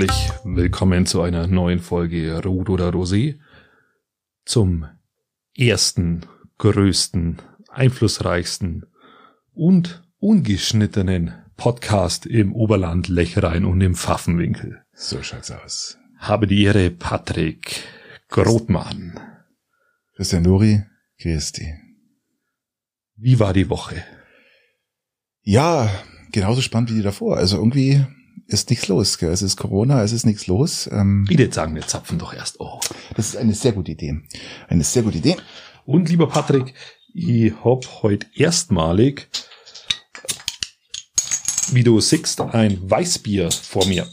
Herzlich willkommen zu einer neuen Folge Rot oder Rosé. Zum ersten, größten, einflussreichsten und ungeschnittenen Podcast im Oberland Lechrein und im Pfaffenwinkel. So schaut's aus. Habe die Ehre, Patrick Grotmann. Christian Lori, Christi. Wie war die Woche? Ja, genauso spannend wie die davor. Also irgendwie ist nichts los. Gell? Es ist Corona, es ist nichts los. Ähm, würde sagen, wir zapfen doch erst. Oh. Das ist eine sehr gute Idee. Eine sehr gute Idee. Und lieber Patrick, ich hab heute erstmalig wie du siehst, ein Weißbier vor mir.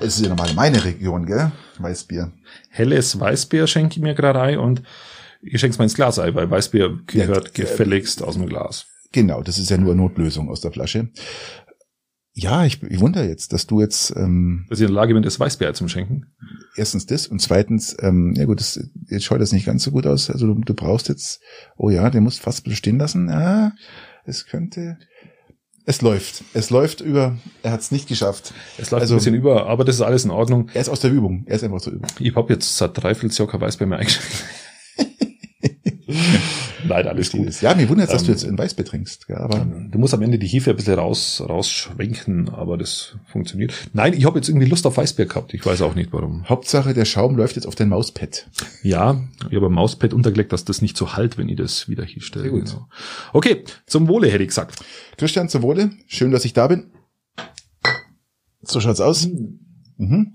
Es ist ja normal meine Region, gell? Weißbier. Helles Weißbier schenke ich mir gerade ein und ich schenke es mal ins Glas ein, weil Weißbier gehört ja, gefälligst aus dem Glas. Genau, das ist ja nur Notlösung aus der Flasche. Ja, ich, ich wundere jetzt, dass du jetzt ähm, dass ich in der Lage bin, das Weißbier zum Schenken. Erstens das und zweitens, ähm, ja gut, das, jetzt schaut das nicht ganz so gut aus. Also du, du brauchst jetzt, oh ja, den musst fast bestehen lassen. Ja, es könnte. Es läuft. Es läuft über. Er hat es nicht geschafft. Es läuft also, ein bisschen über, aber das ist alles in Ordnung. Er ist aus der Übung. Er ist einfach zur Übung. Ich habe jetzt seit dreiviertel Jahr kein Weißbier mehr eingeschenkt. Nein, alles gut. Ja, mir wundert, dass ähm, du jetzt ein Weißbier trinkst. Ja, aber du musst am Ende die Hefe ein bisschen raus, rausschwenken, aber das funktioniert. Nein, ich habe jetzt irgendwie Lust auf Weißbier gehabt. Ich weiß auch nicht warum. Hauptsache, der Schaum läuft jetzt auf dein Mauspad. Ja, ich habe ein Mauspad untergelegt, dass das nicht so halt, wenn ich das wieder hier stelle. Sehr gut. Genau. Okay, zum Wohle hätte ich gesagt. Christian, zum Wohle. Schön, dass ich da bin. So schaut's aus. Mhm.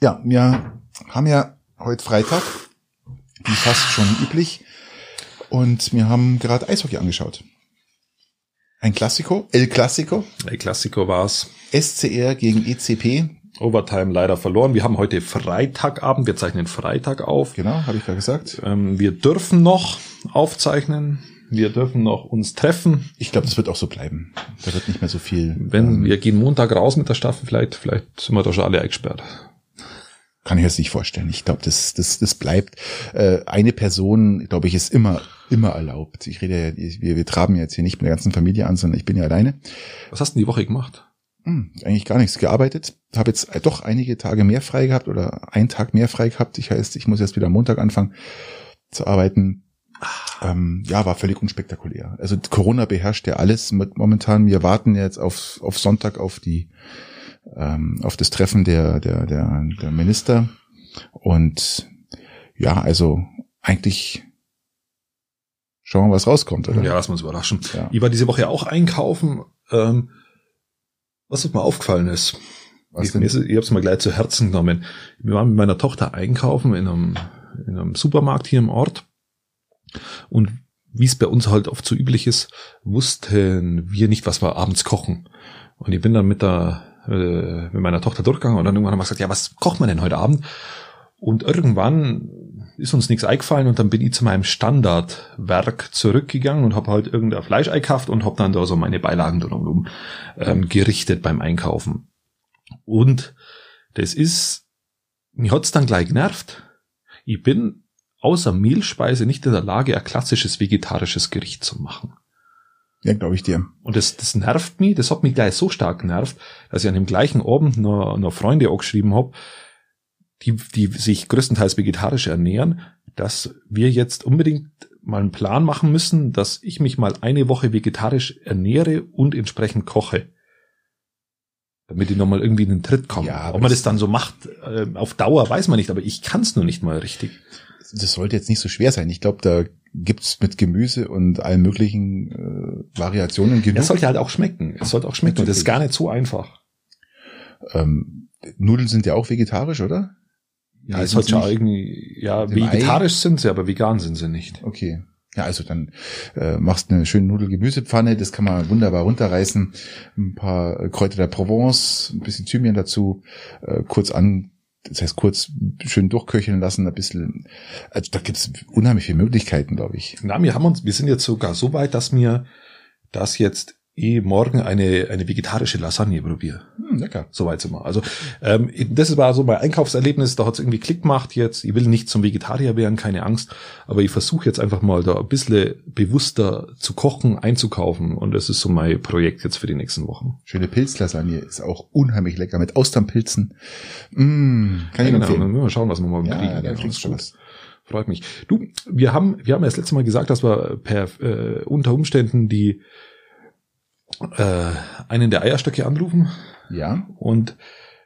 Ja, wir haben ja heute Freitag wie fast schon üblich. Und wir haben gerade Eishockey angeschaut. Ein Klassiko, El Classico. El Classico war's. SCR gegen ECP. Overtime leider verloren. Wir haben heute Freitagabend, wir zeichnen Freitag auf. Genau, habe ich ja gesagt. Ähm, wir dürfen noch aufzeichnen. Wir dürfen noch uns treffen. Ich glaube, das wird auch so bleiben. Da wird nicht mehr so viel. Wenn ähm, wir gehen Montag raus mit der Staffel, vielleicht, vielleicht sind wir doch schon alle eingesperrt. Kann ich jetzt nicht vorstellen. Ich glaube, das, das, das bleibt. Äh, eine Person, glaube ich, ist immer, immer erlaubt. Ich rede ja, wir, wir traben jetzt hier nicht mit der ganzen Familie an, sondern ich bin ja alleine. Was hast du denn die Woche gemacht? Hm, eigentlich gar nichts gearbeitet. Habe jetzt doch einige Tage mehr frei gehabt oder einen Tag mehr frei gehabt. Ich heißt, ich muss jetzt wieder am Montag anfangen zu arbeiten. Ähm, ja, war völlig unspektakulär. Also Corona beherrscht ja alles momentan. Wir warten jetzt auf, auf Sonntag auf die ähm, auf das Treffen der, der, der, der Minister. Und ja, also eigentlich schauen wir, was rauskommt, oder? Ja, lass uns überraschen. Ja. Ich war diese Woche auch einkaufen. Ähm, was uns mal aufgefallen ist. Was ich, denn? ich habe es mal gleich zu Herzen genommen. Wir waren mit meiner Tochter einkaufen in einem, in einem Supermarkt hier im Ort. Und wie es bei uns halt oft so üblich ist, wussten wir nicht, was wir abends kochen. Und ich bin dann mit der äh, mit meiner Tochter durchgegangen und dann irgendwann haben wir gesagt, ja, was kocht man denn heute Abend? Und irgendwann ist uns nichts eingefallen und dann bin ich zu meinem Standardwerk zurückgegangen und habe halt irgendein Fleisch eingekauft und habe dann da so meine Beilagen drumherum ähm, gerichtet beim Einkaufen. Und das ist, mir hat's dann gleich genervt. Ich bin außer Mehlspeise nicht in der Lage, ein klassisches vegetarisches Gericht zu machen. Ja, glaube ich dir. Und das, das nervt mich, das hat mich gleich so stark genervt, dass ich an dem gleichen Abend noch, noch Freunde auch geschrieben habe, die, die sich größtenteils vegetarisch ernähren, dass wir jetzt unbedingt mal einen Plan machen müssen, dass ich mich mal eine Woche vegetarisch ernähre und entsprechend koche. Damit ich nochmal irgendwie in den Tritt komme. Ja, Ob man das dann so macht, äh, auf Dauer weiß man nicht, aber ich kann es nur nicht mal richtig. Das sollte jetzt nicht so schwer sein. Ich glaube, da gibt's mit Gemüse und allen möglichen äh, Variationen genug. Es sollte halt auch schmecken. Es sollte auch schmecken. Und das ist gar nicht so einfach. Ähm, Nudeln sind ja auch vegetarisch, oder? Ja, es sollte ja irgendwie, ja, vegetarisch Ei? sind sie, aber vegan sind sie nicht. Okay. Ja, also dann äh, machst eine schöne Nudelgemüsepfanne, das kann man wunderbar runterreißen, ein paar Kräuter der Provence, ein bisschen Thymian dazu, äh, kurz an das heißt kurz schön durchköcheln lassen, ein bisschen. Also da gibt es unheimlich viele Möglichkeiten, glaube ich. Na, wir haben uns, wir sind jetzt sogar so weit, dass mir das jetzt eh morgen eine, eine vegetarische Lasagne probiere. Hm, lecker. Soweit sind wir. Also ähm, das war so mein Einkaufserlebnis, da hat es irgendwie Klick gemacht jetzt. Ich will nicht zum Vegetarier werden, keine Angst, aber ich versuche jetzt einfach mal da ein bisschen bewusster zu kochen, einzukaufen und das ist so mein Projekt jetzt für die nächsten Wochen. Schöne Pilzlasagne ist auch unheimlich lecker mit Austernpilzen. Mmh, kann ich ja, genau, Dann mal schauen, was wir mal ja, kriegen. Ja, kriegst schon was. Freut mich. Du, wir haben, wir haben ja das letzte Mal gesagt, dass wir per äh, unter Umständen die äh, einen der Eierstöcke anrufen. Ja. Und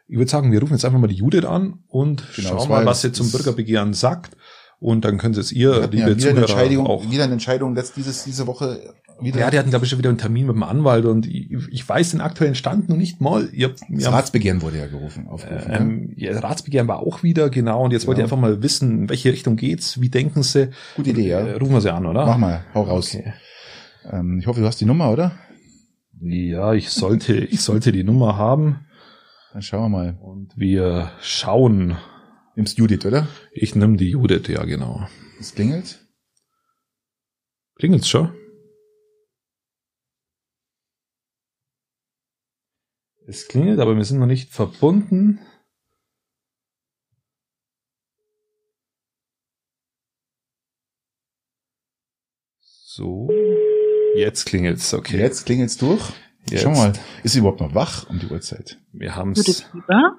ich würde sagen, wir rufen jetzt einfach mal die Judith an und genau, schauen mal, was sie zum Bürgerbegehren sagt. Und dann können Sie es ihr, liebe ja, Zuhörer, Entscheidung, auch. Wieder eine Entscheidung letzt dieses, diese Woche wieder. Ja, die hatten, glaube ich, schon wieder einen Termin mit dem Anwalt und ich, ich weiß den aktuellen Stand noch nicht mal. Ihr, das Ratsbegehren wurde ja gerufen, aufgerufen. Ähm, ja. ja, Ratsbegehren war auch wieder, genau. Und jetzt genau. wollt ihr einfach mal wissen, in welche Richtung geht's, wie denken Sie? Gute Idee, ja. Äh, rufen wir sie an, oder? Mach mal, hau raus. Okay. Ähm, ich hoffe, du hast die Nummer, oder? Ja, ich sollte, ich sollte die Nummer haben. Dann schauen wir mal. Und wir schauen. Nimmst Judith, oder? Ich nehme die Judith, ja, genau. Es klingelt? Klingelt's schon? Es klingelt, aber wir sind noch nicht verbunden. So. Jetzt klingelt's, okay. Jetzt klingelt's durch. Jetzt. Schau mal, ist sie überhaupt noch wach um die Uhrzeit? Wir haben's. Judith Bieber?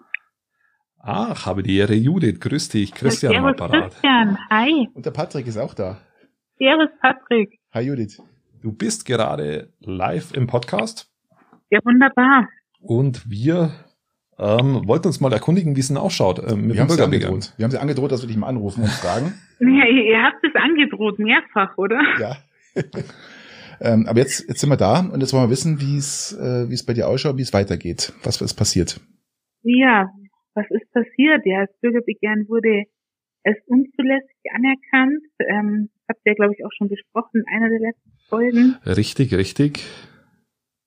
Ach, habe die Ehre, Judith. Grüß dich, Christian am Apparat. Christian, hi. Und der Patrick ist auch da. Servus, Patrick. Hi, Judith. Du bist gerade live im Podcast. Ja, wunderbar. Und wir ähm, wollten uns mal erkundigen, wie es denn ausschaut ähm, mit wir dem Bürgerbegehren. Wir haben sie angedroht, dass wir dich mal anrufen und fragen. Ja, ihr habt es angedroht, mehrfach, oder? Ja. Ähm, aber jetzt, jetzt sind wir da und jetzt wollen wir wissen, wie es, äh, wie es bei dir ausschaut, wie es weitergeht. Was ist passiert? Ja, was ist passiert? Ja, das Bürgerbegehren wurde als unzulässig anerkannt. Ähm, habt ihr, glaube ich, auch schon besprochen in einer der letzten Folgen. Richtig, richtig.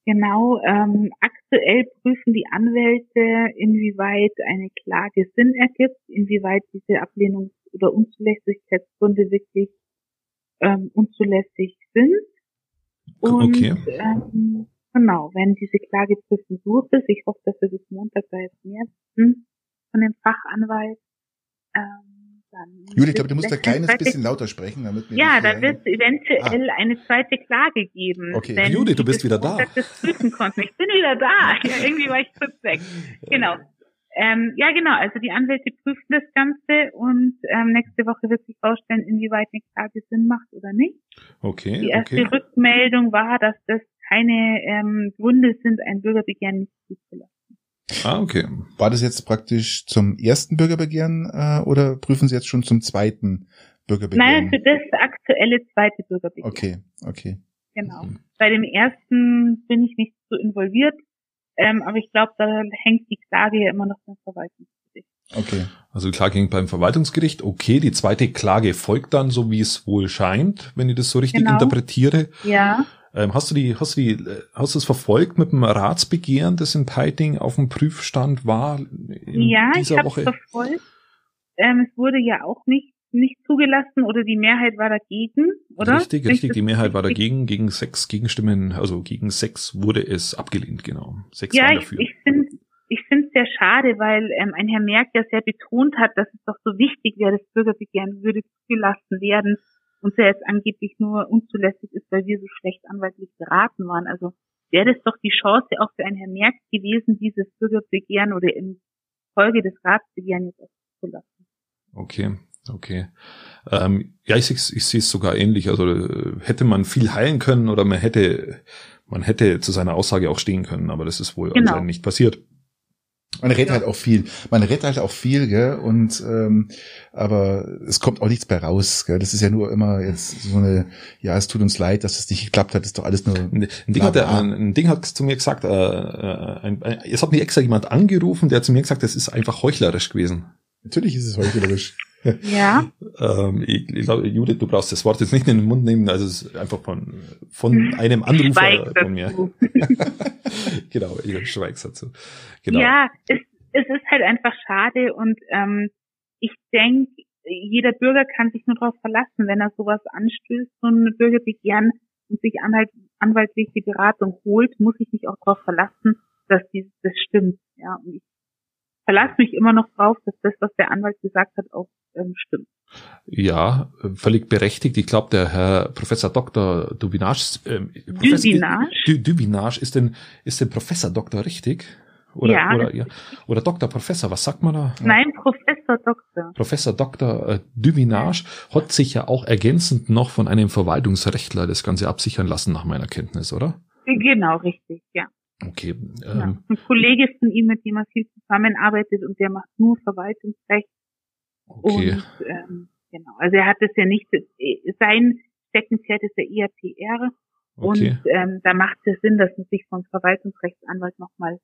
Genau. Ähm, aktuell prüfen die Anwälte, inwieweit eine Klage Sinn ergibt, inwieweit diese Ablehnungs- oder Unzulässigkeitsgründe wirklich ähm, unzulässig sind. Und okay. ähm, genau, wenn diese Klage prüfen durch ist, ich hoffe, dass wir bis Montag da jetzt mehr wissen von dem Fachanwalt, ähm, dann Judith, ich glaube, du musst ein kleines bisschen lauter sprechen, damit wir Ja, da wird es eventuell ah. eine zweite Klage geben. Okay, Judith, du bist wieder da. Das prüfen konnten. Ich bin wieder da. Ja, irgendwie war ich kurz weg. Genau. Ähm, ja, genau. Also die Anwälte prüfen das Ganze und ähm, nächste Woche wird sich herausstellen, inwieweit eine Klage Sinn macht oder nicht. Okay. Die erste okay. Rückmeldung war, dass das keine ähm, Gründe sind, ein Bürgerbegehren nicht zuzulassen. Ah, okay. War das jetzt praktisch zum ersten Bürgerbegehren äh, oder prüfen Sie jetzt schon zum zweiten Bürgerbegehren? Nein, für das aktuelle zweite Bürgerbegehren. Okay, okay. Genau. Okay. Bei dem ersten bin ich nicht so involviert. Ähm, aber ich glaube, da hängt die Klage ja immer noch beim Verwaltungsgericht. Okay. Also die Klage hängt beim Verwaltungsgericht. Okay, die zweite Klage folgt dann, so wie es wohl scheint, wenn ich das so richtig genau. interpretiere. Ja. Ähm, hast du die, hast du die, hast du es verfolgt mit dem Ratsbegehren, das in Peiting auf dem Prüfstand war? Ja, ich habe es verfolgt. Ähm, es wurde ja auch nicht nicht zugelassen oder die Mehrheit war dagegen, oder? Richtig, richtig, die Mehrheit war dagegen, gegen sechs Gegenstimmen, also gegen sechs wurde es abgelehnt, genau. Sechs ja, waren dafür. ich, ich finde ich finde es sehr schade, weil ähm, ein Herr Merck ja sehr betont hat, dass es doch so wichtig wäre, das Bürgerbegehren würde zugelassen werden und der jetzt angeblich nur unzulässig ist, weil wir so schlecht anwaltlich beraten waren. Also wäre das doch die Chance auch für einen Herrn Merck gewesen, dieses Bürgerbegehren oder in Folge des Ratsbegehren jetzt auch zulassen. Okay. Okay. Ähm, ja, ich, ich, ich sehe es sogar ähnlich. Also äh, hätte man viel heilen können oder man hätte, man hätte zu seiner Aussage auch stehen können, aber das ist wohl genau. anscheinend nicht passiert. Man redet ja. halt auch viel. Man redet halt auch viel, gell? Und ähm, aber es kommt auch nichts bei raus. Gell? Das ist ja nur immer jetzt so eine, ja, es tut uns leid, dass es nicht geklappt hat. Das ist doch alles nur. Ein Ding, hat, der, ein, ein Ding hat zu mir gesagt, äh, äh ein, ein, es hat mir extra jemand angerufen, der hat zu mir gesagt, das ist einfach heuchlerisch gewesen. Natürlich ist es heuchlerisch. Ja. ähm, ich, ich glaube, Judith, du brauchst das Wort jetzt nicht in den Mund nehmen, also es ist einfach von, von einem Anrufer Schweig von mir. genau, ich schweig's dazu. Genau. Ja, es, es ist halt einfach schade und ähm, ich denke, jeder Bürger kann sich nur darauf verlassen, wenn er sowas anstößt, so ein Bürgerbegehren und sich anwalt, anwaltliche Beratung holt, muss ich mich auch darauf verlassen, dass dieses, das stimmt. Ja, und ich verlasse mich immer noch drauf, dass das, was der Anwalt gesagt hat, auch ähm, stimmt. Ja, völlig berechtigt. Ich glaube, der Herr Professor Dr. Dubinage, ähm, Dubinage? Dubinage ist denn, ist denn Professor Doktor richtig? Oder, Ja, oder, ja, oder Doktor Professor, was sagt man da? Nein, Professor Doktor. Professor Dr. äh, Dubinage hat sich ja auch ergänzend noch von einem Verwaltungsrechtler das Ganze absichern lassen, nach meiner Kenntnis, oder? Genau, richtig, ja. Okay. ja. Ähm, Ein Kollege von ihm, mit dem er viel zusammenarbeitet und der macht nur Verwaltungsrecht okay. und ähm, genau. Also er hat das ja nicht, sein Steckenpferd ist ja eher PR Okay. und ähm, da macht es Sinn, dass man sich vom Verwaltungsrechtsanwalt nochmal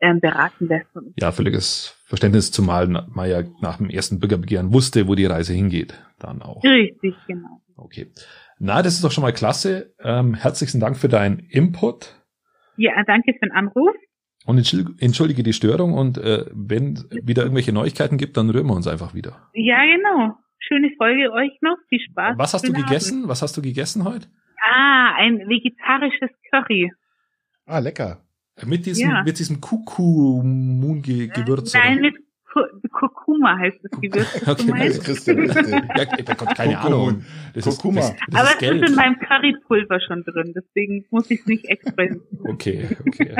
ähm, beraten lässt. Ja, völliges Verständnis, zumal man ja nach dem ersten Bürgerbegehren wusste, wo die Reise hingeht. Dann auch. Richtig, genau. Okay. Na, das ist doch schon mal klasse. Ähm, herzlichen Dank für deinen Input. Ja, danke für den Anruf. Und entschuldige, die Störung und äh, wenn wieder irgendwelche Neuigkeiten gibt, dann rühren wir uns einfach wieder. Ja, genau. Schöne Folge euch noch. Viel Spaß. Was hast du gegessen? Was hast du gegessen heute? Abend. Ah, ein vegetarisches Curry. Ah, lecker. Mit diesem, Ja. mit diesem Kuku-Moon-Gewürz. Nein, mit Kurkuma heißt das Gewürz. das du Okay, meinst. Das kriegst du richtig. Ja, ich hab keine Kurkuma. Ahnung. Das ist, Kurkuma. das, das Aber ist es Geld. ist in meinem Currypulver schon drin, deswegen muss ich es nicht extra. Okay, okay.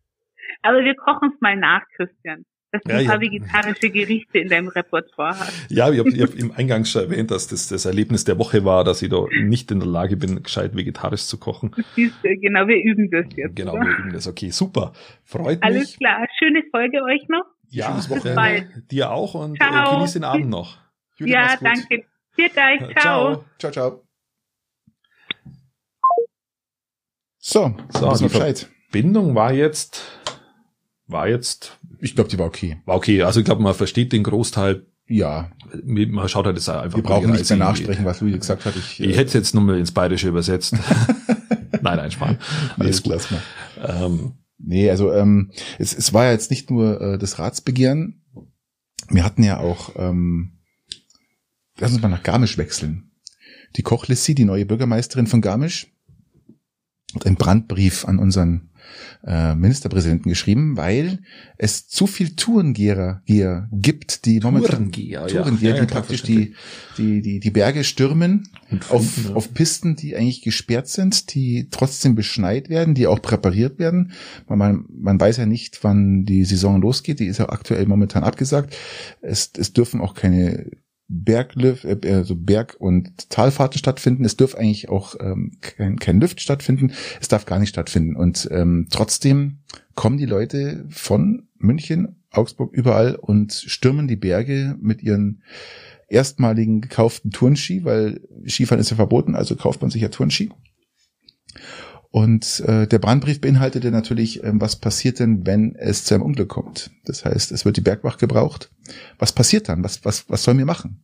Aber wir kochen es mal nach, Christian. Dass du Ja, ein paar ja. vegetarische Gerichte in deinem Repertoire hast. Ja, ich habe hab im Eingang schon erwähnt, dass das das Erlebnis der Woche war, dass ich da nicht in der Lage bin, gescheit vegetarisch zu kochen. Siehst Genau, wir üben das jetzt. Genau, oder? wir üben das. Okay, super. Freut Alles mich. klar. Schöne Folge euch noch. Ja, Schönes Bis äh, bald. dir auch und äh, Ciao. genieß den Abend noch. Judy, ja, danke. Viert euch. Ciao. Ciao, ciao. So, So, so wir die Ver- Bescheid. Bindung war jetzt, war jetzt, Ich glaube, die war okay. war okay. Also ich glaube, man versteht den Großteil. Ja, Man schaut halt jetzt einfach wir mal brauchen nicht mehr Reise nachsprechen, was Louis gesagt hat. Ich, Ich hätte es jetzt nochmal ins Bayerische übersetzt. nein, nein, Spahn. nee, Alles das gut. Ähm, Nee, also ähm, es, es war ja jetzt nicht nur äh, das Ratsbegehren. Wir hatten ja auch, ähm, lass uns mal nach Garmisch wechseln. Die Kochlissi, die neue Bürgermeisterin von Garmisch, hat einen Brandbrief an unseren äh, Ministerpräsidenten geschrieben, weil es zu viel Tourengeher Geher gibt, die momentan Tourengeher, ja. Tourengeher, Ja, ja, die klar, praktisch die, die, die, die Berge stürmen auf, auf Pisten, die eigentlich gesperrt sind, die trotzdem beschneit werden, die auch präpariert werden. Man, man, man weiß ja nicht, wann die Saison losgeht. Die ist ja aktuell momentan abgesagt. Es, es dürfen auch keine Berglift, äh, also Berg- und Talfahrten stattfinden. Es dürfen eigentlich auch ähm, kein, kein Lift stattfinden. Es darf gar nicht stattfinden. Und ähm, trotzdem kommen die Leute von München, Augsburg, überall und stürmen die Berge mit ihren erstmaligen gekauften Turnski, weil Skifahren ist ja verboten, also kauft man sich ja Turnski. Und äh, der Brandbrief beinhaltete natürlich, ähm, was passiert denn, wenn es zu einem Unglück kommt. Das heißt, es wird die Bergwacht gebraucht. Was passiert dann? Was, was, was sollen wir machen?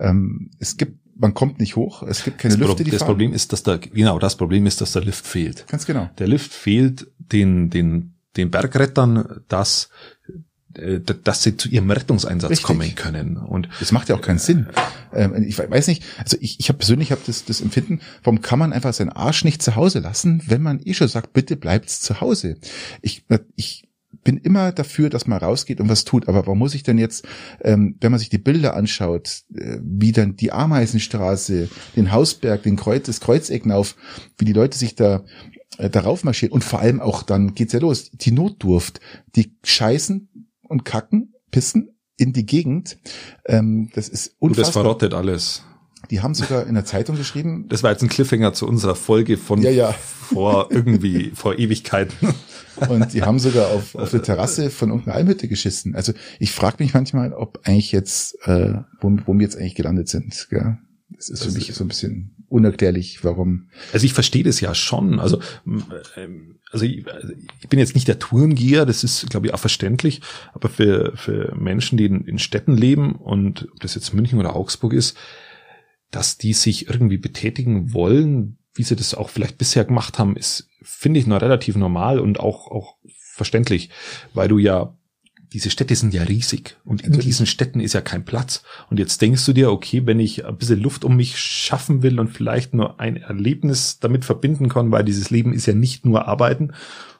Ähm, es gibt, man kommt nicht hoch, es gibt keine das, Lüfte, die das fahren. Problem ist, dass da, genau, das Problem ist, dass der Lift fehlt. Ganz genau. Der Lift fehlt den, den, den Bergrettern, dass, äh, dass sie zu ihrem Rettungseinsatz Richtig. kommen können. Und Das macht ja auch keinen Sinn. Ähm, ich weiß nicht, also ich, ich habe persönlich hab das, das Empfinden, warum kann man einfach seinen Arsch nicht zu Hause lassen, wenn man eh schon sagt, bitte bleibt's zu Hause. Ich, ich bin immer dafür, dass man rausgeht und was tut, aber warum muss ich denn jetzt, ähm, wenn man sich die Bilder anschaut, äh, wie dann die Ameisenstraße, den Hausberg, den Kreuz, das Kreuzeck auf, wie die Leute sich da äh, darauf marschieren und vor allem auch dann geht's ja los, die Notdurft, die scheißen und kacken, pissen in die Gegend. Ähm, das ist und das unfassbar. verrottet alles. Die haben sogar in der Zeitung geschrieben, Das war jetzt ein Cliffhanger zu unserer Folge von Ja, ja. vor irgendwie, vor Ewigkeiten. und die haben sogar auf, auf der Terrasse von irgendeiner Almhütte geschissen. Also ich frage mich manchmal, ob eigentlich jetzt, äh, wo, wo wir jetzt eigentlich gelandet sind. Gell? Das ist für Das- mich so ein bisschen unerklärlich, warum. Also ich verstehe das ja schon. Also, ähm, also ich, ich bin jetzt nicht der Tourengeher, das ist, glaube ich, auch verständlich. Aber für, für Menschen, die in, in Städten leben und ob das jetzt München oder Augsburg ist, dass die sich irgendwie betätigen wollen, wie sie das auch vielleicht bisher gemacht haben, ist, finde ich, noch relativ normal und auch, auch verständlich, weil du ja diese Städte sind ja riesig und in diesen Städten ist ja kein Platz. Und jetzt denkst du dir, okay, wenn ich ein bisschen Luft um mich schaffen will und vielleicht nur ein Erlebnis damit verbinden kann, weil dieses Leben ist ja nicht nur arbeiten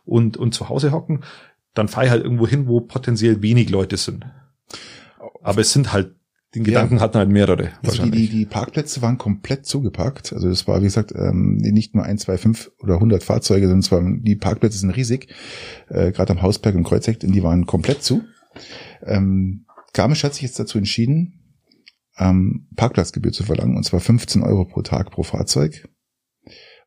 und, und zu Hause hocken, dann fahre ich halt irgendwo hin, wo potenziell wenig Leute sind. Aber es sind halt den Gedanken ja. hatten halt mehrere. Also die, die, die Parkplätze waren komplett zugeparkt. Also es war, wie gesagt, ähm, nicht nur ein, zwei, fünf oder hundert Fahrzeuge, sondern waren, die Parkplätze sind riesig. Äh, Gerade am Hausberg im Kreuzeck, die waren komplett zu. Ähm, Garmisch hat sich jetzt dazu entschieden, ähm, Parkplatzgebühr zu verlangen, und zwar 15 Euro pro Tag pro Fahrzeug.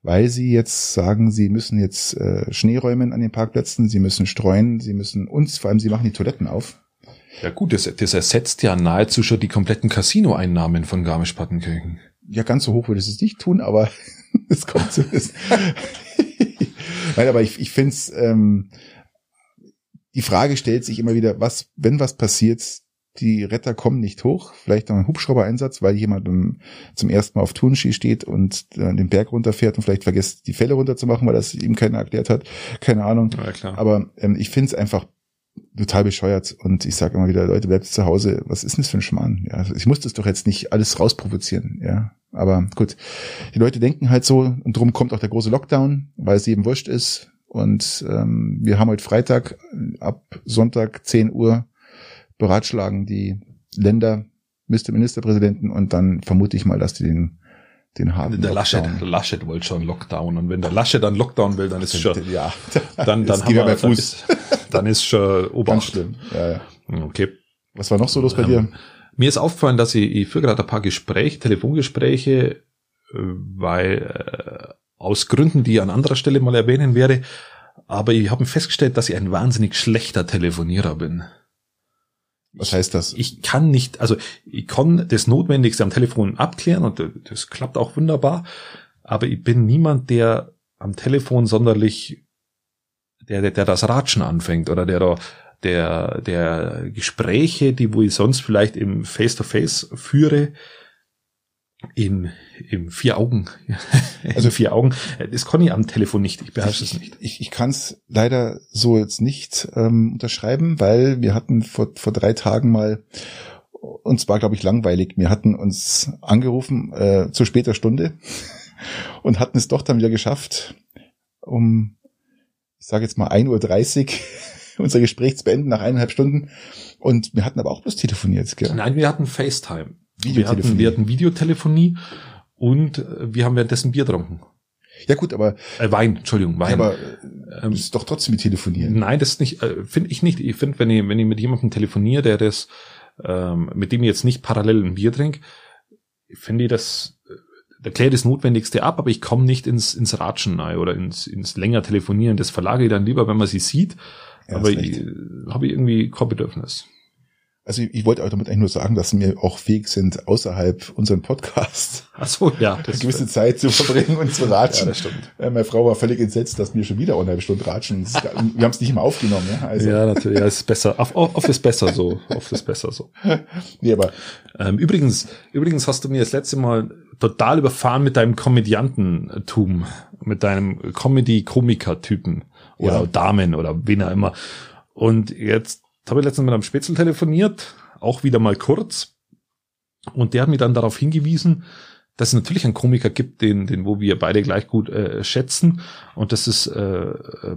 Weil sie jetzt sagen, sie müssen jetzt äh, Schnee räumen an den Parkplätzen, sie müssen streuen, sie müssen uns, vor allem sie machen die Toiletten auf. Ja gut, das, das ersetzt ja nahezu schon die kompletten Casino-Einnahmen von Garmisch-Partenkirchen. Ja, ganz so hoch würde es nicht tun, aber es kommt zu. Nein, aber ich, ich finde es, ähm, die Frage stellt sich immer wieder, was, wenn was passiert, die Retter kommen nicht hoch, vielleicht noch ein Hubschrauber-Einsatz, weil jemand zum ersten Mal auf Turnschi steht und äh, den Berg runterfährt und vielleicht vergisst, die Fälle runterzumachen, weil das ihm keiner erklärt hat. Keine Ahnung. Ja, klar. Aber ähm, ich finde es einfach total bescheuert. Und ich sage immer wieder, Leute, bleibt zu Hause. Was ist denn das für ein Schmarrn? Ja, ich muss das doch jetzt nicht alles rausprovozieren. Ja, aber gut. Die Leute denken halt so und drum kommt auch der große Lockdown, weil es eben wurscht ist. Und ähm, wir haben heute Freitag ab Sonntag 10 Uhr beratschlagen die Länder, Mr. Ministerpräsidenten und dann vermute ich mal, dass die den den harten der Laschet, der Laschet wollte schon Lockdown und wenn der Laschet dann Lockdown will, dann ist schon, ja, dann, dann haben wir, bei Fuß. Dann ist, dann ist schon Obacht. Schlimm. Ja, ja. Okay. Was war noch so los bei ähm, dir? Mir ist aufgefallen, dass ich, ich führe gerade ein paar Gespräche, Telefongespräche, äh, weil äh, aus Gründen, die ich an anderer Stelle mal erwähnen werde, aber ich habe festgestellt, dass ich ein wahnsinnig schlechter Telefonierer bin. Was heißt das? Ich kann nicht, also ich kann das Notwendigste am Telefon abklären und das klappt auch wunderbar, aber ich bin niemand, der am Telefon sonderlich, der, der, der das Ratschen anfängt oder der der, der Gespräche, die wo ich sonst vielleicht im Face-to-Face -face führe, in, in vier Augen. Also vier Augen. Kann ich am Telefon nicht. Ich beherrsche es nicht. Ich, ich kann es leider so jetzt nicht ähm, unterschreiben, weil wir hatten vor, vor drei Tagen mal, uns war, glaube ich, langweilig. Wir hatten uns angerufen äh, zu später Stunde und hatten es doch dann wieder geschafft, um, ich sage jetzt mal 1.30 Uhr unser Gespräch zu beenden nach eineinhalb Stunden. Und wir hatten aber auch bloß telefoniert. Gell? Nein, wir hatten FaceTime. Wir hatten, wir hatten Videotelefonie und äh, wir haben währenddessen Bier getrunken. Ja gut, aber äh, Wein, Entschuldigung, Wein. Ja, aber ähm, das ist doch trotzdem wie telefonieren. Nein, das ist nicht, äh, finde ich nicht. Ich finde, wenn ich wenn ich mit jemandem telefoniere, der das, ähm, mit dem ich jetzt nicht parallel ein Bier trinke, finde ich das, äh, da kläre das Notwendigste ab, aber ich komme nicht ins ins Ratschen rein oder ins ins länger telefonieren. Das verlage ich dann lieber, wenn man sie sieht. Ja, aber ich, habe ich irgendwie kein Bedürfnis. Also ich, ich wollte auch damit eigentlich nur sagen, dass wir auch fähig sind, außerhalb unseren Podcasts Ach so, ja, eine gewisse Zeit zu verbringen und zu ratschen. ja, das stimmt. Äh, meine Frau war völlig entsetzt, dass wir schon wieder eineinhalb Stunden ratschen. Ist, wir haben es nicht immer aufgenommen. Ja, also. ja natürlich. Ja, ist besser. Auf, auf ist besser so. Auf ist besser so. nee, aber ähm, übrigens, übrigens hast du mir das letzte Mal total überfahren mit deinem Komödiantentum, mit deinem Comedy-Komiker-Typen oder ja. Damen oder wen auch immer. Und jetzt habe ich letztens mit einem Spätzl telefoniert, auch wieder mal kurz. Und der hat mir dann darauf hingewiesen, dass es natürlich einen Komiker gibt, den, den wo wir beide gleich gut äh, schätzen. Und das ist äh,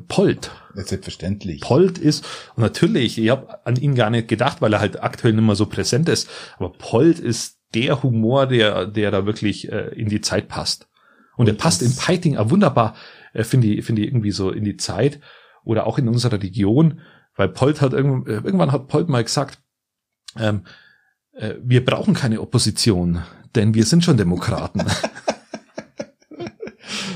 Polt. Selbstverständlich. Polt ist, und natürlich, ich habe an ihn gar nicht gedacht, weil er halt aktuell nicht mehr so präsent ist. Aber Polt ist der Humor, der, der da wirklich äh, in die Zeit passt. Und, und er passt in Piting auch wunderbar, äh, finde ich, finde ich irgendwie so in die Zeit oder auch in unserer Region. Weil Polt hat irgendwann, äh, irgendwann hat Polt mal gesagt, ähm, äh, wir brauchen keine Opposition, denn wir sind schon Demokraten.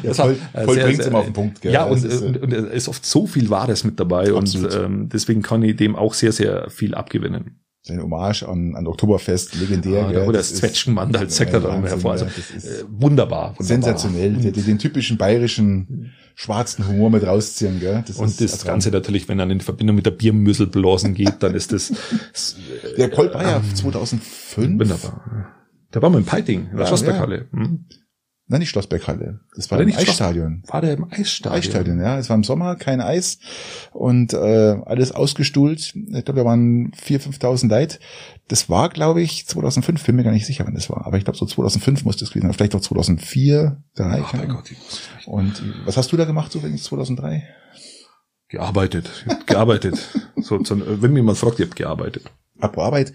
Ja, voll, voll bringt immer auf den Punkt. Gell? Ja, und, ist, und, und, es ist oft so viel Wahres mit dabei absolut. und ähm, deswegen kann ich dem auch sehr, sehr viel abgewinnen. Seine Hommage an, an Oktoberfest, legendär. Ja, da holt das Zwetschgenmann als Sektor ja, hervor. Also, äh, wunderbar, wunderbar. Sensationell. Den, den typischen bayerischen schwarzen Humor mit rausziehen, gell? Das und das Ganze natürlich, wenn dann in Verbindung mit der Biermüsselblasen geht, dann ist das. der Colt war ja ähm, 2005. Wunderbar. Der war mal im Piting, in der ja, Schlossberghalle. Ja. Hm. Nein, nicht Schlossberghalle. Das war, War der im nicht Schloss- Eisstadion. War der im Eisstadion? Eisstadion, ja. Es war im Sommer, kein Eis und äh, alles ausgestuhlt. Ich glaube, da waren 4.000, 5.000 Leute. Das war, glaube ich, 2005. Bin mir gar nicht sicher, wann das war. Aber ich glaube, so 2005 muss das gewesen sein. Vielleicht auch 2004, 2003. Ach, mein. Gott, ich wusste nicht. Und was hast du da gemacht, so wenn 2003? Gearbeitet. Gearbeitet. so, so, wenn mir jemand fragt, ich hab gearbeitet. Apropos Arbeit.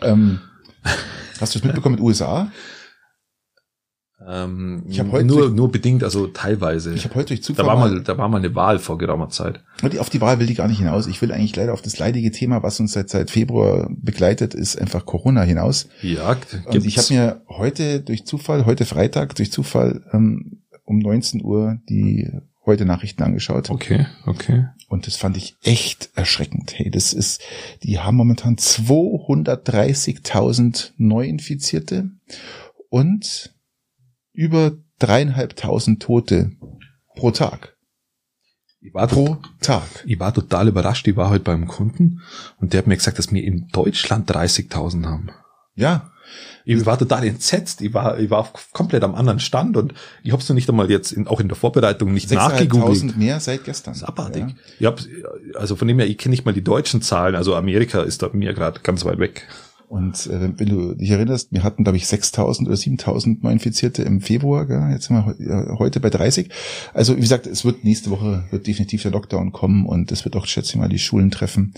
Ähm, hast du es mitbekommen mit USA? Ähm, Ich hab heute- nur, nur bedingt, also teilweise. Ich habe heute durch Zufall da war mal, da war mal eine Wahl vor geraumer Zeit. Auf die Wahl will ich gar nicht hinaus. Ich will eigentlich leider auf das leidige Thema, was uns seit, seit Februar begleitet, ist einfach Corona hinaus. Ja, Und ich habe mir heute durch Zufall, heute Freitag durch Zufall ähm, um 19 Uhr die heute Nachrichten angeschaut. Okay, okay. Und das fand ich echt erschreckend. Hey, das ist, die haben momentan 230.000 Neuinfizierte und über dreieinhalbtausend Tote pro Tag. Ich war, Pro Tag. ich war total überrascht. Ich war heute beim Kunden und der hat mir gesagt, dass wir in Deutschland 30.000 haben. Ja, Ich war total entsetzt. Ich war, ich war auf- komplett am anderen Stand und ich habe es noch nicht einmal jetzt in, auch in der Vorbereitung nicht nachgegoogelt. 6.500 mehr seit gestern. Das ist abartig. Ja. Ich hab, also von dem her, ich kenne nicht mal die deutschen Zahlen. Also Amerika ist da mir gerade ganz weit weg. Und äh, wenn du dich erinnerst, wir hatten, glaube ich, 6.000 oder 7.000 Neuinfizierte im Februar. Gell? Jetzt sind wir äh, heute bei 30. Also wie gesagt, es wird nächste Woche wird definitiv der Lockdown kommen und es wird auch, schätze ich mal, die Schulen treffen.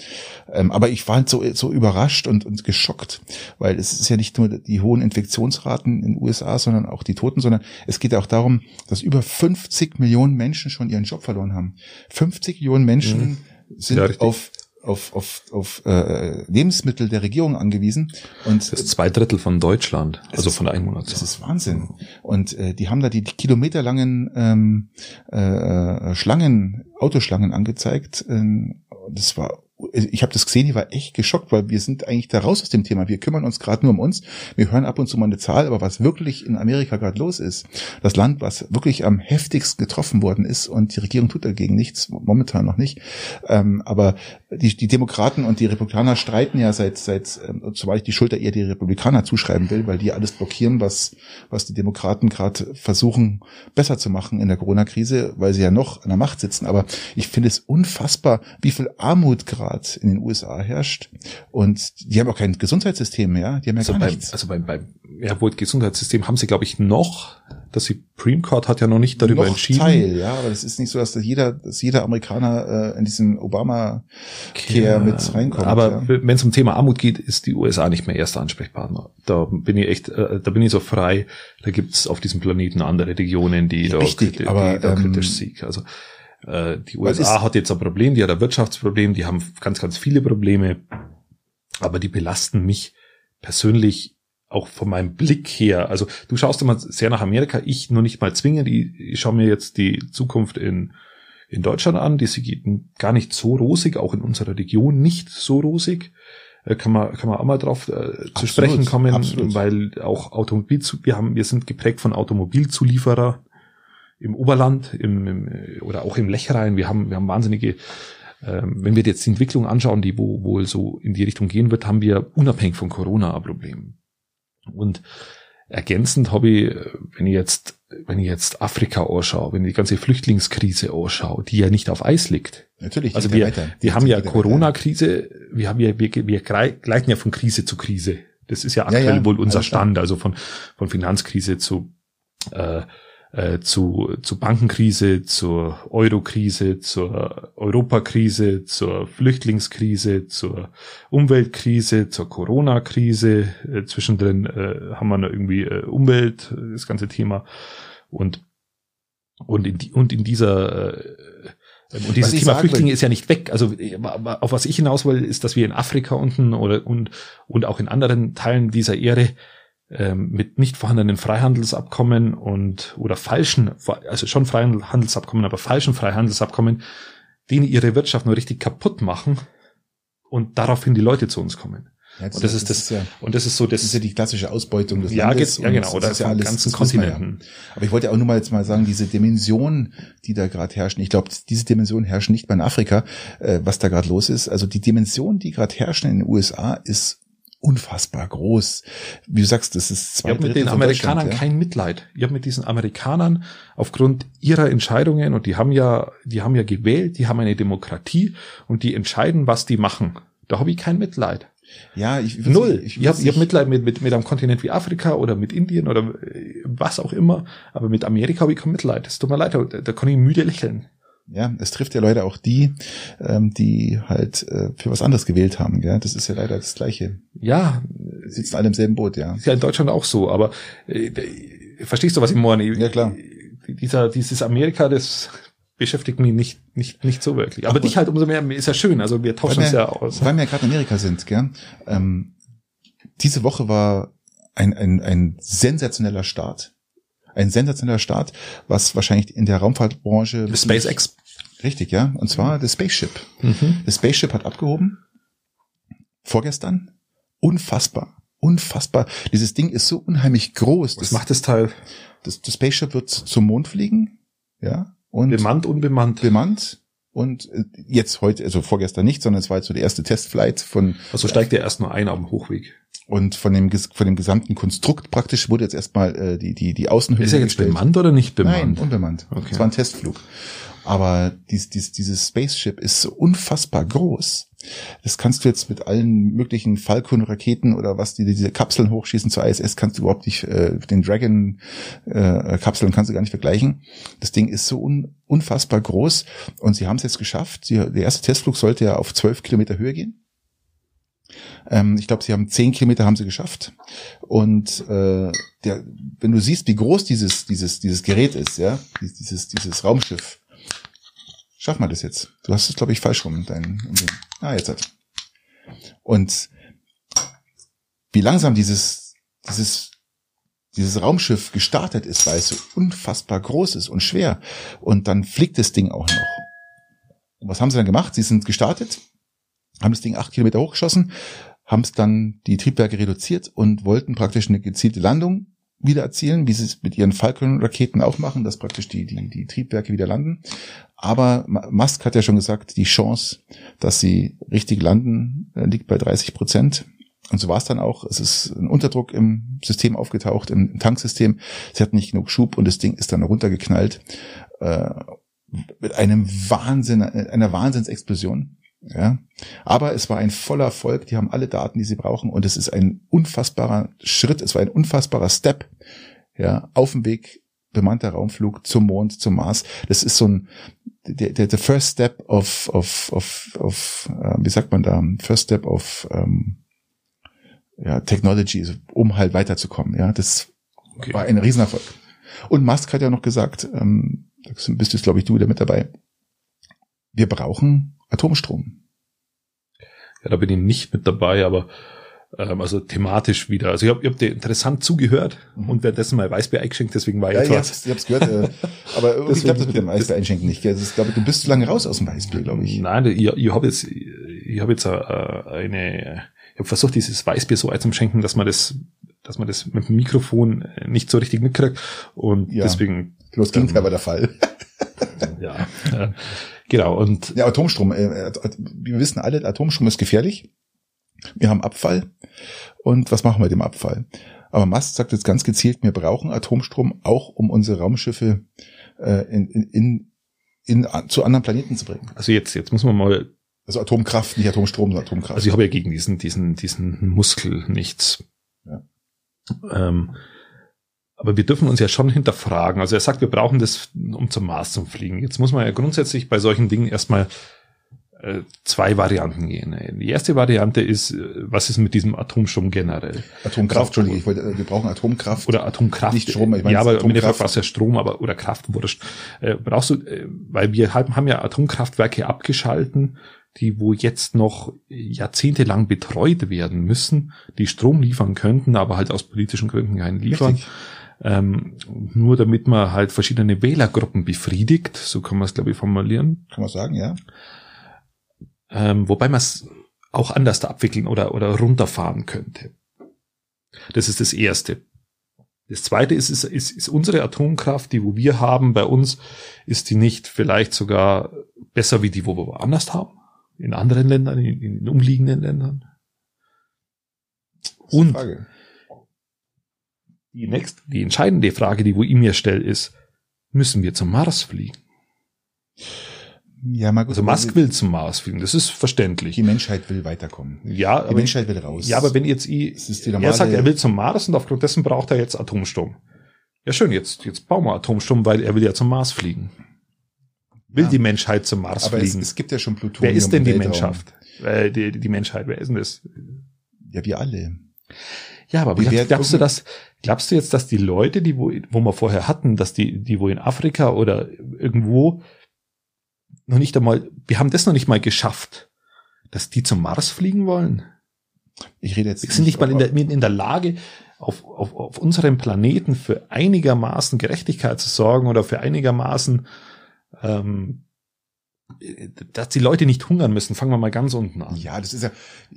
Ähm, aber ich war halt so, so überrascht und, und geschockt, weil es ist ja nicht nur die hohen Infektionsraten in den USA, sondern auch die Toten, sondern es geht auch darum, dass über 50 Millionen Menschen schon ihren Job verloren haben. 50 Millionen Menschen sind Ja, auf auf, auf, auf äh, Lebensmittel der Regierung angewiesen und Das ist zwei Drittel von Deutschland, also ist- von der Einwohnerzahl. das ist Wahnsinn. Und äh, die haben da die kilometerlangen ähm, äh, Schlangen, Autoschlangen angezeigt. Ähm, das war, ich habe das gesehen, ich war echt geschockt, weil wir sind eigentlich da raus aus dem Thema. Wir kümmern uns gerade nur um uns. Wir hören ab und zu mal eine Zahl, aber was wirklich in Amerika gerade los ist, das Land, was wirklich am heftigsten getroffen worden ist und die Regierung tut dagegen nichts, momentan noch nicht. Ähm, aber die, die Demokraten und die Republikaner streiten ja seit, seit, ähm, zumal ich die Schulter eher die Republikaner zuschreiben will, weil die alles blockieren, was, was die Demokraten gerade versuchen besser zu machen in der Corona-Krise, weil sie ja noch an der Macht sitzen. Aber ich finde es unfassbar, wie viel Armut gerade in den USA herrscht. Und die haben auch kein Gesundheitssystem mehr. Die haben ja Also gar beim, nichts. also beim, beim ja, wohl Gesundheitssystem haben sie, glaube ich, noch. Das Supreme Court hat ja noch nicht darüber noch entschieden. Teil, ja, aber das ist nicht so, dass das jeder, dass jeder Amerikaner äh, in diesen Obama Care mit reinkommt. Aber ja. wenn es um Thema Armut geht, ist die USA nicht mehr erster Ansprechpartner. Da bin ich echt, äh, da bin ich so frei. Da gibt's auf diesem Planeten andere Regionen, die da, Richtig, die, die aber, da ähm, kritisch sind. Also äh, die USA hat jetzt ein Problem, die hat ein Wirtschaftsproblem, die haben ganz, ganz viele Probleme, aber die belasten mich persönlich auch von meinem Blick her. Also du schaust immer sehr nach Amerika, ich nur nicht mal zwingend. Ich, ich schaue mir jetzt die Zukunft in in Deutschland an. Die sieht gar nicht so rosig, auch in unserer Region nicht so rosig. Äh, Kann man, kann man auch mal drauf äh, zu Absolut, sprechen kommen, absolut. weil auch Automobil, wir haben, wir sind geprägt von Automobilzulieferer im Oberland, im, im, oder auch im Lechrein. Wir haben, wir haben wahnsinnige, ähm, wenn wir jetzt die Entwicklung anschauen, die wo, wohl so in die Richtung gehen wird, haben wir unabhängig von Corona ein Problem. Und ergänzend habe ich, wenn ich jetzt, wenn ich jetzt Afrika anschaue, wenn ich die ganze Flüchtlingskrise anschaue, die ja nicht auf Eis liegt. Natürlich. Also wir, ja weiter. wir haben ja. Corona-Krise, wir haben ja, wir, wir gleiten ja von Krise zu Krise. Das ist ja aktuell ja, wohl unser. Stand, also von, von Finanzkrise zu, äh, äh, zu, zu Bankenkrise, zur Eurokrise, zur Europakrise, zur Flüchtlingskrise, zur Umweltkrise, zur Corona-Krise. Äh, zwischendrin äh, haben wir noch irgendwie äh, Umwelt, äh, das ganze Thema. Und, und, in, die, und in dieser äh, und dieses Thema Flüchtlinge ist ja nicht weg. Also aber auf was ich hinaus will, ist, dass wir in Afrika unten oder und, und auch in anderen Teilen dieser Erde ähm, mit nicht vorhandenen Freihandelsabkommen und oder falschen, also schon Freihandelsabkommen, aber falschen Freihandelsabkommen, denen ihre Wirtschaft nur richtig kaputt machen und daraufhin die Leute zu uns kommen. Ja, Und das ist das, ja, und das ist so das das, ist ja die klassische Ausbeutung des ja, Landes. ja genau, das oder ist ja alles, ganzen das wir ja. Kontinenten. Aber ich wollte auch nur mal jetzt mal sagen, diese Dimension, die da gerade herrschen, ich glaube, diese Dimension herrscht nicht mal in Afrika, äh, was da gerade los ist. Also die Dimension, die gerade herrschen in den USA, ist unfassbar groß. Wie du sagst, das ist zwei Ich habe mit den Amerikanern ja? kein Mitleid. Ich habe mit diesen Amerikanern aufgrund ihrer Entscheidungen und die haben ja, die haben ja gewählt, die haben eine Demokratie und die entscheiden, was die machen. Da habe ich kein Mitleid. Ja, ich null. Ich, ich, ich habe hab Mitleid mit, mit mit einem Kontinent wie Afrika oder mit Indien oder was auch immer, aber mit Amerika habe ich kein Mitleid. Es tut mir leid, da, da kann ich müde lächeln. Ja, es trifft ja Leute auch die, ähm, die halt äh, für was anderes gewählt haben. Gell? Das ist ja leider das Gleiche. Ja. Sitzen alle im selben Boot, ja. Ist ja in Deutschland auch so, aber äh, verstehst du, was ich meine? Ja, klar. Dieser, dieses Amerika, das beschäftigt mich nicht, nicht, nicht so wirklich. Aber, aber dich halt umso mehr, ist ja schön. Also wir tauschen uns ja aus. Weil wir ja gerade in Amerika sind, gell? Ähm, diese Woche war ein, ein, ein sensationeller Start ein sensationeller Start, was wahrscheinlich in der Raumfahrtbranche. SpaceX. Richtig, ja. Und zwar das Spaceship. Mhm. Das Spaceship hat abgehoben. Vorgestern. Unfassbar. Unfassbar. Dieses Ding ist so unheimlich groß. Was das macht das Teil? Das, das Spaceship wird zum Mond fliegen. Ja. Und bemannt, unbemannt. Bemannt. Und äh, jetzt heute, also vorgestern nicht, sondern es war jetzt so der erste Testflight von. Also steigt der erst nur ein auf dem Hochweg. Und von dem, von dem gesamten Konstrukt praktisch wurde jetzt erstmal äh, die, die, die Außenhülle. Ist er jetzt gestellt. bemannt oder nicht bemannt? Nein, unbemannt. Okay. Es war ein Testflug. Aber dies, dies, dieses Spaceship ist so unfassbar groß. Das kannst du jetzt mit allen möglichen Falcon-Raketen oder was die diese Kapseln hochschießen zur ISS kannst du überhaupt nicht, äh, den Dragon-Kapseln äh, kannst du gar nicht vergleichen. Das Ding ist so un, unfassbar groß und sie haben es jetzt geschafft. Sie, der erste Testflug sollte ja auf zwölf Kilometer Höhe gehen. Ähm, ich glaube, sie haben zehn Kilometer haben sie geschafft. Und äh, der, wenn du siehst, wie groß dieses dieses dieses Gerät ist, ja, dieses dieses Raumschiff, schaff mal das jetzt. Du hast es, glaube ich, falsch rum. Dein, ah, jetzt hat. Und wie langsam dieses dieses dieses Raumschiff gestartet ist, weil es so unfassbar groß ist und schwer. Und dann fliegt das Ding auch noch. Und was haben sie dann gemacht? Sie sind gestartet, haben das Ding acht Kilometer hochgeschossen, haben es dann die Triebwerke reduziert und wollten praktisch eine gezielte Landung wieder erzielen, wie sie es mit ihren Falcon-Raketen auch machen, dass praktisch die, die, die Triebwerke wieder landen. Aber Musk hat ja schon gesagt, die Chance, dass sie richtig landen, äh, liegt bei 30 Prozent. Und so war es dann auch. Es ist ein Unterdruck im System aufgetaucht, im Tanksystem. Sie hatten nicht genug Schub und das Ding ist dann runtergeknallt äh, mit einem Wahnsinn, einer Wahnsinnsexplosion. Ja, aber es war ein voller Erfolg. Die haben alle Daten, die sie brauchen, und es ist ein unfassbarer Schritt. Es war ein unfassbarer Step. Ja, auf dem Weg bemannter Raumflug zum Mond, zum Mars. Das ist so ein der, der, der first step of of of of äh, wie sagt man da first step of ähm, ja Technology, um halt weiterzukommen. Ja, das okay. war ein Riesenerfolg. Und Musk hat ja noch gesagt, ähm, da bist du glaube ich du wieder mit dabei. Wir brauchen Atomstrom. Ja, da bin ich nicht mit dabei, aber ähm, also thematisch wieder. Also ich habe ich hab dir interessant zugehört mhm. und währenddessen mal Weißbier eingeschenkt, deswegen war ich ja, ich hab's, ich hab's gehört, äh, aber ich glaube das mit dem Weißbier einschenken nicht. Das ist, glaube, du bist zu lange raus aus dem Weißbier, glaube ich. Nein, ich, ich habe jetzt, ich habe jetzt äh, eine, ich habe versucht, dieses Weißbier so einzuschenken, dass man das, dass man das mit dem Mikrofon nicht so richtig mitkriegt und ja, deswegen. Bloß Gegenteil war der Fall. ja. Äh, Genau, und. Ja, Atomstrom, äh, äh, wir wissen alle, Atomstrom ist gefährlich. Wir haben Abfall. Und was machen wir mit dem Abfall? Aber Mast sagt jetzt ganz gezielt, wir brauchen Atomstrom auch, um unsere Raumschiffe äh, in, in, in, in, zu anderen Planeten zu bringen. Also jetzt, jetzt muss man mal. Also Atomkraft, nicht Atomstrom, sondern Atomkraft. Also ich habe ja gegen diesen, diesen, diesen Muskel nichts. Ja. Ähm, aber wir dürfen uns ja schon hinterfragen. Also er sagt, wir brauchen das, um zum Mars zu fliegen. Jetzt muss man ja grundsätzlich bei solchen Dingen erstmal äh, zwei Varianten gehen. Die erste Variante ist, äh, was ist mit diesem Atomstrom generell? Atomkraft, Entschuldigung, ich wollte, äh, wir brauchen Atomkraft. Oder Atomkraft. Nicht Strom, ich meine, ja, aber im Endeffekt war ja Strom, aber, oder Kraft, wurscht. Äh, brauchst du, äh, weil wir haben, haben ja Atomkraftwerke abgeschalten, die wo jetzt noch jahrzehntelang betreut werden müssen, die Strom liefern könnten, aber halt aus politischen Gründen keinen liefern. Richtig ähm, nur damit man halt verschiedene Wählergruppen befriedigt, so kann man es glaube ich formulieren. Kann man sagen, ja. Ähm, wobei man es auch anders abwickeln oder, oder runterfahren könnte. Das ist das Erste. Das Zweite ist, ist, ist, ist unsere Atomkraft, die wo wir haben bei uns, ist die nicht vielleicht sogar besser wie die, wo wir woanders haben? In anderen Ländern, in, in umliegenden Ländern? Und Frage. Die nächste, die entscheidende Frage, die wo ich mir stelle, ist, müssen wir zum Mars fliegen? Ja, mal gut. Also Musk will zum Mars fliegen, das ist verständlich. Die Menschheit will weiterkommen. Ja, die Menschheit will raus. Ja, aber wenn jetzt ich, er sagt, er will zum Mars und aufgrund dessen braucht er jetzt Atomstrom. Ja, schön, jetzt, jetzt bauen wir Atomstrom, weil er will ja zum Mars fliegen. Will ja. die Menschheit zum Mars aber fliegen? Es, es, gibt ja schon Plutonium. Wer ist denn die Menschheit? Äh, die, die Menschheit, wer ist denn das? Ja, wir alle. Ja, aber wie glaubst du das, glaubst du jetzt, dass die Leute, die wo, wo wir vorher hatten, dass die, die wo in Afrika oder irgendwo noch nicht einmal, wir haben das noch nicht mal geschafft, dass die zum Mars fliegen wollen. Ich rede jetzt. Wir sind nicht mal in der, in der Lage, auf, auf, auf unserem Planeten für einigermaßen Gerechtigkeit zu sorgen oder für einigermaßen ähm, dass die Leute nicht hungern müssen, fangen wir mal ganz unten an. Ja, das ist ja.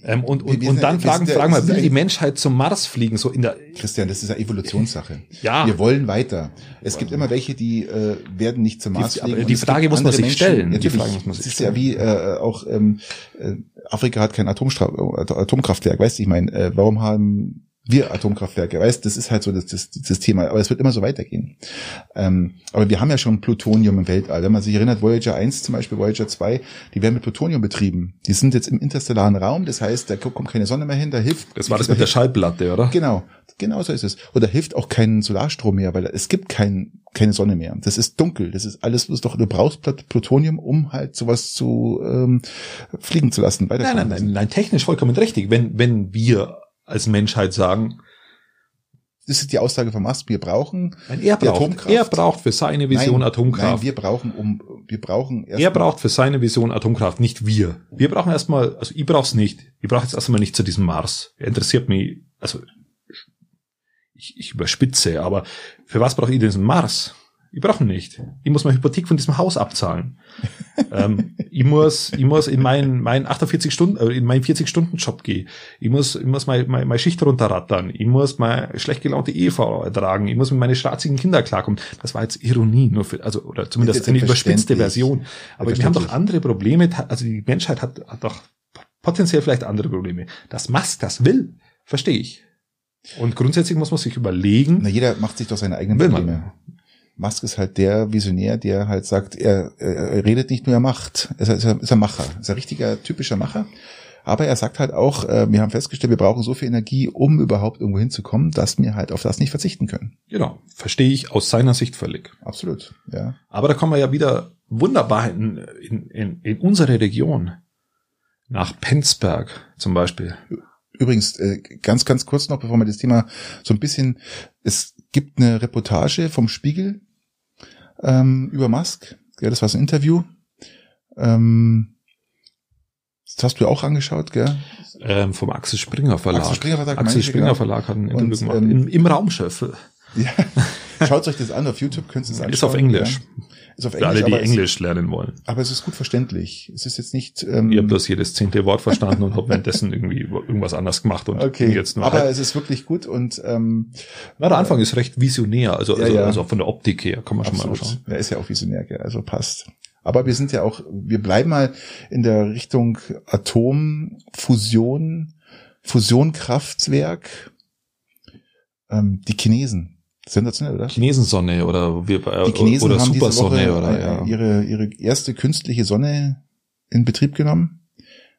Ähm, und und, und dann fragen, ja, fragen wir, will die Menschheit zum Mars fliegen? So in der. Christian, das ist ja Evolutionssache. Ja. Wir wollen weiter. Es gibt immer welche, die äh, werden nicht zum Mars die, fliegen. Die Frage muss man sich Menschen, stellen. Ja, die Frage muss man sich stellen. Das ist ja wie äh, auch ähm, äh, Afrika hat kein Atomstra Atomkraftwerk. Weißt du, ich meine, äh, warum haben wir Atomkraftwerke. Weißt, das ist halt so das, das, das Thema. Aber es wird immer so weitergehen. Ähm, aber wir haben ja schon Plutonium im Weltall. Wenn man sich erinnert, Voyager 1 zum Beispiel, Voyager 2, die werden mit Plutonium betrieben. Die sind jetzt im interstellaren Raum. Das heißt, da kommt keine Sonne mehr hin, da hilft. Das war das mit der Schallplatte, oder? Genau. Genau so ist es. Oder hilft auch kein Solarstrom mehr, weil es gibt kein, keine Sonne mehr. Das ist dunkel. Das ist alles, was doch, du brauchst Plutonium, um halt sowas zu ähm, fliegen zu lassen. Nein, nein, nein, nein, technisch vollkommen richtig. Wenn, wenn wir als Menschheit sagen. Das ist die Aussage von Musk. Wir brauchen er braucht, Atomkraft. Er braucht für seine Vision nein, Atomkraft. Nein, wir brauchen um, wir brauchen Er braucht für seine Vision Atomkraft, nicht wir. Wir brauchen erstmal, also ich brauch's nicht. Ich brauche jetzt erstmal nicht zu diesem Mars. Er interessiert mich, also ich, ich überspitze, aber für was brauche ich diesen Mars? Ich brauche nicht. Ich muss meine Hypothek von diesem Haus abzahlen. ähm, ich muss, ich muss in meinen, meinen 48 Stunden, äh, in meinen 40 Stunden Job gehen. Ich muss, ich muss meine, meine, meine Schicht runterrattern. Ich muss meine schlecht gelaunte Ehefrau ertragen. Ich muss mit meinen schratzigen Kindern klarkommen. Das war jetzt Ironie, nur für, also, oder zumindest eine überspitzte Version. Aber wir haben doch andere Probleme. Also die Menschheit hat, hat doch potenziell vielleicht andere Probleme. Das Musk das will, verstehe ich. Und grundsätzlich muss man sich überlegen. Na, jeder macht sich doch seine eigenen Probleme. Musk ist halt der Visionär, der halt sagt, er, er redet nicht nur, er macht. Er ist, er ist ein Macher. Er ist ein richtiger, typischer Macher. Aber er sagt halt auch, äh, wir haben festgestellt, wir brauchen so viel Energie, um überhaupt irgendwo hinzukommen, dass wir halt auf das nicht verzichten können. Genau, verstehe ich aus seiner Sicht völlig. Absolut, ja. Aber da kommen wir ja wieder wunderbar in, in, in, in unsere Region. Nach Penzberg zum Beispiel. Übrigens, äh, ganz, ganz kurz noch, bevor wir das Thema so ein bisschen, es gibt eine Reportage vom Spiegel, ähm, über Musk. Ja, das war so ein Interview. Ähm, das hast du auch angeschaut, gell? Ähm, vom Axel Springer Verlag. Axel Springer Verlag, Axel Springer genau. Verlag hat ein Interview gemacht. Ähm, Im, Im Raumschöffel. Ja. Schaut euch das an, auf YouTube könnt ihr es anschauen. Ist auf Englisch. Ja. Ist auf Englisch. Für alle, die Englisch lernen wollen. Aber es ist gut verständlich. Es ist jetzt nicht. Ähm, ich habe das jedes zehnte Wort verstanden und habe währenddessen irgendwie irgendwas anders gemacht und okay. jetzt nur. Aber halt. es ist wirklich gut und ähm, Na, der Anfang äh, ist recht visionär, also, ja, also, ja. also von der Optik her kann man Absolut. schon mal schauen. Er ist ja auch visionär, gell? also passt. Aber wir sind ja auch, wir bleiben mal in der Richtung Atomfusion, Fusionkraftwerk. Ähm, die Chinesen Sensationell, oder? Chinesensonne oder wir äh, die Chinesen oder haben Supersonne oder ja. ihre ihre erste künstliche Sonne in Betrieb genommen,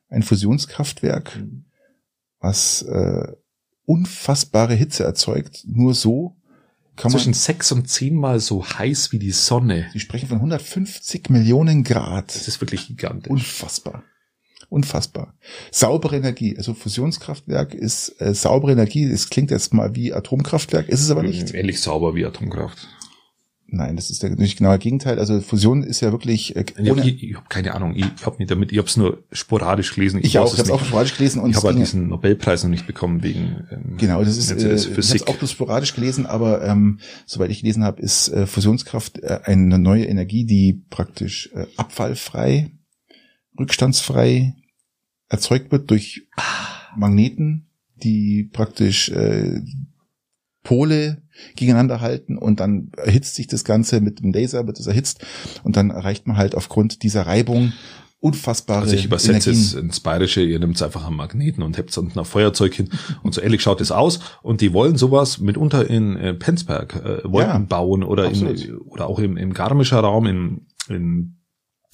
ein Fusionskraftwerk, was äh, unfassbare Hitze erzeugt. Nur so kann Zwischen man sechs und zehnmal so heiß wie die Sonne. Sie sprechen von 150 Millionen Grad. Das ist wirklich gigantisch. Unfassbar. Unfassbar. Saubere Energie, also Fusionskraftwerk ist äh, saubere Energie. Es klingt jetzt mal wie Atomkraftwerk, ist es aber nicht. Ähnlich sauber wie Atomkraft. Nein, das ist der nicht genaue Gegenteil. Also Fusion ist ja wirklich. Äh, ohne ich, habe keine Ahnung. Ich, ich habe nicht damit. Ich habe es nur sporadisch gelesen. Ich, ich auch. Ich habe auch sporadisch gelesen und ich habe halt diesen Nobelpreis noch nicht bekommen wegen. Ähm, genau, das ist. Äh, Physik. Ich habe auch nur sporadisch gelesen, aber ähm, soweit ich gelesen habe, ist äh, Fusionskraft äh, eine neue Energie, die praktisch äh, abfallfrei, rückstandsfrei erzeugt wird durch Magneten, die praktisch äh, Pole gegeneinander halten und dann erhitzt sich das Ganze mit dem Laser, wird es erhitzt und dann erreicht man halt aufgrund dieser Reibung unfassbare Also ich übersetze Energien. es ins Bayerische, ihr nehmt einfach einen Magneten und hebt unten ein Feuerzeug hin und so ähnlich schaut es aus und die wollen sowas mitunter in äh, Penzberg äh, Wolken Ja, bauen oder in, absolut. oder auch im, im Garmischer Raum in, in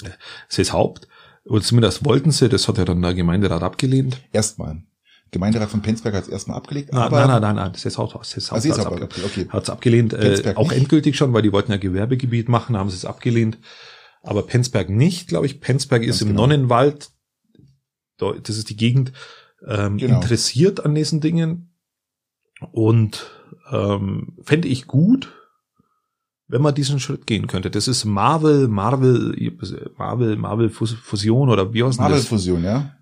äh, Seeshaupt oder zumindest wollten sie, das hat ja dann der Gemeinderat abgelehnt. Erstmal. Gemeinderat von Penzberg hat es erstmal abgelegt, Nein, aber nein, nein, nein, nein, Seeshaupt, Seeshaupt, Ah, Seeshaupt, hat's okay, okay. hat's abgelehnt, äh, Penzberg auch nicht? endgültig schon, weil die wollten ja Gewerbegebiet machen, haben sie es abgelehnt. Aber Penzberg nicht, glaube ich. Penzberg ist im genau. Nonnenwald, da- das ist die Gegend, ähm, Genau. interessiert an diesen Dingen und ähm, fände ich gut, wenn man diesen Schritt gehen könnte. Das ist Marvel, Marvel, Marvel, Marvel Fus- Fusion oder wie heißt denn das? Marvel-Fusion, ja.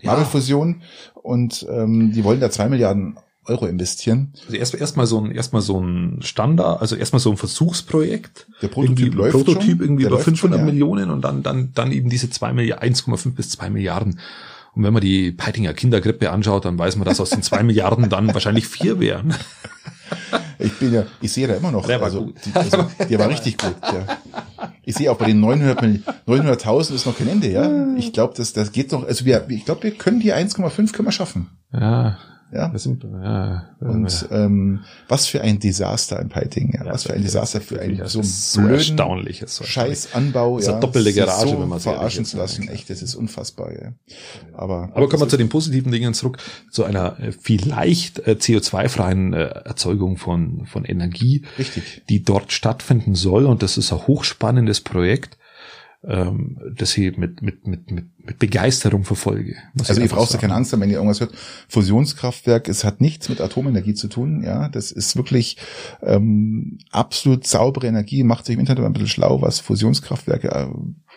Ja. Marvel-Fusion und ähm, die wollen da zwei Milliarden Euro investieren. Also erst erstmal so ein erstmal so ein Standard, also erstmal so ein Versuchsprojekt. Der Prototyp irgendwie, läuft Prototyp schon. irgendwie über läuft 500 schon, ja. Millionen und dann dann dann eben diese 2 Milliarden 1,5 bis 2 Milliarden. Und wenn man die Peitinger Kindergrippe anschaut, dann weiß man, dass aus den 2 Milliarden dann wahrscheinlich vier wären. Ich bin ja, ich sehe da immer noch. Der war also, gut. Die, also, der war richtig gut. Der, ich sehe auch bei den 900 Mil- 900.000 ist noch kein Ende, ja. Ich glaube, das, das geht noch. Also wir, ich glaube, wir können die 1,5 können wir schaffen. Ja, Ja. das sind ja, Und ähm, was für ein Desaster in Peiting, ja. was für ein Desaster für einen das so so blöden erstaunlich. ist so erstaunlich. Scheiß Anbau, Das ist ja. eine doppelte Garage, so wenn man verarschen zu lassen. Echt, das ist unfassbar, ja. Aber, Aber kommen wir zu den positiven Dingen zurück, zu einer äh, vielleicht äh, CO2-freien äh, Erzeugung von, von Energie, Richtig. die dort stattfinden soll. Und das ist ein hochspannendes Projekt, ähm, das ich mit, mit, mit, mit, mit Begeisterung verfolge. Also ihr braucht ja keine Angst haben, wenn ihr irgendwas hört. Fusionskraftwerk, es hat nichts mit Atomenergie zu tun, ja. Das ist wirklich ähm, absolut saubere Energie. Macht sich im Internet mal ein bisschen schlau, was Fusionskraftwerke, äh,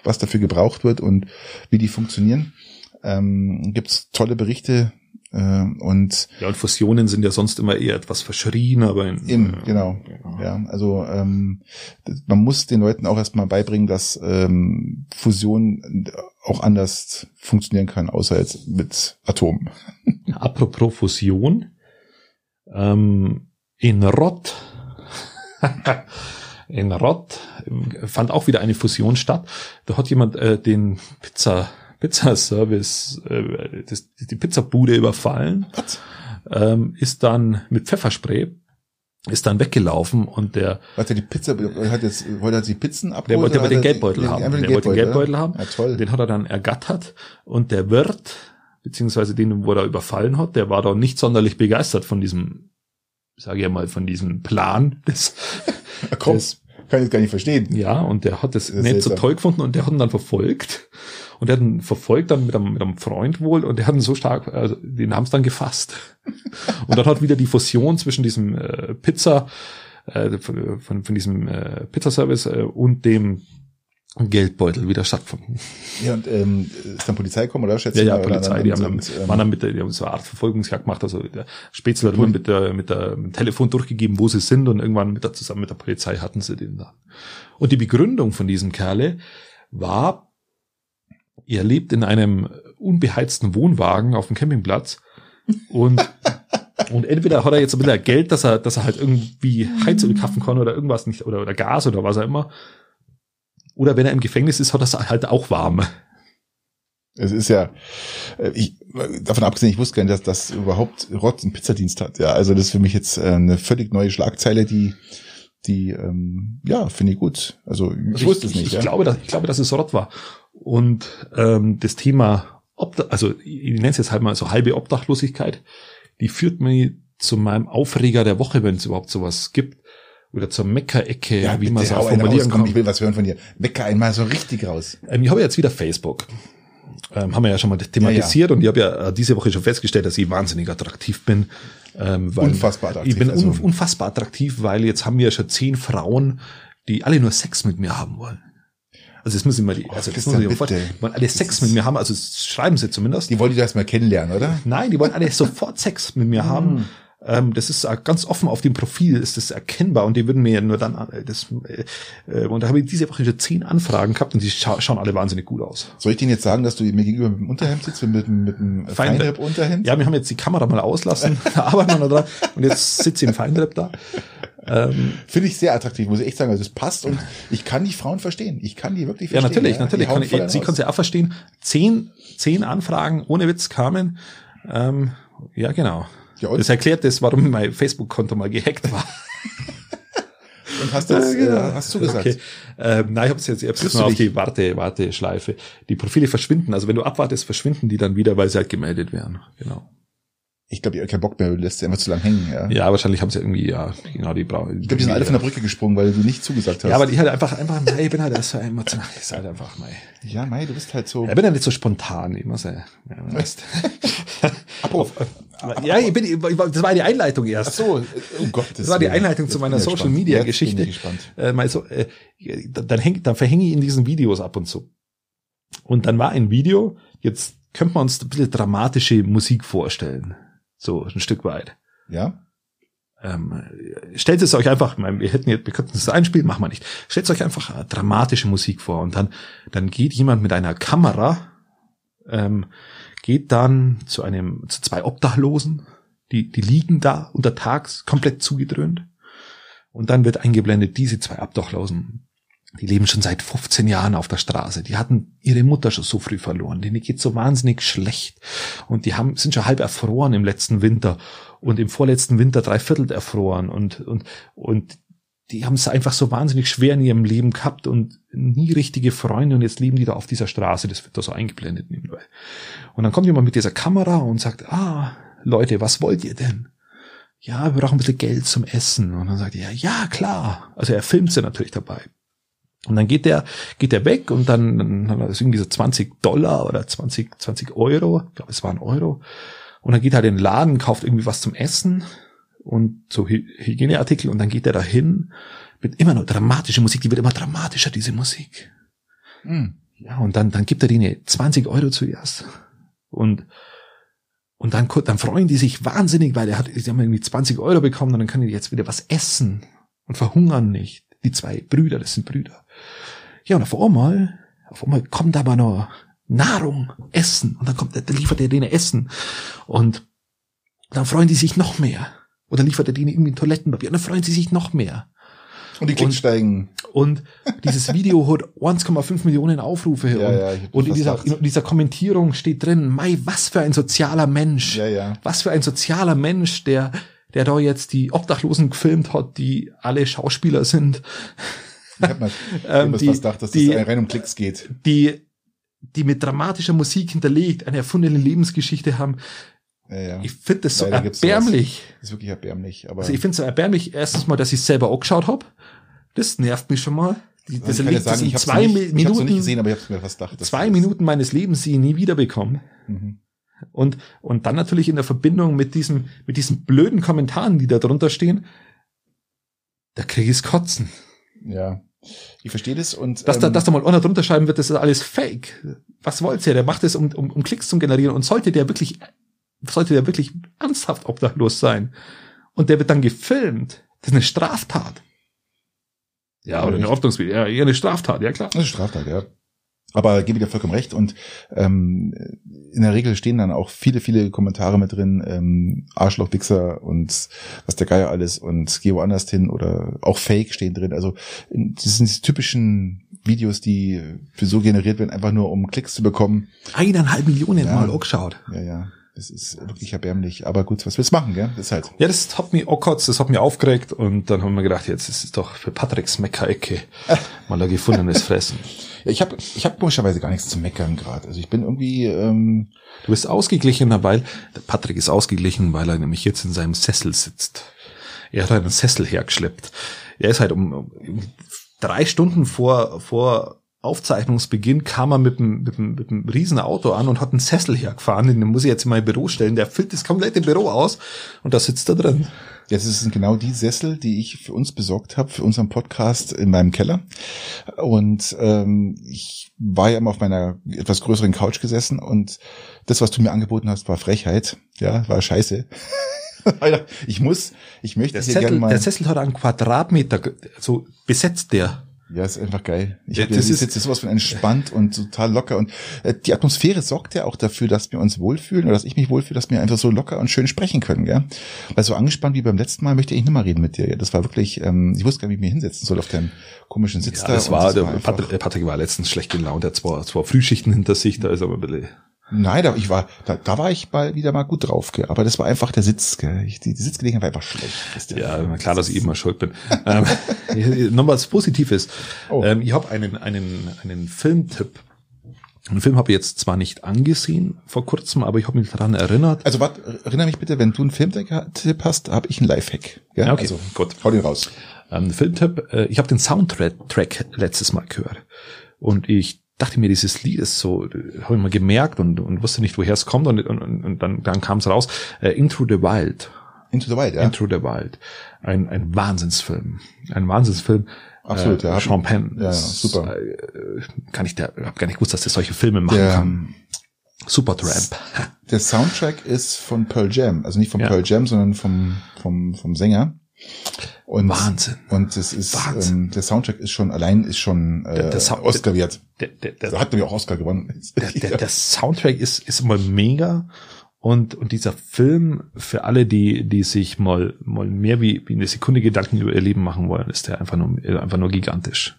was dafür gebraucht wird und wie die funktionieren. Ähm, gibt's tolle Berichte und Ja, und Fusionen sind ja sonst immer eher etwas verschrien, aber in, Eben, äh, genau. Ja, also ähm, man muss den Leuten auch erstmal beibringen, dass ähm, Fusion auch anders funktionieren kann, außer jetzt mit Atomen. Apropos Fusion, ähm, in Rott, in Rott ähm, fand auch wieder eine Fusion statt. Da hat jemand äh, den Pizza Pizzaservice, äh, das, die Pizzabude überfallen, ähm, ist dann mit Pfefferspray, ist dann weggelaufen und der, Hat er die Pizza, hat jetzt, wollte er die Pizzen abholen? der wollte aber den Geldbeutel den- haben. einfach Der wollte den Geldbeutel oder? haben. Ja, toll. Den hat er dann ergattert und der Wirt, beziehungsweise den, wo er überfallen hat, der war da nicht sonderlich begeistert von diesem, sage ich ja mal, von diesem Plan des, des kann ich gar nicht verstehen. ja, und der hat das Das nicht so toll gefunden und der hat ihn dann verfolgt. Und der hat ihn verfolgt dann mit einem, mit einem Freund wohl und der hat ihn so stark, also den haben es dann gefasst. Und dann hat wieder die Fusion zwischen diesem äh, Pizza, äh, von, von, von diesem äh, Pizzaservice äh, und dem Geldbeutel wieder stattgefunden. Ja, und ähm, ist dann Polizei gekommen oder schätze Ja, ja, mal, Polizei, die haben dann, und, ähm, waren dann mit der, die haben so eine Art Verfolgungsjagd gemacht, also der Spätzle hat immer mit der, mit der, mit dem Telefon durchgegeben, wo sie sind und irgendwann mit der, zusammen mit der Polizei hatten sie den dann. Und die Begründung von diesem Kerle war, er lebt in einem unbeheizten Wohnwagen auf dem Campingplatz und und entweder hat er jetzt ein bisschen Geld, dass er, dass er halt irgendwie Heizöl kaufen kann oder irgendwas nicht, oder, oder Gas oder was auch immer. Oder wenn er im Gefängnis ist, hat er es halt auch warm. Es ist ja, äh, ich, davon abgesehen, ich wusste gar nicht, dass das überhaupt Rott einen Pizzadienst hat. Ja, also das ist für mich jetzt äh, eine völlig neue Schlagzeile, die, die, ähm, ja, finde ich gut. Also ich Also wusste ich, es nicht. Ich, ja. glaube, dass, ich glaube, dass es Rott war. Und ähm, das Thema, Obda also ich nenne es jetzt halt mal so halbe Obdachlosigkeit, die führt mich zu meinem Aufreger der Woche, wenn es überhaupt sowas gibt. Oder zur Meckerecke, ja, wie man es auch formulieren kann. ich will was hören von dir. Wecker einmal so richtig raus. Ähm, ich habe jetzt wieder Facebook. Ähm, haben wir ja schon mal thematisiert und ich habe ja äh, diese Woche schon festgestellt, dass ich wahnsinnig attraktiv bin. Ähm, weil Unfassbar attraktiv, Ich bin also- unfassbar attraktiv, weil jetzt haben wir schon zehn Frauen, die alle nur Sex mit mir haben wollen. Also das müssen wir, die- also das Christian, muss ich mir vorstellen. bitte. Die wollen alle Sex mit mir haben, also schreiben sie zumindest. Die wollte ich erst mal kennenlernen, oder? Nein, die wollen alle sofort Sex mit mir haben. Ähm, das ist äh, ganz offen auf dem Profil, ist das erkennbar und die würden mir ja nur dann, äh, das, äh, und da habe ich diese Woche schon zehn Anfragen gehabt und die scha schauen alle wahnsinnig gut aus. Soll ich denen jetzt sagen, dass du mir gegenüber mit dem Unterhemd sitzt, mit, dem- mit dem Feinripp. Feinripp-Unterhemd? Ja, wir haben jetzt die Kamera mal auslassen, arbeiten wir noch dran und jetzt sitzt sie im Feinripp da. Ähm, Finde ich sehr attraktiv, muss ich echt sagen. Also es passt und ich kann die Frauen verstehen. Ich kann die wirklich verstehen. Ja, natürlich, ja. natürlich. Kann ich, sie kann sie auch verstehen. Zehn, zehn Anfragen ohne Witz kamen. Ähm, ja, genau. Ja, das erklärt das, warum mein Facebook-Konto mal gehackt war. Und hast du das, äh, genau. hast du gesagt? Okay. Ähm, nein, ich habe jetzt, ich hab's jetzt nur auf die Warte, Warteschleife. Die Profile verschwinden. Also wenn du abwartest, verschwinden die dann wieder, weil sie halt gemeldet werden. Genau. Ich glaube, ihr habt keinen Bock mehr, lässt sie einfach zu lang hängen, ja. Ja, wahrscheinlich haben sie irgendwie, ja, genau, die brauchen. Ich glaube, die sind alle von der Brücke gesprungen, weil du nicht zugesagt hast. Ja, aber ich halt einfach, einfach, mei, ich bin halt so emotional, ist halt einfach, mei. Ja, mei, du bist halt so. Ich bin ja nicht so spontan, ich muss ja, ja weißt. Abruf. Ja, ich bin, das war die Einleitung erst. Ach so, oh Gott. Das, das war die Einleitung zu meiner Social Media Geschichte. Äh, mal so, äh, dann hängt, dann verhänge ich in diesen Videos ab und zu. Und dann war ein Video, jetzt könnte man uns ein bisschen dramatische Musik vorstellen. So ein Stück weit. Ja. Ähm, stellt es euch einfach, wir hätten jetzt, wir könnten es einspielen, machen wir nicht. Stellt euch einfach dramatische Musik vor und dann, dann geht jemand mit einer Kamera, ähm, geht dann zu einem, zu zwei Obdachlosen, die, die liegen da untertags komplett zugedröhnt. Und dann wird eingeblendet, diese zwei Obdachlosen die leben schon seit 15 Jahren auf der Straße. Die hatten ihre Mutter schon so früh verloren. Denen geht so wahnsinnig schlecht. Und die haben, sind schon halb erfroren im letzten Winter. Und im vorletzten Winter drei Viertel erfroren. Und, und, und die haben es einfach so wahnsinnig schwer in ihrem Leben gehabt und nie richtige Freunde. Und jetzt leben die da auf dieser Straße. Das wird da so eingeblendet nebenbei. Und dann kommt jemand mit dieser Kamera und sagt, ah, Leute, was wollt ihr denn? Ja, wir brauchen ein bisschen Geld zum Essen. Und dann sagt er, ja, klar. Also er filmt sie natürlich dabei. Und dann geht der, geht der weg und dann, dann er irgendwie so 20 Dollar oder 20, 20 Euro. Ich glaube, es waren Euro. Und dann geht er in den Laden, kauft irgendwie was zum Essen und so Hygieneartikel und dann geht er dahin mit immer noch dramatische Musik, die wird immer dramatischer, diese Musik. Mhm. Ja, und dann, dann gibt er denen 20 Euro zuerst. Und, und dann, dann freuen die sich wahnsinnig, weil er hat, sie haben irgendwie 20 Euro bekommen und dann können die jetzt wieder was essen und verhungern nicht. Die zwei Brüder, das sind Brüder. Ja, und auf einmal, auf einmal kommt aber noch Nahrung, Essen. Und dann kommt, dann liefert er denen Essen. Und dann freuen die sich noch mehr. Oder liefert er denen irgendwie Toilettenpapier. Und dann freuen sie sich noch mehr. Und die Klicks und, steigen. Und dieses Video hat 1,5 Millionen Aufrufe. Ja, und, ja, und in dieser, in dieser Kommentierung steht drin, Mai, was für ein sozialer Mensch. Ja, ja. Was für ein sozialer Mensch, der, der da jetzt die Obdachlosen gefilmt hat, die alle Schauspieler sind. Ich hab mal ähm, die, was gedacht, dass die, das rein um Klicks geht. Die, die mit dramatischer Musik hinterlegt eine erfundene Lebensgeschichte haben. Ja, ja. Ich finde das so erbärmlich. Das ist wirklich erbärmlich. Aber also ich finde es so erbärmlich, erstens mal, dass ich selber auch geschaut hab. Das nervt mich schon mal. Die, das also ich kann sagen, ich zwei nicht, Minuten, ich nicht gesehen, aber ich habe mir fast gedacht. Zwei Minuten meines Lebens sie nie wiederbekommen. Mhm. Und, und dann natürlich in der Verbindung mit diesem, mit diesen blöden Kommentaren, die da drunter stehen, da kriege ich's kotzen. Ja. Ich verstehe das und. Dass, ähm, da, dass da mal einer drunter schreiben wird, das ist alles fake. Was wollt ihr? Der macht es, um, um, um Klicks zu generieren. Und sollte der wirklich, sollte der wirklich ernsthaft obdachlos sein und der wird dann gefilmt, das ist eine Straftat. Ja, oder eine Ordnungswidrigkeit. Ja, eher eine Straftat, ja klar. Das ist Straftat, ja. Aber gebe ich dir vollkommen recht. Und ähm, in der Regel stehen dann auch viele, viele Kommentare mit drin, ähm, Arschloch, Wichser und was der Geier alles und geh woanders hin oder auch Fake stehen drin. Also das sind diese typischen Videos, die für so generiert werden, einfach nur um Klicks zu bekommen. Eineinhalb Millionen ja, mal angeschaut. Ja, ja. Es ist wirklich erbärmlich. Aber gut, was willst du machen, gell? Das ist halt. Ja, das hat mich kurz, das hat mich aufgeregt und dann haben wir gedacht, jetzt ist es doch für Patricks Meckerecke mal ein gefundenes Fressen. ja, ich habe ich hab komischerweise gar nichts zu meckern gerade. Also ich bin irgendwie. Ähm du bist ausgeglichener, weil der Patrick ist ausgeglichen, weil er nämlich jetzt in seinem Sessel sitzt. Er hat einen Sessel hergeschleppt. Er ist halt um, um drei Stunden vor vor Aufzeichnungsbeginn kam er mit einem, mit einem, mit einem riesen Auto an und hat einen Sessel hergefahren. Den muss ich jetzt in mein Büro stellen. Der füllt das komplette Büro aus und da sitzt er drin. Jetzt ist es genau die Sessel, die ich für uns besorgt habe, für unseren Podcast in meinem Keller. Und ähm, ich war ja immer auf meiner etwas größeren Couch gesessen und das, was du mir angeboten hast, war Frechheit. Ja, war scheiße. ich muss, ich möchte der hier gerne mal. Der Sessel hat einen Quadratmeter, so besetzt der. Ja, ist einfach geil. Ich Ja, hab das das ist- ist sowas von entspannt und total locker und äh, die Atmosphäre sorgt ja auch dafür, dass wir uns wohlfühlen oder dass ich mich wohlfühle, dass wir einfach so locker und schön sprechen können, gell? Weil so angespannt wie beim letzten Mal möchte ich nicht mehr reden mit dir. Das war wirklich, ähm, ich wusste gar nicht, wie ich mich hinsetzen soll auf deinem komischen Sitz Ja, da. das war, der einfach- Patrick, Patrick war letztens schlecht gelaunt, er hat zwar, zwar Frühschichten hinter sich, da ist aber ein bisschen, Nein, da, ich war, da, da war ich mal wieder mal gut drauf, gell? aber das war einfach der Sitz, gell? Ich, die, die Sitzgelegenheit war einfach schlecht. ja, klar, dass ich eben mal schuld bin. ähm, noch was Positives. Oh. Ähm, ich habe einen, einen, einen Filmtipp. Den Film habe ich jetzt zwar nicht angesehen vor kurzem, aber ich habe mich daran erinnert. Also warte, erinnere mich bitte, wenn du einen Filmtipp hast, habe ich einen Lifehack. Gell? Ja, okay, also, gut. Hau den raus. Ähm, Filmtipp, äh, ich habe den Soundtrack Track letztes Mal gehört. Und ich dachte mir, dieses Lied ist so, habe ich mal gemerkt und, und wusste nicht, woher es kommt. Und, und, und dann, dann kam es raus, äh, Into the Wild. Into the Wild, ja. Into the Wild. Ein, ein Wahnsinnsfilm. Ein Wahnsinnsfilm. Absolut, äh, ja. Sean Penn. Ja, ist, super. Äh, kann ich da, hab gar nicht gewusst, dass der solche Filme machen Der, kann. Super Tramp. Der Soundtrack ist von Pearl Jam, also nicht von Ja. Pearl Jam, sondern vom, vom, vom Sänger. Und, Wahnsinn. Und das ist, Wahnsinn. ähm, der Soundtrack ist schon, allein ist schon äh, Der- der Sound- Oscar wert. Der, der, der, Da hat nämlich auch Oscar gewonnen. der, der, der Soundtrack ist, ist mal mega. Und, und dieser Film, für alle, die, die sich mal, mal mehr wie, wie eine Sekunde Gedanken über ihr Leben machen wollen, ist der einfach nur, einfach nur gigantisch.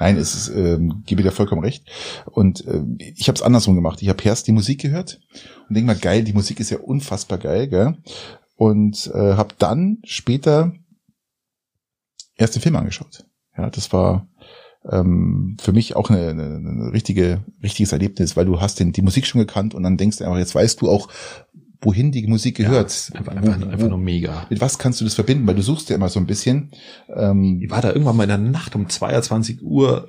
Nein, es ist, ähm, gebe dir vollkommen recht. Und äh, ich habe es andersrum gemacht. Ich habe erst die Musik gehört und denk mal, geil, die Musik ist ja unfassbar geil, gell? Und äh, habe dann später erst den Film angeschaut. Ja, das war ähm, für mich auch eine, eine, eine richtige, richtiges Erlebnis, weil du hast den, die Musik schon gekannt und dann denkst du einfach, jetzt weißt du auch, wohin die Musik gehört. Ja, einfach, einfach, einfach nur mega. mit was kannst du das verbinden? Weil du suchst ja immer so ein bisschen. Ähm, Ich war da irgendwann mal in der Nacht um 22 Uhr,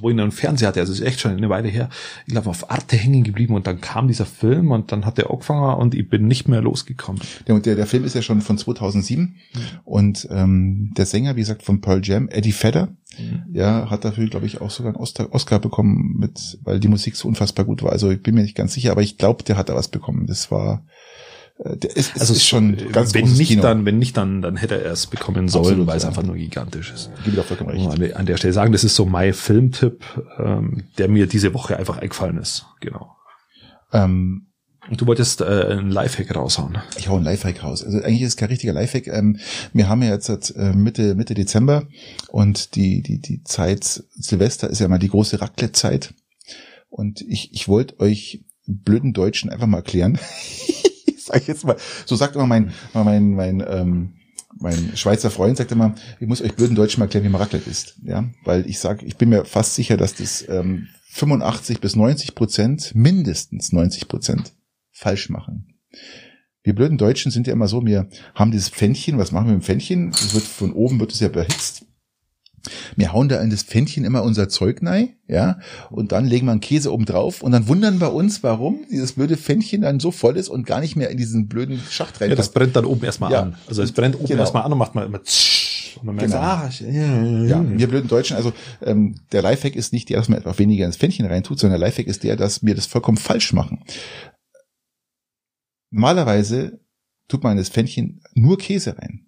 wo ich einen Fernseher hatte, also ist echt schon eine Weile her, ich glaube auf Arte hängen geblieben und dann kam dieser Film und dann hat der angefangen und ich bin nicht mehr losgekommen. Der, der, der Film ist ja schon von 2007 und ähm, der Sänger, wie gesagt, von Pearl Jam, Eddie Vedder, ja, hat dafür, glaube ich, auch sogar einen Oscar, Oscar bekommen, mit, weil die Musik so unfassbar gut war. Also ich bin mir nicht ganz sicher, aber ich glaube, der hat da was bekommen. Das war, es Also ist schon äh, ganz wenn nicht Kino. dann, wenn nicht dann, dann hätte er es bekommen sollen, Absolut, weil es ja. einfach nur gigantisch ist. Gebe dir vollkommen recht. man an der Stelle sagen, das ist so mein Filmtipp, ähm, der mir diese Woche einfach eingefallen ist. Genau. Ähm, Und du wolltest äh, ein Lifehack raushauen. ich hau einen Lifehack raus. Also eigentlich ist es kein richtiger Lifehack. Ähm, wir haben ja jetzt äh, Mitte, Mitte Dezember und die, die, die Zeit Silvester ist ja mal die große Raclette-Zeit. Und ich, ich wollte euch blöden Deutschen einfach mal erklären. Sag ich jetzt mal. So sagt immer mein, mein, mein, ähm, mein Schweizer Freund sagt immer, ich muss euch blöden Deutschen mal erklären, wie man Raclette ist. Ja, weil ich sage, ich bin mir fast sicher, dass das ähm, 85 bis 90 Prozent, mindestens 90 Prozent falsch machen. Wir blöden Deutschen sind ja immer so, wir haben dieses Pfännchen, was machen wir mit dem Pfännchen? Das wird von oben wird es ja behitzt. Wir hauen da in das Pfännchen immer unser Zeug rein, ja, und dann legen wir einen Käse oben drauf und dann wundern wir uns, warum dieses blöde Pfännchen dann so voll ist und gar nicht mehr in diesen blöden Schacht rein. Ja, das brennt dann oben erstmal Ja. an. Also es brennt oben Genau. erstmal an und macht mal immer tsch, und man merkt, Genau. ah, ja, Ja, wir blöden Deutschen, also ähm, der Lifehack ist nicht der, dass man etwas weniger ins Pfännchen reintut, sondern der Lifehack ist der, dass wir das vollkommen falsch machen. Normalerweise tut man in das Pfännchen nur Käse rein.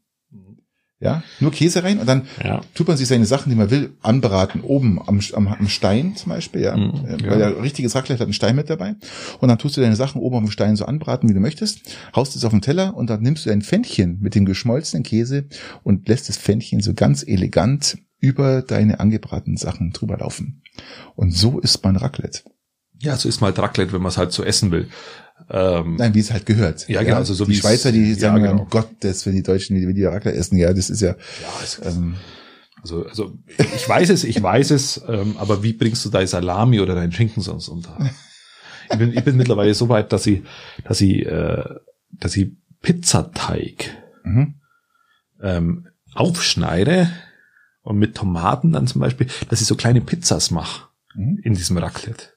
Ja, nur Käse rein und dann ja. tut man sich seine Sachen, die man will, anbraten, oben am, am, am Stein zum Beispiel, ja. Mhm, Äh, ja. Weil der richtige Raclette hat einen Stein mit dabei. Und dann tust du deine Sachen oben am Stein so anbraten, wie du möchtest, haust es auf den Teller und dann nimmst du ein Pfännchen mit dem geschmolzenen Käse und lässt das Pfännchen so ganz elegant über deine angebratenen Sachen drüber laufen. Und so isst man Raclette. ja, so ist mal Raclette, wenn man es halt so essen will. Ähm, Nein, wie es halt gehört. Ja, genau, also so die Schweizer, die ja, sagen, genau. um Gottes, wenn die Deutschen, die, die Raclette essen, ja, das ist ja, ja, es, ähm, also, also ich weiß es, ich weiß es, ähm, aber wie bringst du dein Salami oder deinen Schinken sonst unter? Ich bin, ich bin mittlerweile so weit, dass ich, dass ich, äh, dass ich Pizzateig mhm. ähm, aufschneide und mit Tomaten dann zum Beispiel, dass ich so kleine Pizzas mache Mhm. in diesem Raclette.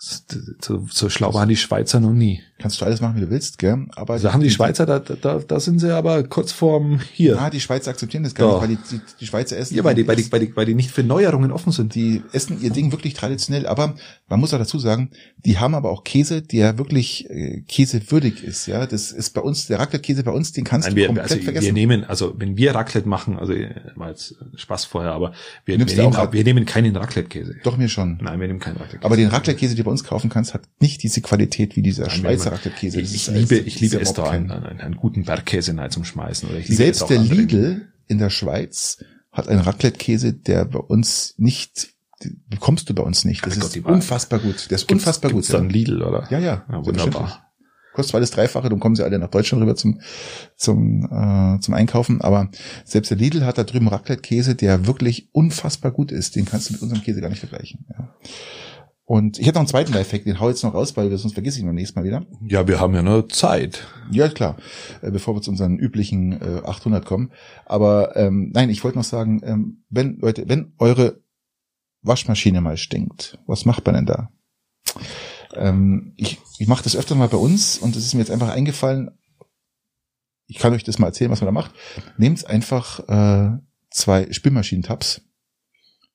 So, so schlau waren die Schweizer noch nie. Kannst du alles machen, wie du willst, gell? Aber also haben die Schweizer, da, da, da sind sie aber kurz vorm hier. Ja, die Schweizer akzeptieren das gar nicht, weil die, die, die Schweizer essen. Ja, weil die, weil, die, weil, die, weil die nicht für Neuerungen offen sind. Die essen ihr Ding wirklich traditionell, aber man muss auch dazu sagen, die haben aber auch Käse, der wirklich äh, käsewürdig ist. Ja, das ist bei uns, der Raclette-Käse bei uns, den kannst Nein, du wir, komplett also vergessen. Wir nehmen, also wenn wir Raclette machen, also war jetzt Spaß vorher, aber wir, wir, nehmen, auch, wir nehmen keinen Raclette-Käse. Doch, mir schon. Nein, wir nehmen keinen Raclette-Käse. Aber den Raclette-Käse, du bei uns kaufen kannst, hat nicht diese Qualität wie dieser Nein, Schweizer Raclette-Käse. Ich, ich liebe, ich liebe es da, einen, einen, einen guten Bergkäse zum Schmeißen. Oder ich liebe Selbst der Lidl in der Schweiz hat einen Raclette-Käse, der bei uns nicht bekommst du bei uns nicht. Das Ach ist Gott, unfassbar gut. Der ist unfassbar gut. dann Lidl, oder? Ja, ja. ja wunderbar. Kostet zwar das Dreifache, dann kommen sie alle nach Deutschland rüber zum, zum, äh, zum Einkaufen. Aber selbst der Lidl hat da drüben Raclette-Käse, der wirklich unfassbar gut ist. Den kannst du mit unserem Käse gar nicht vergleichen. Ja. Und ich hätte noch einen zweiten Lifehack, den hau jetzt noch raus, weil sonst vergesse ich ihn beim nächsten Mal wieder. Ja, wir haben ja nur Zeit. Ja, klar, äh, bevor wir zu unseren üblichen äh, 800 kommen. Aber ähm, nein, ich wollte noch sagen, ähm, wenn Leute, wenn eure Waschmaschine mal stinkt, was macht man denn da? Ähm, ich ich mache das öfter mal bei uns und es ist mir jetzt einfach eingefallen. Ich kann euch das mal erzählen, was man da macht. Nehmt einfach äh, zwei Spülmaschinentabs,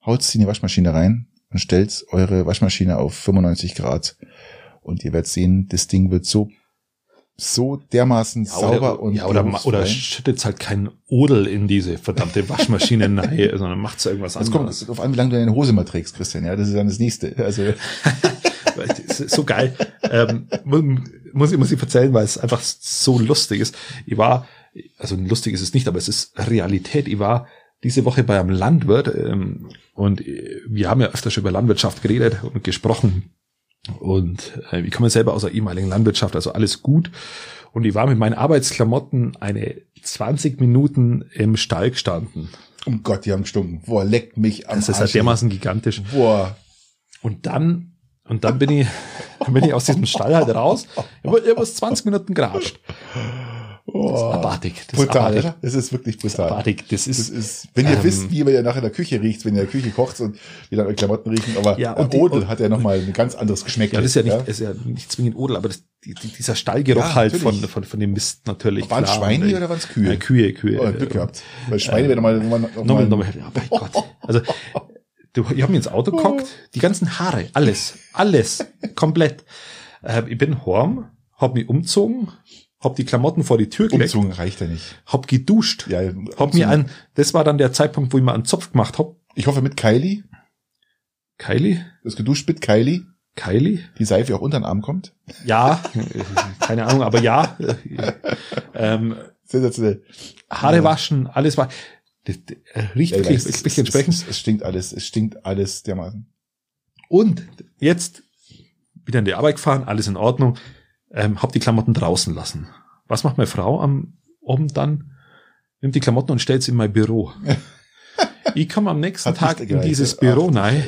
haut sie in die Waschmaschine rein, und stellt eure Waschmaschine auf 95 Grad und ihr werdet sehen, das Ding wird so so dermaßen ja, sauber oder, und ja, oder, oder schüttet halt keinen Odel in diese verdammte Waschmaschine rein, sondern macht irgendwas anderes. kommt auf an, wie lange du deine Hose mal trägst, Christian. Ja, das ist dann das nächste. Also so geil. Ähm, muss ich muss ich erzählen, weil es einfach so lustig ist. Ich war, also lustig ist es nicht, aber es ist Realität. Ich war diese Woche bei einem Landwirt ähm, und äh, wir haben ja öfter schon über Landwirtschaft geredet und gesprochen und äh, ich komme selber aus der ehemaligen Landwirtschaft, also alles gut. Und ich war mit meinen Arbeitsklamotten eine 20 Minuten im Stall gestanden. Um Gott, die haben gestunken. Boah, leckt mich am Das ist halt dermaßen gigantisch. Boah. Und dann, und dann bin ich, dann bin ich aus diesem Stall halt raus. Ich habe 20 Minuten geratscht. Oh, das ist abartig. Das brutal, ist abartig. Das ist wirklich brutal. Das ist abartig. Das ist, das ist wenn ihr ähm, wisst, wie ihr nachher in der Küche riecht, wenn ihr in der Küche kocht und wie dann eure Klamotten riechen, aber ja, und Odel die, hat ja nochmal ein ganz anderes Geschmack. Ja, das ist ja nicht, ja? ist ja nicht zwingend Odel, aber das, die, dieser Stallgeruch ja, halt von, von, von dem Mist natürlich. Waren Schweine oder waren es Kühe? Ja, Kühe, Kühe. Oh, Glück gehabt. Weil Schweine äh, werden mal, nochmal, nochmal, nochmal, ja, mein Gott. Also, du, ich habe mir ins Auto geguckt, die ganzen Haare, alles, alles, komplett. Äh, ich bin horm, hab mich umzogen, hab die Klamotten vor die Tür gelegt. Umzogen reicht ja nicht. Hab geduscht. Ja, hab mir ein, das war dann der Zeitpunkt, wo ich mir einen Zopf gemacht hab. Ich hoffe mit Kylie. Kylie? Das geduscht mit Kylie. Kylie? Die Seife auch unter den Arm kommt? Ja, keine Ahnung, aber ja. ähm, Sensationell. Haare ja. waschen, alles war. Das, das riecht ja, wirklich ein bisschen entsprechend. Es, es stinkt alles, es stinkt alles dermaßen. Und jetzt wieder in die Arbeit gefahren, alles in Ordnung ähm, hab die Klamotten draußen lassen. Was macht meine Frau am Abend dann? Nimmt die Klamotten und stellt sie in mein Büro. ich komme am nächsten Hat Tag in dieses Büro rein.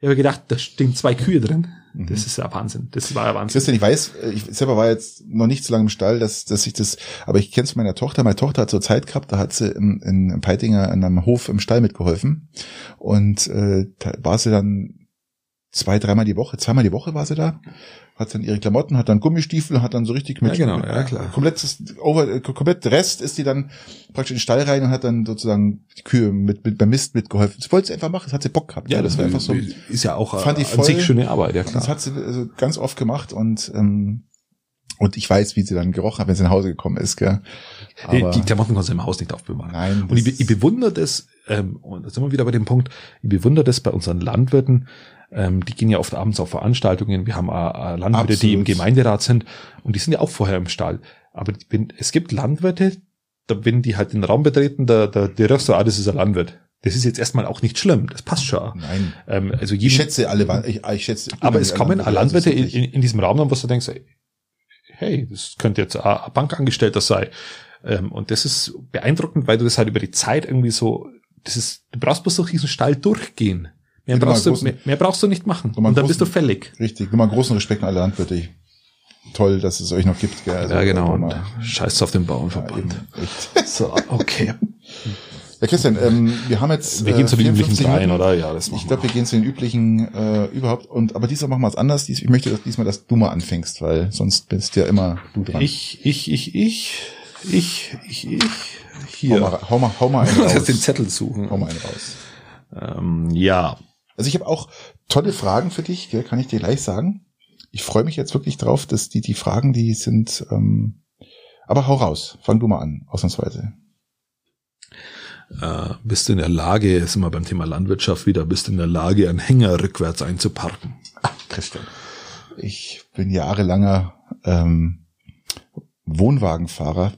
Ich habe gedacht, da stehen zwei Kühe drin. Mhm. Das ist ja Wahnsinn. Das war ja Wahnsinn. Christian, ich weiß, ich selber war jetzt noch nicht so lange im Stall, dass, dass ich das, aber ich kenne es meiner Tochter. Meine Tochter hat so Zeit gehabt, da hat sie in, in Peitinger in einem Hof im Stall mitgeholfen. Und äh, da war sie dann zwei, dreimal die Woche, zweimal die Woche war sie da hat dann ihre Klamotten, hat dann Gummistiefel, hat dann so richtig mit, ja, genau, ja, klar. komplettes over, komplett Rest ist die dann praktisch in den Stall rein und hat dann sozusagen die Kühe mit, mit beim Mist mitgeholfen. Das wollte sie einfach machen, das hat sie Bock gehabt. Ja, ja das war einfach so. Ist ja auch fand ich voll, an sich schöne Arbeit, ja klar. Das hat sie also ganz oft gemacht und ähm, und ich weiß, wie sie dann gerochen hat, wenn sie nach Hause gekommen ist. Gell? Aber die Klamotten kannst du im Haus nicht aufbewahren. Nein. Und ich, ich bewundere das, ähm, und da sind wir wieder bei dem Punkt, ich bewundere das bei unseren Landwirten, ähm, die gehen ja oft abends auf Veranstaltungen. Wir haben äh, Landwirte, Absolut. die im Gemeinderat sind und die sind ja auch vorher im Stall. Aber wenn, es gibt Landwirte, da, wenn die halt den Raum betreten, da, da, der röchst so, ah, das ist ein Landwirt. Das ist jetzt erstmal auch nicht schlimm, das passt schon. Nein. Ähm, also jeden, ich schätze alle, ich, ich schätze. Aber es kommen Landwirte, Landwirte in, in, in, diesem Raum, wo du denkst, hey, das könnte jetzt ein Bankangestellter sein. Ähm, und das ist beeindruckend, weil du das halt über die Zeit irgendwie so, das ist, du brauchst bloß durch diesen Stall durchgehen. Mehr brauchst, du, mehr, mehr, brauchst du nicht machen. Und dann großen, bist du fällig. Richtig. Nur mal großen Respekt an alle Landwirte. Toll, dass es euch noch gibt. Gell? Also, ja, genau. Und scheiß auf den Bauernverband. Ja, so, okay. Ja, Christian, ähm, wir haben jetzt. Wir gehen zu den äh, üblichen 54 dreien, oder? Ja, das Ich glaube, wir gehen zu den üblichen äh, überhaupt. Und aber diesmal machen wir es anders. Dies- Ich möchte dass diesmal, dass du mal anfängst, weil sonst bist ja immer du dran. Ich, ich, ich, ich, ich, ich, ich. hau Hier. mal, hau mal, hau mal einen Lass den raus. Zettel suchen. Hau mal einen raus. Ähm, ja. Also ich habe auch tolle Fragen für dich, gell, kann ich dir gleich sagen. Ich freue mich jetzt wirklich drauf, dass die die Fragen, die sind. Ähm, aber hau raus, fang du mal an, ausnahmsweise. Äh, bist du in der Lage, sind wir beim Thema Landwirtschaft wieder, bist du in der Lage, einen Hänger rückwärts einzuparken? Christian. Ich bin jahrelanger ähm, Wohnwagenfahrer.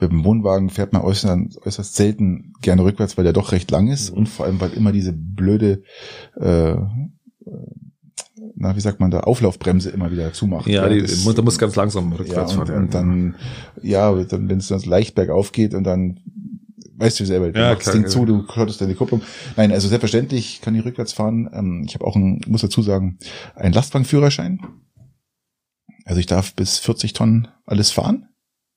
Mit dem Wohnwagen fährt man äußerst, äußerst selten gerne rückwärts, weil der doch recht lang ist und vor allem, weil immer diese blöde, äh, na, wie sagt man da, Auflaufbremse immer wieder zumacht. Ja, die, das- muss- da muss ganz langsam ja, rückwärts und, fahren. und dann, ja, dann, wenn es dann leicht bergauf geht und dann, weißt du selber, du Ja, machst klar, Ding ja. zu, du klottest deine Kupplung. Nein, also selbstverständlich kann ich rückwärts fahren. Ähm, ich habe auch, ein, muss dazu sagen, einen Lastwagenführerschein. Also ich darf bis 40 Tonnen alles fahren.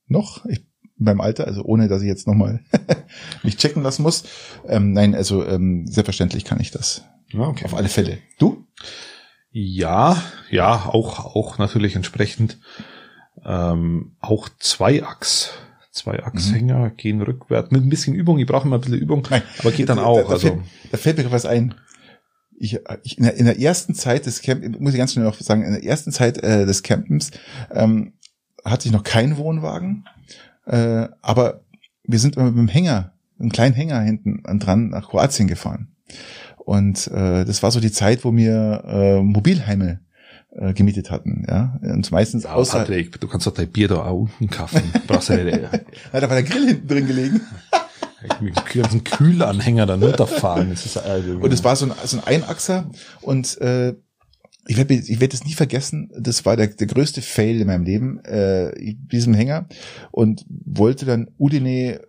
Noch. Ich, beim Alter, also ohne, dass ich jetzt nochmal mich checken lassen muss. Ähm, nein, also ähm, selbstverständlich kann ich das. Ja, okay. Auf alle Fälle. Du? Ja, ja, auch, auch natürlich entsprechend. Ähm, auch Zweiachs. Zweiachshänger gehen rückwärts. Mit ein bisschen Übung, ich brauche immer ein bisschen Übung, Nein, aber geht dann Da- auch. Da, da, also, fällt, da fällt mir was ein. Ich, ich, in, der, in der ersten Zeit des Camp, muss ich ganz schnell noch sagen, in der ersten Zeit äh, des Campens ähm, hatte ich noch keinen Wohnwagen, äh, aber wir sind mit dem Hänger, einem kleinen Hänger hinten an dran nach Kroatien gefahren. Und äh, das war so die Zeit, wo wir äh, Mobilheime äh, gemietet hatten, ja. Und meistens ja, außer, Patrick, du kannst doch dein Bier da auch unten kaufen. Brauchst ja nicht, ja, da war der Grill hinten drin gelegen. mit dem ganzen Kühlanhänger dann runterfahren. Das ist, also, Und es war so ein, so ein Einachser und äh, ich werde ich werd es nie vergessen, das war der, der größte Fail in meinem Leben, äh, diesem Hänger und wollte dann Udine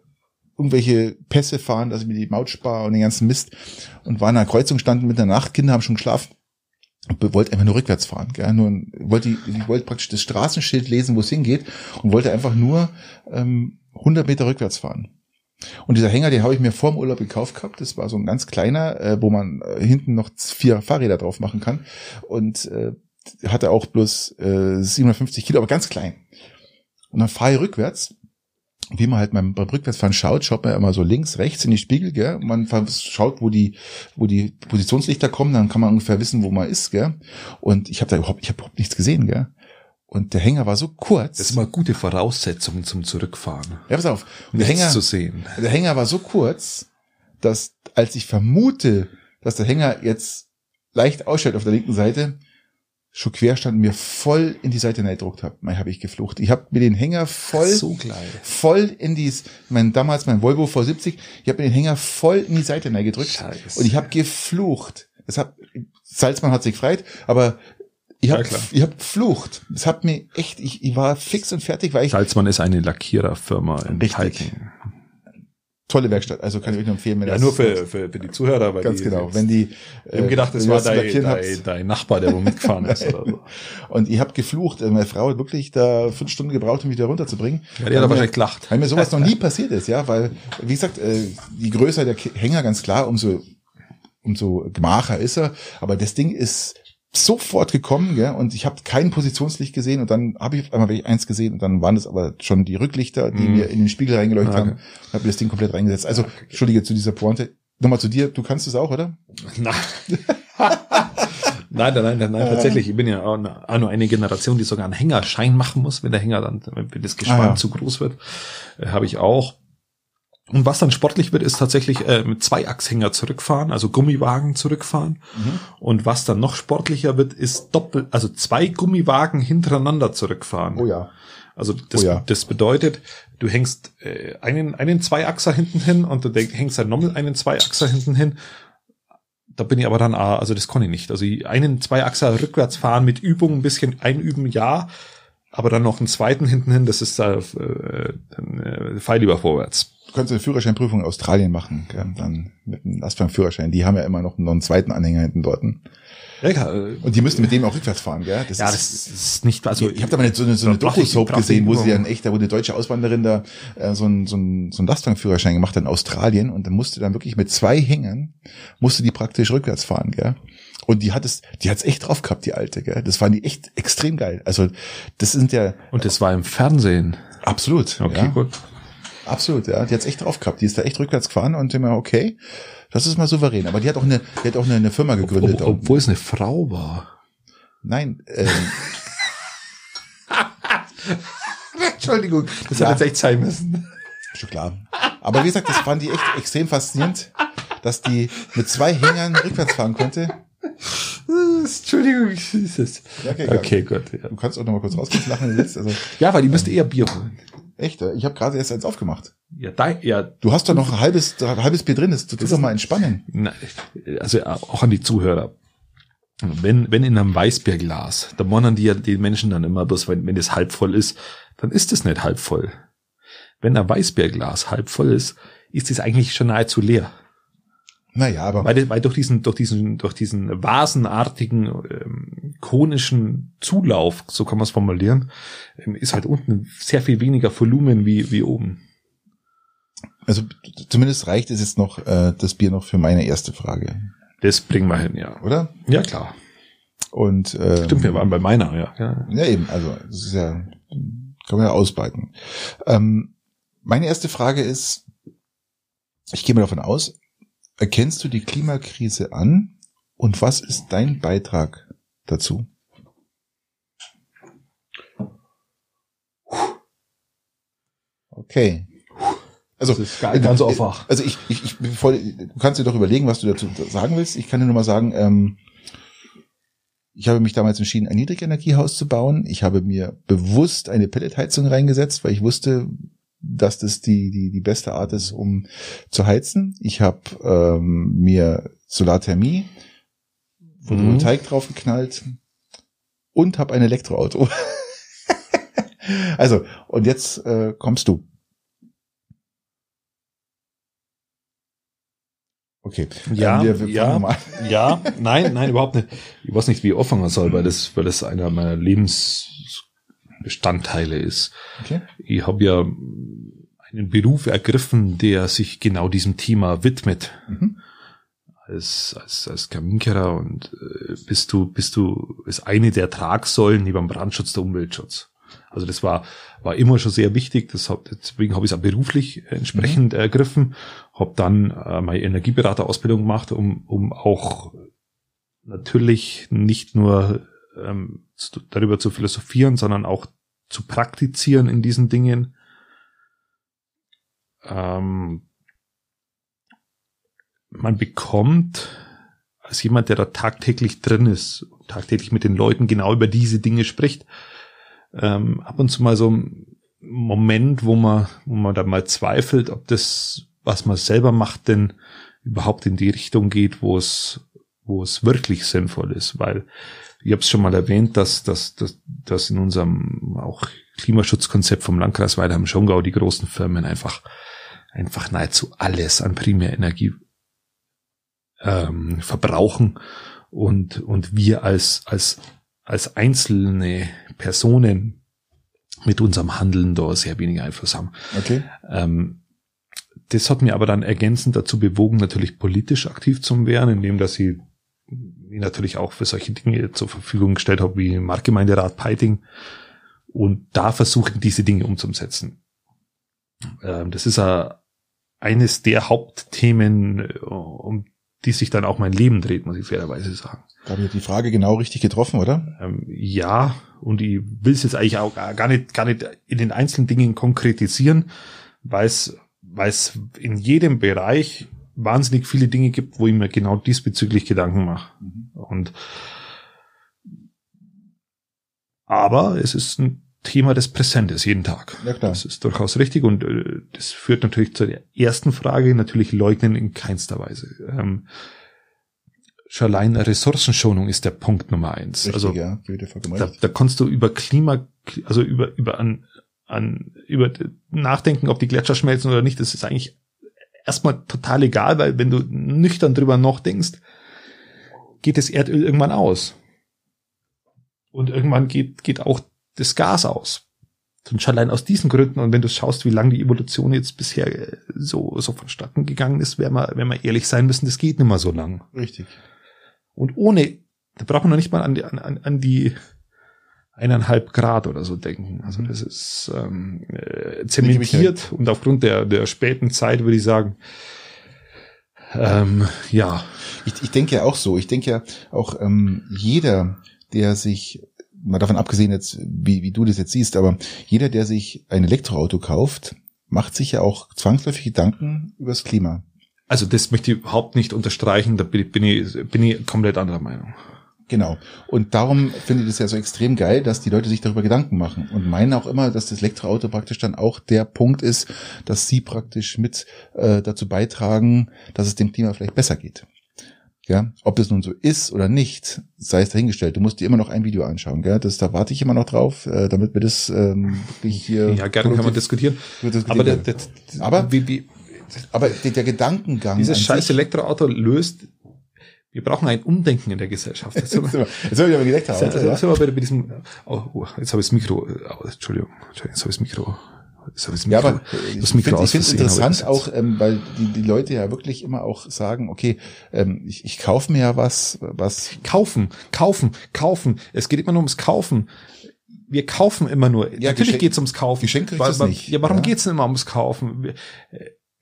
irgendwelche Pässe fahren, dass ich mir die Maut spare und den ganzen Mist und war in einer Kreuzung standen mit der Nacht, Kinder haben schon geschlafen und wollte einfach nur rückwärts fahren. Gell? Nur, wollte, ich wollte praktisch das Straßenschild lesen, wo es hingeht und wollte einfach nur ähm, 100 Meter rückwärts fahren. Und dieser Hänger, den habe ich mir vor dem Urlaub gekauft gehabt. Das war so ein ganz kleiner, äh, wo man äh, hinten noch vier Fahrräder drauf machen kann. Und äh, hatte auch bloß äh, 750 Kilo, aber ganz klein. Und dann fahre ich rückwärts. Wie man halt beim, beim Rückwärtsfahren schaut, schaut man immer so links, rechts in die Spiegel, gell? Und man schaut, wo die, wo die Positionslichter kommen, dann kann man ungefähr wissen, wo man ist, gell? Und ich habe da überhaupt, ich habe überhaupt nichts gesehen, gell? Und der Hänger war so kurz. das ist immer gute Voraussetzungen zum Zurückfahren. ja, pass auf. Und der Hänger, zu sehen. der Hänger war so kurz, dass als ich vermute, dass der Hänger jetzt leicht ausstellt auf der linken Seite, schon quer stand und mir voll in die Seite gedruckt habe. Mal habe ich geflucht. Ich habe mir den Hänger voll So voll in dies, mein damals mein Volvo V70, ich habe mir den Hänger voll in die Seite gedrückt Scheiße. und ich habe geflucht. Das hat Salzmann hat sich gefreut, aber ich habe Ja, ich habe geflucht. Das hat mir echt ich, ich war fix und fertig, weil ich Salzmann ist eine Lackiererfirma in. Peiting. tolle Werkstatt, also kann ich euch nur empfehlen, wenn Ja, das nur für, für, für die Zuhörer. Weil ganz die, genau, wenn die Ich habe gedacht, das wenn ihr war dein, dein, dein Nachbar, der wo mitgefahren ist. Oder so. Und ich habe geflucht. Äh, Meine Frau hat wirklich da fünf Stunden gebraucht, um mich da runterzubringen. Ja, die hat aber wahrscheinlich gelacht. Weil mir sowas noch nie passiert ist, ja, weil, wie gesagt, äh, je größer der Hänger, ganz klar, umso, umso gemacher ist er. Aber das Ding ist sofort gekommen, gell, und ich habe kein Positionslicht gesehen und dann habe ich auf einmal eins gesehen und dann waren das aber schon die Rücklichter, die Mhm. mir in den Spiegel reingeleuchtet Okay. haben und habe das Ding komplett reingesetzt. Also, entschuldige zu dieser Pointe. Nochmal zu dir, du kannst es auch, oder? Nein. nein, nein, nein, nein, tatsächlich. Ich bin ja auch nur eine Generation, die sogar einen Hängerschein machen muss, wenn der Hänger dann, wenn das Gespann Ah, ja. zu groß wird. Äh, Habe ich auch. Und was dann sportlich wird, ist tatsächlich äh, mit Zweiachshänger zurückfahren, also Gummiwagen zurückfahren. Mhm. Und was dann noch sportlicher wird, ist doppelt, also zwei Gummiwagen hintereinander zurückfahren. Oh ja. Also das, Oh ja. das bedeutet, du hängst äh, einen, einen Zweiachser hinten hin und du hängst dann nochmal einen Zweiachser hinten hin. Da bin ich aber dann, ah, also das kann ich nicht. Also einen Zweiachser rückwärts fahren mit Übung, ein bisschen einüben, ja. aber dann noch einen zweiten hinten hin, das ist da äh, dann, äh, Pfeil lieber vorwärts. Du kannst eine Führerscheinprüfung in Australien machen, gell? dann mit einem Lastwagenführerschein. Die haben ja immer noch, einen zweiten Anhänger hinten dort. Ja, Und die müssen mit dem auch rückwärts fahren, gell? ja, das ist nicht, also ich habe da mal so eine, so eine ich- Doku-Soap ich gesehen, wo sie dann echt, da wo eine deutsche Auswanderin da äh, so einen so einen- so einen Lastwagenführerschein gemacht hat in Australien und dann musste dann wirklich mit zwei Hängern, musste die praktisch rückwärts fahren, gell? Und die hat es, die hat's echt drauf gehabt, die alte, gell? Das fand die echt extrem geil. Also das sind ja und das war im Fernsehen. absolut, Okay, ja, gut. Absolut, ja. Die hat's echt drauf gehabt. Die ist da echt rückwärts gefahren und immer okay, das ist mal souverän. Aber die hat auch eine, die hat auch eine, eine Firma gegründet. Ob, unten. obwohl es eine Frau war. Nein, ähm, Entschuldigung, das Ja. hat jetzt echt sein müssen. Schon klar. Aber wie gesagt, das fand die echt extrem faszinierend, dass die mit zwei Hängern rückwärts fahren konnte. Entschuldigung, ist es. Ja, okay, Okay, gut. Ja. Du kannst auch noch mal kurz rausgehen, lachen, wenn du willst. Also ja, weil die müsste eher Bier holen. Echt, äh, ich habe gerade erst eins aufgemacht. Ja, da, ja, Du hast doch noch ein halbes, ein halbes Bier drin. Das tut doch mal entspannen. na, also auch an die Zuhörer. Wenn, wenn in einem Weißbierglas, da wundern die ja die Menschen dann immer bloß, wenn, wenn es halb voll ist, dann ist es nicht halb voll. Wenn ein Weißbierglas halb voll ist, ist es eigentlich schon nahezu leer. Naja, aber Weil, weil durch diesen, durch diesen, durch diesen vasenartigen, ähm, konischen Zulauf, so kann man es formulieren, ähm, ist halt unten sehr viel weniger Volumen wie, wie oben. also zumindest reicht es jetzt noch äh, das Bier noch für meine erste Frage, Das bringen wir hin, ja. oder? Ja, klar. Und ähm, Stimmt, wir waren bei meiner, ja. ja. Ja, eben, also das ist ja, kann man ja ausbreiten. Ähm, meine erste Frage ist, ich gehe mal davon aus, erkennst du die Klimakrise an und was ist dein Beitrag dazu? Okay. Also, Das ist gar- ganz äh, aufwach. Also ich, ich, ich bevor, du kannst dir doch überlegen, was du dazu sagen willst. Ich kann dir nur mal sagen, ähm, ich habe mich damals entschieden, ein Niedrigenergiehaus zu bauen. Ich habe mir bewusst eine Pelletheizung reingesetzt, weil ich wusste, dass das die, die, die beste Art ist, um zu heizen. Ich habe ähm, mir Solarthermie, Photovoltaik draufgeknallt und habe ein Elektroauto. also, und jetzt äh, kommst du. Okay. Ja, Ähm, wir- wir ja, ja, nein, nein, überhaupt nicht. Ich weiß nicht, wie ich anfangen soll, weil das, weil das einer meiner Lebensbestandteile ist. Okay. Ich habe ja einen Beruf ergriffen, der sich genau diesem Thema widmet. Mhm. Als, als, als Kaminkehrer und äh, bist du, bist du, ist eine der Tragsäulen neben Brandschutz der Umweltschutz. Also das war, war immer schon sehr wichtig. Das hab, deswegen habe ich es auch beruflich entsprechend ergriffen. Habe dann äh, meine Energieberaterausbildung gemacht, um, um auch natürlich nicht nur ähm, darüber zu philosophieren, sondern auch zu praktizieren in diesen Dingen. Ähm, man bekommt als jemand, der da tagtäglich drin ist, tagtäglich mit den Leuten genau über diese Dinge spricht, ähm, ab und zu mal so ein Moment, wo man, wo man da mal zweifelt, ob das, was man selber macht, denn überhaupt in die Richtung geht, wo es, wo es wirklich sinnvoll ist, weil ich habe es schon mal erwähnt, dass, dass, dass, dass in unserem auch Klimaschutzkonzept vom Landkreis Weidheim am Schongau die großen Firmen einfach einfach nahezu alles an Primärenergie ähm, verbrauchen und und wir als als als einzelne Personen mit unserem Handeln da sehr wenig Einfluss haben. Okay. Ähm, das hat mir aber dann ergänzend dazu bewogen, natürlich politisch aktiv zu werden, indem dass ich mich natürlich auch für solche Dinge zur Verfügung gestellt habe, wie Marktgemeinderat Peiting und da versuchen, diese Dinge umzusetzen. Ähm, das ist äh, eines der Hauptthemen, äh, um die sich dann auch mein Leben dreht, muss ich fairerweise sagen. Da habe ich die Frage genau richtig getroffen, oder? Ähm, ja, und ich will es jetzt eigentlich auch gar nicht, gar nicht in den einzelnen Dingen konkretisieren, weil es, weil es in jedem Bereich wahnsinnig viele Dinge gibt, wo ich mir genau diesbezüglich Gedanken mache. Und aber es ist ein Thema des Präsentes jeden Tag. Ja, klar. Das ist durchaus richtig und äh, das führt natürlich zur ersten Frage, natürlich leugnen in keinster Weise. Ähm, schon allein Ressourcenschonung ist der Punkt Nummer eins. Richtig, also ja, da, da kannst du über Klima also über, über an, an, über nachdenken, ob die Gletscher schmelzen oder nicht, das ist eigentlich erstmal total egal, weil wenn du nüchtern drüber noch denkst, geht das Erdöl irgendwann aus. Und irgendwann geht, geht auch das Gas aus. Und schon allein aus diesen Gründen, und wenn du schaust, wie lange die Evolution jetzt bisher äh, so, so vonstatten gegangen ist, wenn wir, wenn wir ehrlich sein müssen, das geht nicht mehr so lang. Richtig. Und ohne, da braucht man noch nicht mal an die, an, an die eineinhalb Grad oder so denken. Also das ist ähm, äh, zementiert und aufgrund der, der späten Zeit würde ich sagen, ähm, ja. Ich, ich denke ja auch so. Ich denke ja auch ähm, jeder, der sich mal davon abgesehen jetzt, wie, wie du das jetzt siehst, aber jeder, der sich ein Elektroauto kauft, macht sich ja auch zwangsläufig Gedanken übers Klima. Also das möchte ich überhaupt nicht unterstreichen, da bin ich, bin ich, bin ich komplett anderer Meinung. Genau. Und darum finde ich das ja so extrem geil, dass die Leute sich darüber Gedanken machen und meinen auch immer, dass das Elektroauto praktisch dann auch der Punkt ist, dass sie praktisch mit äh, dazu beitragen, dass es dem Klima vielleicht besser geht. Ja, ob das nun so ist oder nicht, sei es dahingestellt. Du musst dir immer noch ein Video anschauen, gell? Das, da warte ich immer noch drauf, äh, damit wir das ähm, wirklich hier. Ja, gerne kann man diskutieren. diskutieren. Aber, der, der, aber, wie, wie, aber der, der Gedankengang. Dieses scheiß Elektroauto löst wir brauchen ein Umdenken in der Gesellschaft. Jetzt, habe ich aber gedacht, jetzt, jetzt, jetzt haben bei, diesem, oh, oh, jetzt habe ich das Mikro, oh, Entschuldigung, jetzt habe ich das Mikro. Jetzt habe ich das Mikro, ja, aber das Mikro ich finde es interessant auch, ähm, weil die, die Leute ja wirklich immer auch sagen, okay, ähm, ich, ich kaufe mir ja was, was. Kaufen, kaufen, kaufen. Es geht immer nur ums Kaufen wir kaufen immer nur. Ja, Natürlich geht es ums Kaufen. Geschenk kriegst weil, weil, nicht. Ja, warum ja. geht's denn immer ums Kaufen?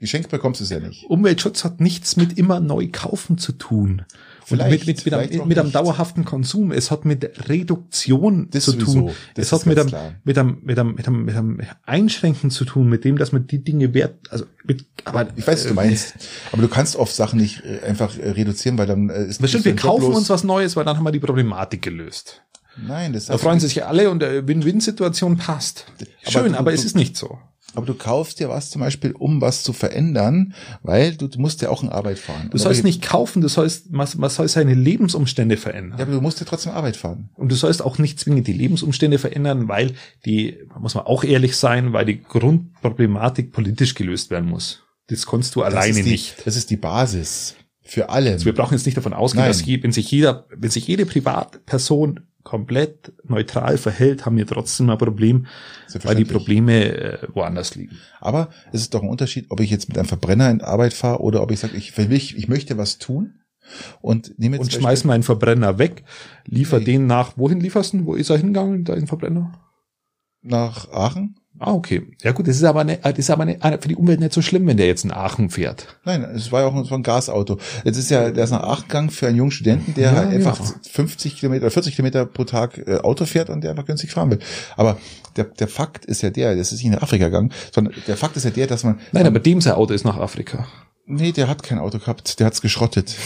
Wir, Geschenk bekommst du es ja nicht. Umweltschutz hat nichts mit immer neu kaufen zu tun. Vielleicht, mit, mit, mit, einem, mit einem dauerhaften Konsum. Es hat mit Reduktion das zu sowieso. tun. Das es hat mit einem, mit, einem, mit, einem, mit, einem, mit einem Einschränken zu tun, mit dem, dass man die Dinge wert, also mit, aber ich weiß, was du meinst. Aber du kannst oft Sachen nicht äh, einfach äh, reduzieren, weil dann äh, ist Bestimmt, wir kaufen uns was Neues, weil dann haben wir die Problematik gelöst. Nein, das da freuen sich alle und Win-Win-Situation passt. Schön, aber, aber es ist nicht so. Aber du kaufst dir was zum Beispiel, um was zu verändern, weil du, du musst ja auch in Arbeit fahren. Du sollst nicht kaufen, du sollst, man, man soll seine Lebensumstände verändern. Ja, aber du musst ja trotzdem Arbeit fahren. Und du sollst auch nicht zwingend die Lebensumstände verändern, weil die, muss man auch ehrlich sein, weil die Grundproblematik politisch gelöst werden muss. Das kannst du das alleine die, nicht. Das ist die Basis für alle. Also wir brauchen jetzt nicht davon ausgehen, Nein. dass wenn sich jeder, wenn sich jede Privatperson komplett neutral verhält, haben wir trotzdem ein Problem, weil die Probleme äh, woanders liegen. Aber es ist doch ein Unterschied, ob ich jetzt mit einem Verbrenner in Arbeit fahre oder ob ich sage, ich, ich, ich möchte was tun und nehme jetzt und schmeiß meinen Verbrenner weg, liefer nee. den nach. Wohin lieferst du? Wo ist er hingegangen, dein Verbrenner? Nach Aachen. Ah, okay. Ja gut, das ist aber, eine, das ist aber eine, für die Umwelt nicht so schlimm, wenn der jetzt in Aachen fährt. Nein, es war ja auch so ein Gasauto. Jetzt ist ja, der ist nach Aachen gegangen für einen jungen Studenten, der ja, einfach ja. 50 Kilometer, 40 Kilometer pro Tag äh, Auto fährt und der einfach günstig fahren will. Aber der, der Fakt ist ja der, das ist nicht nach Afrika gegangen, sondern der Fakt ist ja der, dass man... Nein, aber dem sein Auto ist nach Afrika. Nee, der hat kein Auto gehabt, der hat's geschrottet.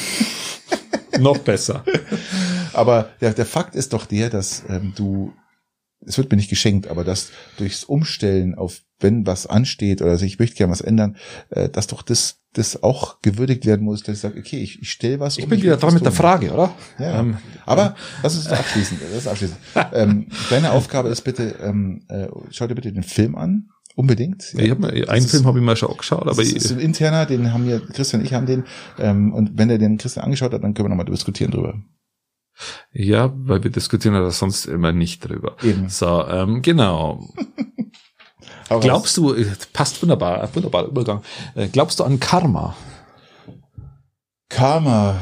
Noch besser. Aber der, der Fakt ist doch der, dass ähm, du es wird mir nicht geschenkt, aber dass durchs Umstellen auf wenn was ansteht oder also ich möchte gerne was ändern, äh, dass doch das das auch gewürdigt werden muss, dass ich sage, okay, ich, ich stelle was Ich um, bin wieder dran mit der Frage, oder? Ja. Ähm, aber das ist abschließend. Das ist abschließend. ähm, deine Aufgabe ist bitte, ähm, äh, schau dir bitte den Film an. Unbedingt. Ja, ich hab mal, einen Film habe ich mal schon auch geschaut, aber das ist ein interner, den haben wir, Christian und ich haben den, ähm, und wenn er den Christian angeschaut hat, dann können wir nochmal diskutieren drüber. Ja, weil wir diskutieren da sonst immer nicht drüber. Eben. So, ähm, genau. glaubst du, äh, passt wunderbar, wunderbarer Übergang. Äh, glaubst du an Karma? Karma.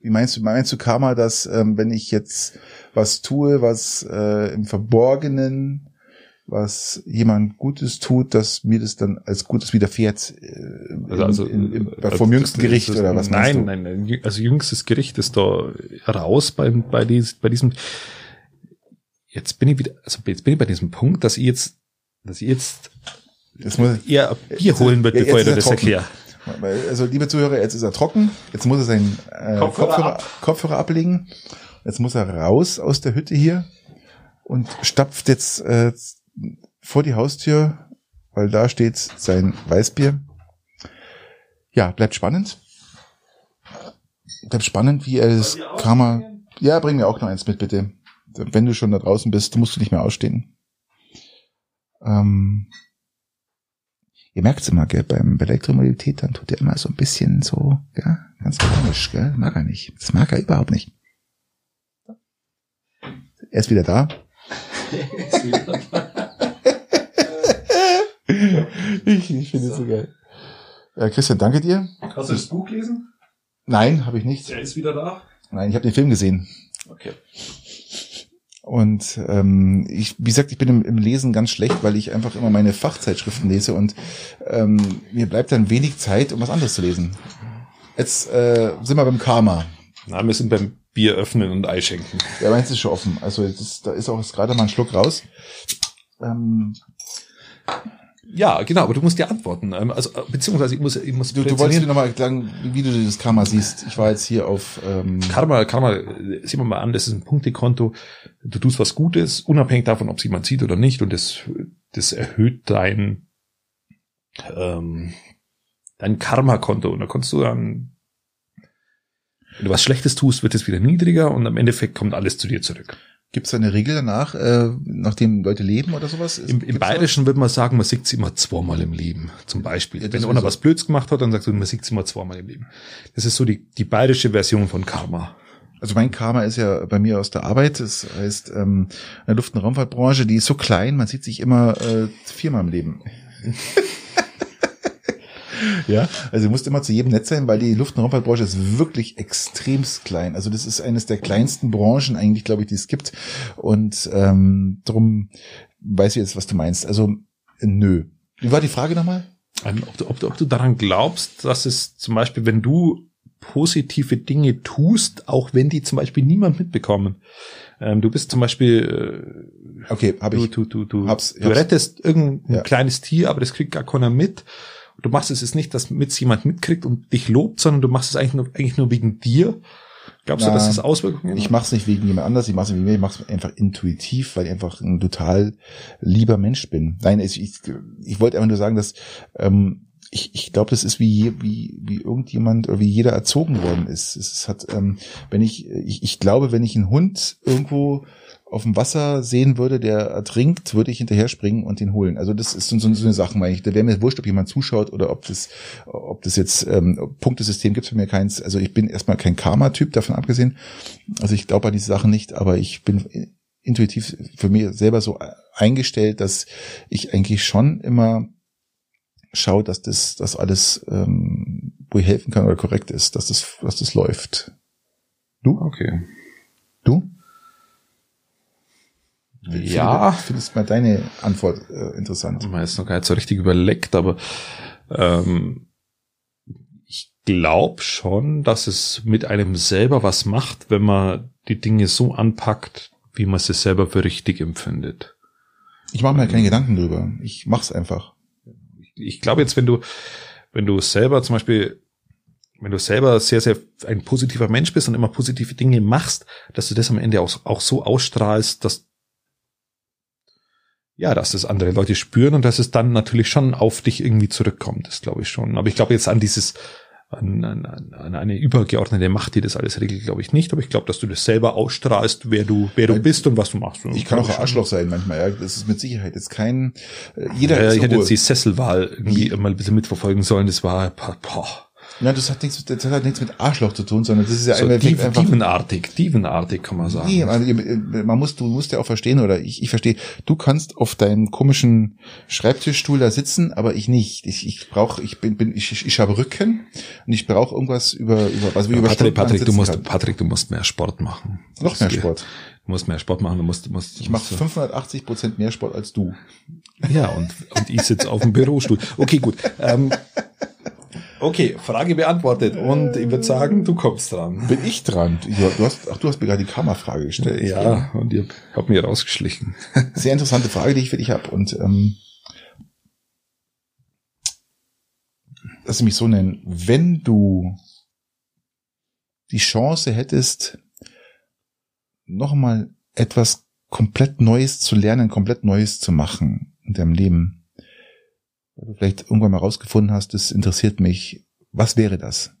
Wie meinst du, meinst du Karma, dass ähm, wenn ich jetzt was tue, was äh, im Verborgenen was jemand Gutes tut, dass mir das dann als Gutes widerfährt äh, also, also, in, in, also, vom jüngsten Gericht oder was Nein, nein, nein, also jüngstes Gericht ist da raus beim, bei, dies, bei diesem jetzt bin ich wieder, also jetzt bin ich bei diesem Punkt, dass ich jetzt, dass ich jetzt das muss, eher Bier holen wird, bevor ich das erkläre. Also liebe Zuhörer, jetzt ist er trocken, jetzt muss er seinen äh, Kopfhörer, Kopfhörer, ab. Kopfhörer ablegen, jetzt muss er raus aus der Hütte hier und stapft jetzt äh, vor die Haustür, weil da steht sein Weißbier. Ja, bleibt spannend. Bleibt spannend, wie er das Karma. Ja, bring mir auch noch eins mit, bitte. wenn du schon da draußen bist, musst du nicht mehr ausstehen. Ähm, ihr merkt es immer, gell, beim bei Elektromobilität, dann tut er immer so ein bisschen so, ja, ganz komisch, gell, mag er nicht. Das mag er überhaupt nicht. Er ist wieder da. ich ich finde es so geil. Äh, Christian, danke dir. Hast du das Buch gelesen? Nein, habe ich nicht. Er ist wieder da. Nein, ich habe den Film gesehen. Okay. Und ähm, ich, wie gesagt, ich bin im, im Lesen ganz schlecht, weil ich einfach immer meine Fachzeitschriften lese und ähm, mir bleibt dann wenig Zeit, um was anderes zu lesen. Jetzt äh, sind wir beim Karma. Na, wir sind beim Bier öffnen und Ei schenken. Ja, meins ist schon offen. Also das, da ist auch jetzt gerade mal ein Schluck raus. Ähm, Ja, genau, aber du musst ja antworten. Ähm, Also, äh, beziehungsweise ich muss, ich muss du, du wolltest mir nochmal sagen, wie du das Karma siehst. Ich war jetzt hier auf ähm, Karma, Karma, äh, sieh mal an, das ist ein Punktekonto. Du tust was Gutes, unabhängig davon, ob es jemand sieht oder nicht, und das, das erhöht dein, ähm, dein Karma-Konto. Und da kannst du dann, wenn du was Schlechtes tust, wird es wieder niedriger und am Endeffekt kommt alles zu dir zurück. Gibt es da eine Regel danach, äh, nachdem Leute leben oder sowas? Im, im Bayerischen würde man sagen, man sieht sie immer zweimal im Leben, zum Beispiel. Ja, Wenn einer was Blöds gemacht hat, dann sagst du, man sieht sie immer zweimal im Leben. Das ist so die, die bayerische Version von Karma. Also mein Karma ist ja bei mir aus der Arbeit. Das heißt, ähm, in der Luft- und Raumfahrtbranche, die ist so klein, man sieht sich immer äh, viermal im Leben. ja, also du musst immer zu jedem nett sein, weil die Luft- und Raumfahrtbranche ist wirklich extremst klein. Also das ist eines der kleinsten Branchen eigentlich, glaube ich, die es gibt. Und ähm, darum weiß ich jetzt, was du meinst. Also nö. Wie war die Frage nochmal? Ähm, Ob du, ob, du, ob du daran glaubst, dass es zum Beispiel, wenn du positive Dinge tust, auch wenn die zum Beispiel niemand mitbekommen. Ähm, du bist zum Beispiel, Okay, äh, habe du, ich. du, du, du, hab's- du hab's. rettest irgendein Ja. kleines Tier, aber das kriegt gar keiner mit. Du machst es jetzt nicht, dass mit jemand mitkriegt und dich lobt, sondern du machst es eigentlich nur, eigentlich nur wegen dir. Glaubst du, Na, dass das Auswirkungen Ich mache es nicht wegen jemand anders, ich mache es wegen mir, ich mache es einfach intuitiv, weil ich einfach ein total lieber Mensch bin. Nein, ich, ich, ich wollte einfach nur sagen, dass ähm, ich, ich glaube, das ist wie, wie, wie irgendjemand oder wie jeder erzogen worden ist. Es hat, ähm, wenn ich, ich, ich glaube, wenn ich einen Hund irgendwo auf dem Wasser sehen würde, der ertrinkt, würde ich hinterher springen und den holen. Also das ist so, so, so eine Sache, meine ich. Da wäre mir wurscht, ob jemand zuschaut oder ob das, ob das jetzt ähm, Punktesystem gibt für mir keins. Also ich bin erstmal kein Karma-Typ, davon abgesehen. Also ich glaube an diese Sachen nicht, aber ich bin intuitiv für mich selber so eingestellt, dass ich eigentlich schon immer schaue, dass das, dass alles, ähm, wo ich helfen kann oder korrekt ist, dass das, dass das läuft. Okay. Du? Ja. Ich finde mal deine Antwort äh, interessant. Man ist noch gar nicht so richtig überlegt, aber ähm, ich glaube schon, dass es mit einem selber was macht, wenn man die Dinge so anpackt, wie man sie selber für richtig empfindet. Ich mache mir keine Gedanken drüber. Ich mach's einfach. Ich glaube jetzt, wenn du, wenn du selber zum Beispiel, wenn du selber sehr, sehr ein positiver Mensch bist und immer positive Dinge machst, dass du das am Ende auch, auch so ausstrahlst, dass ja, dass das andere Leute spüren und dass es dann natürlich schon auf dich irgendwie zurückkommt, das glaube ich schon. Aber ich glaube jetzt an dieses, an, an, an eine übergeordnete Macht, die das alles regelt, glaube ich nicht. Aber ich glaube, dass du das selber ausstrahlst, wer du, wer du bist und was du machst. Ich kann auch ein. Arschloch sein manchmal. Ja, das ist mit Sicherheit jetzt kein. Äh, jeder Ja, ich hätte jetzt die Sesselwahl irgendwie mal ein bisschen mitverfolgen sollen. Das war, boah, Nein, das hat nichts, das hat nichts mit Arschloch zu tun, sondern das ist ja so Dieven, einfach. Dievenartig, Dievenartig kann man sagen. Nee, also, man muss, du musst ja auch verstehen, oder ich, ich verstehe, du kannst auf deinem komischen Schreibtischstuhl da sitzen, aber ich nicht. Ich, ich brauche, ich bin, bin ich, ich, habe Rücken und ich brauche irgendwas über, über was wir über Patrick, Patrick, du musst, kann. Patrick, du musst mehr Sport machen. Noch mehr. Sport. Du musst mehr Sport machen, du musst, du musst. Ich mache 580 Prozent mehr Sport als du. Ja, und, und ich sitze auf dem Bürostuhl. Okay, gut. Ähm, okay, Frage beantwortet. Und ich würde sagen, du kommst dran. Bin ich dran? Du, hast, ach, du hast mir gerade die Kammerfrage gestellt. Ja, und ich hab mir rausgeschlichen. Sehr interessante Frage, die ich für dich habe. Und ähm, lass mich so nennen. Wenn du die Chance hättest, nochmal etwas komplett Neues zu lernen, komplett Neues zu machen in deinem Leben, weil du vielleicht irgendwann mal rausgefunden hast, das interessiert mich, was wäre das?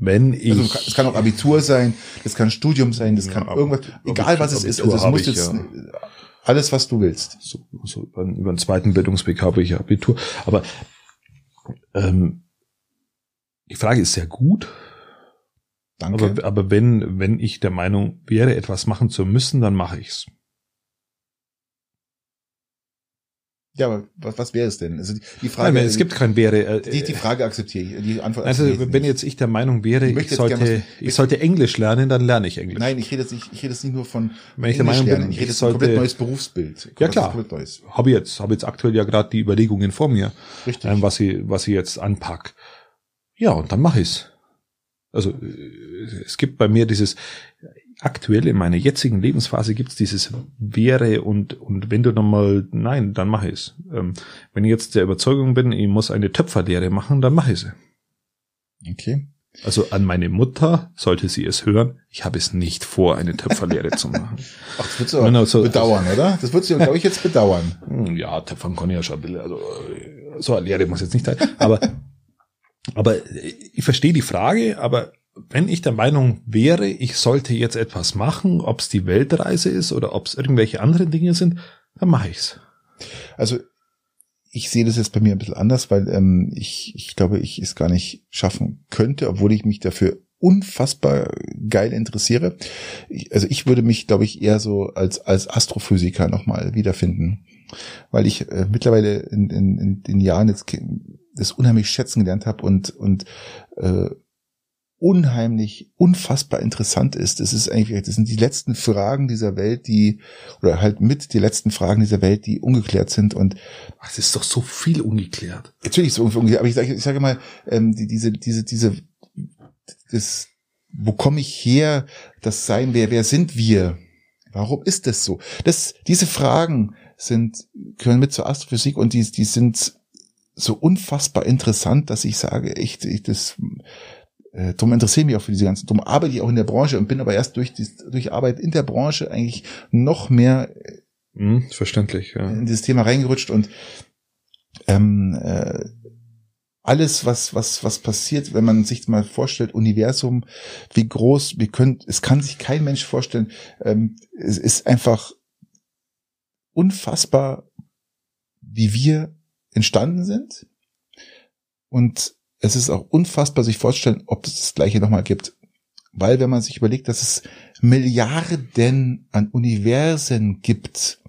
wenn ich. Also es kann auch Abitur sein, das kann Studium sein, das kann Ja, irgendwas, egal was es ist. Also es muss jetzt ja. alles, was du willst. so, so über, über den zweiten Bildungsweg habe ich Abitur. Aber ähm, die Frage ist sehr gut, Danke. aber, aber wenn, wenn ich der Meinung wäre, etwas machen zu müssen, dann mache ich's. Ja, aber was, was wäre es denn? Also die, Frage, Nein, es gibt kein wäre. Äh, die, die Frage akzeptiere ich, die Antwort also akzeptiere ich wenn jetzt ich der Meinung wäre, Ich ich, sollte, was- ich sollte Englisch lernen, dann lerne ich Englisch. Nein, ich rede jetzt nicht, ich rede jetzt nicht nur von Wenn ich der Englisch Meinung bin, lernen. ich rede jetzt ein komplett neues Berufsbild. Ja, klar. Habe jetzt, habe jetzt aktuell ja gerade die Überlegungen vor mir, Richtig. ähm, was ich, was ich jetzt anpack. Ja, und dann mache ich's. Also äh, es gibt bei mir dieses aktuell in meiner jetzigen Lebensphase gibt's dieses wäre und und wenn du noch mal nein, dann mache ich's. Ähm, wenn ich jetzt der Überzeugung bin, ich muss eine Töpferlehre machen, dann mache ich sie. Okay. Also an meine Mutter sollte sie es hören. Ich habe es nicht vor, eine Töpferlehre zu machen. Ach, das würdest du aber Nein, also- bedauern, oder? Das würdest du, glaube ich, jetzt bedauern. Hm, Ja, Töpfern kann ich ja schon ein bisschen, also so eine Lehre muss jetzt nicht sein. Aber, aber ich verstehe die Frage, aber wenn ich der Meinung wäre, ich sollte jetzt etwas machen, ob es die Weltreise ist oder ob es irgendwelche anderen Dinge sind, dann mache ich's. Also ich sehe das jetzt bei mir ein bisschen anders, weil ähm, ich, ich glaube, ich es gar nicht schaffen könnte, obwohl ich mich dafür unfassbar geil interessiere. Ich, also ich würde mich, glaube ich, eher so als, als Astrophysiker nochmal wiederfinden, weil ich äh, mittlerweile in, in, in den Jahren jetzt das unheimlich schätzen gelernt habe und, und äh, unheimlich, unfassbar interessant ist. Es ist eigentlich, das sind die letzten Fragen dieser Welt, die, oder halt mit die letzten Fragen dieser Welt, die ungeklärt sind und Ach, Es ist doch so viel ungeklärt. Natürlich so ungefähr, aber ich sage, ich sage mal, ähm, die, diese, diese, diese, das, wo komme ich her, das Sein, wer, wer sind wir? Warum ist das so? Das, diese Fragen sind, gehören mit zur Astrophysik und die, die sind so unfassbar interessant, dass ich sage, echt, ich, das, äh, darum interessiere ich mich auch für diese ganzen, darum arbeite ich auch in der Branche und bin aber erst durch, die, durch Arbeit in der Branche eigentlich noch mehr Hm, verständlich, ja. in dieses Thema reingerutscht und ähm, äh, alles, was, was, was passiert, wenn man sich mal vorstellt, Universum, wie groß, wir können, es kann sich kein Mensch vorstellen, ähm, es ist einfach unfassbar, wie wir entstanden sind. Und es ist auch unfassbar, sich vorzustellen, ob es das Gleiche nochmal gibt. Weil wenn man sich überlegt, dass es Milliarden an Universen gibt,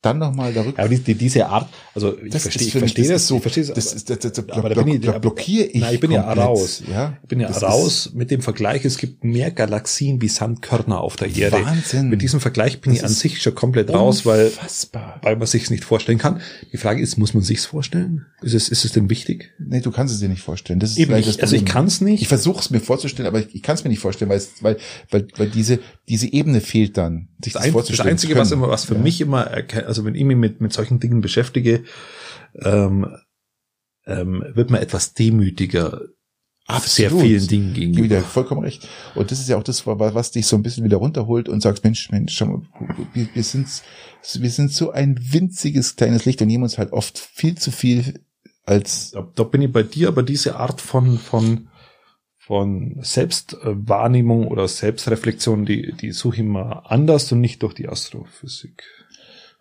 dann nochmal darüber. Aber die, die, diese Art, also ich Das verstehe, ich das so- ich verstehe Das ist, das, das, da, Aber da bin ich- da blockiere ich. Nein, ich bin ja komplett, raus. Ja, Ich bin ja Das raus mit dem Vergleich, es gibt mehr Galaxien wie Sandkörner auf der Erde. Wahnsinn. Mit diesem Vergleich bin Das ich an sich schon komplett raus, weil, weil man sich's nicht vorstellen kann. Die Frage ist, muss man sich's vorstellen? Ist es, ist es denn wichtig? Nee, du kannst es dir nicht vorstellen. Das ist Eben, vielleicht ich, das also ich Problem. kann's nicht. Ich versuche es mir vorzustellen, aber ich, ich kann es mir nicht vorstellen, weil, es, weil, weil, weil diese, diese Ebene fehlt dann, sich das, das, ein, das. Einzige, was immer, was für Ja. mich immer, erke- also wenn ich mich mit, mit solchen Dingen beschäftige, ähm, ähm, wird man etwas demütiger sehr Absolut. vielen Dingen gegenüber. vollkommen recht. Und das ist ja auch das, wa- was dich so ein bisschen wieder runterholt und sagst, Mensch, Mensch, schau mal, wir, wir sind, wir sind so ein winziges kleines Licht und nehmen uns halt oft viel zu viel als, Da, da bin ich bei dir, aber diese Art von, von, von Selbstwahrnehmung oder Selbstreflexion, die, die suche ich mal anders und nicht durch die Astrophysik.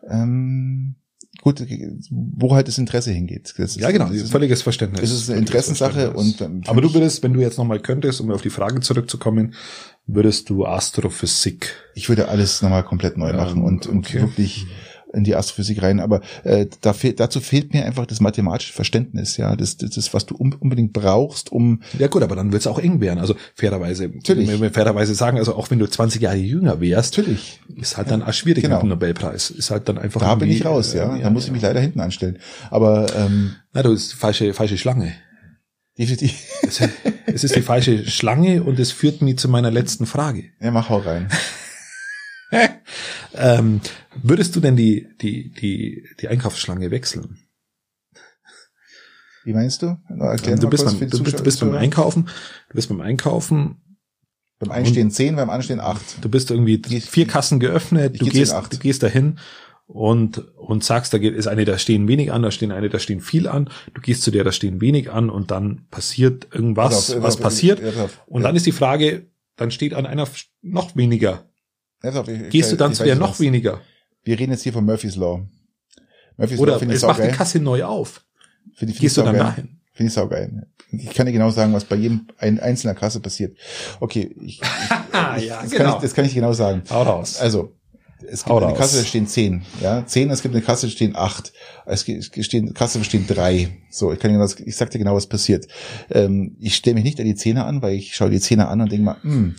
Ähm, gut, wo halt das Interesse hingeht. Das Ja, genau, ist, völliges Verständnis. es ist eine Interessenssache und ähm, Aber du würdest, wenn du jetzt nochmal könntest, um auf die Frage zurückzukommen, würdest du Astrophysik. ich würde alles nochmal komplett neu Ähm, machen und, und okay. wirklich in die Astrophysik rein. Aber äh, da fehlt, dazu fehlt mir einfach das mathematische Verständnis, ja, das, das ist, was du un- unbedingt brauchst, um Ja gut, aber dann wird es auch eng werden. Also fairerweise, Natürlich. wenn wir fairerweise sagen, also auch wenn du 20 Jahre jünger wärst, natürlich, ist halt dann auch schwierig Genau. mit dem Nobelpreis. Ist halt dann einfach da bin ich raus, ja. äh, da muss ich mich leider hinten anstellen. Aber ähm, Na, du bist die falsche, falsche Schlange. definitiv, Es, es ist die falsche Schlange und es führt mich zu meiner letzten Frage. ja, mach hau rein. Ähm, würdest du denn die, die, die, die Einkaufsschlange wechseln? Wie meinst du? Erklär du bist, beim, du, bist, bist beim. Einkaufen, du bist beim Einkaufen, Beim Einstehen zehn, beim Anstehen acht. du bist irgendwie Ich- vier Kassen geöffnet, du gehst, du gehst dahin und, und sagst, da geht, ist eine, da stehen wenig an, da stehen eine, da stehen viel an. Du gehst zu der, da stehen wenig an und dann passiert irgendwas, auf, was auf, passiert. auf. Und Ja. dann ist die Frage, dann steht an einer noch weniger. Auf, ich- Gehst du ich- dann ich zu der noch was. weniger? Wir reden jetzt hier von Murphy's Law. Murphy's Oder Law es macht die saugeil. Kasse neu auf. Finde ich- finde Gehst du dann dahin? Finde ich saugeil. Ich kann dir genau sagen, was bei jedem ein einzelner Kasse passiert. Okay, ich, ich, ja, das, genau. kann ich, das kann ich genau sagen. Hau raus. Also, es gibt Hau eine raus. Kasse, da stehen zehn, ja, zehn, es gibt eine Kasse, da stehen acht, es stehen, Kasse, da stehen drei. So, ich kann dir das, ich sag dir genau, was passiert. Ähm, ich stelle mich nicht an die Zehner an, weil ich schaue die Zehner an und denke mal, hm,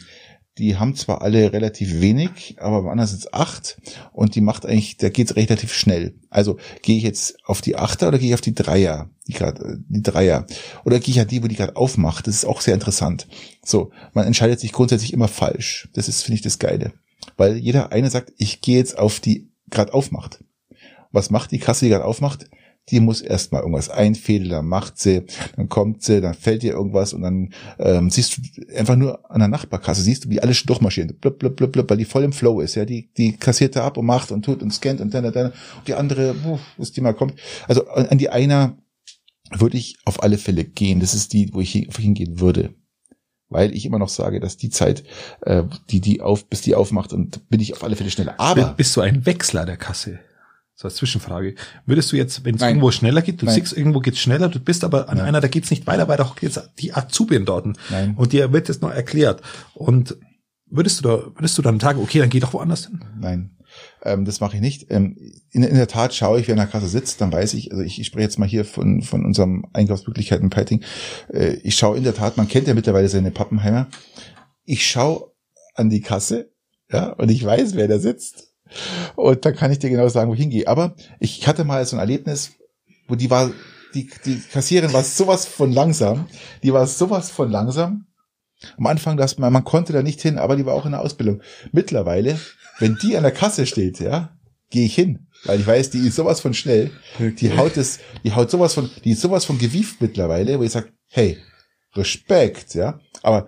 die haben zwar alle relativ wenig, aber beim anderen sind es acht und die macht eigentlich, da geht's relativ schnell. Also gehe ich jetzt auf die Achter oder gehe ich auf die Dreier, die gerade die Dreier oder gehe ich an die, wo die gerade aufmacht. Das ist auch sehr interessant. So, man entscheidet sich grundsätzlich immer falsch. Das ist finde ich das Geile, weil jeder eine sagt, ich gehe jetzt auf die gerade aufmacht. Was macht die Kasse, die gerade aufmacht? Die muss erstmal irgendwas einfädeln, dann macht sie, dann kommt sie, dann fällt ihr irgendwas und dann ähm, siehst du einfach nur an der Nachbarkasse, siehst du, wie alle schon durchmarschieren, blub, blub, blub, blub, weil die voll im Flow ist, ja, die, die kassiert da ab und macht und tut und scannt und dann, dann, dann und die andere, puh, bis die mal kommt. Also an an die einer würde ich auf alle Fälle gehen. Das ist die, wo ich, hingehen würde. Weil ich immer noch sage, dass die Zeit, äh, die die auf, bis die aufmacht, und bin ich auf alle Fälle schneller. Aber Bist du ein Wechsler der Kasse? So als Zwischenfrage. Würdest du jetzt, wenn es irgendwo schneller geht, du Nein. siehst, irgendwo geht's schneller, du bist aber an Nein. einer, da geht's nicht weiter, weil da jetzt die Azubin dort. Nein. Und dir wird das noch erklärt. Und würdest du da, würdest du dann sagen, okay, dann geh doch woanders hin? Nein, ähm, das mache ich nicht. Ähm, in, in der Tat schaue ich, wer in der Kasse sitzt, dann weiß ich, also ich, ich spreche jetzt mal hier von, von unserem Einkaufsmöglichkeiten Piting. Äh, ich schaue in der Tat, man kennt ja mittlerweile seine Pappenheimer. Ich schaue an die Kasse, ja, und ich weiß, wer da sitzt. Und dann kann ich dir genau sagen, wo ich hingehe. Aber ich hatte mal so ein Erlebnis, wo die war, die, die Kassiererin war sowas von langsam. Die war sowas von langsam. Am Anfang, dass man, man konnte da nicht hin, aber die war auch in der Ausbildung. Mittlerweile, wenn die an der Kasse steht, ja, gehe ich hin, weil ich weiß, die ist sowas von schnell. Die haut es, die haut sowas von, die ist sowas von gewieft mittlerweile, wo ich sage, hey, Respekt, ja. Aber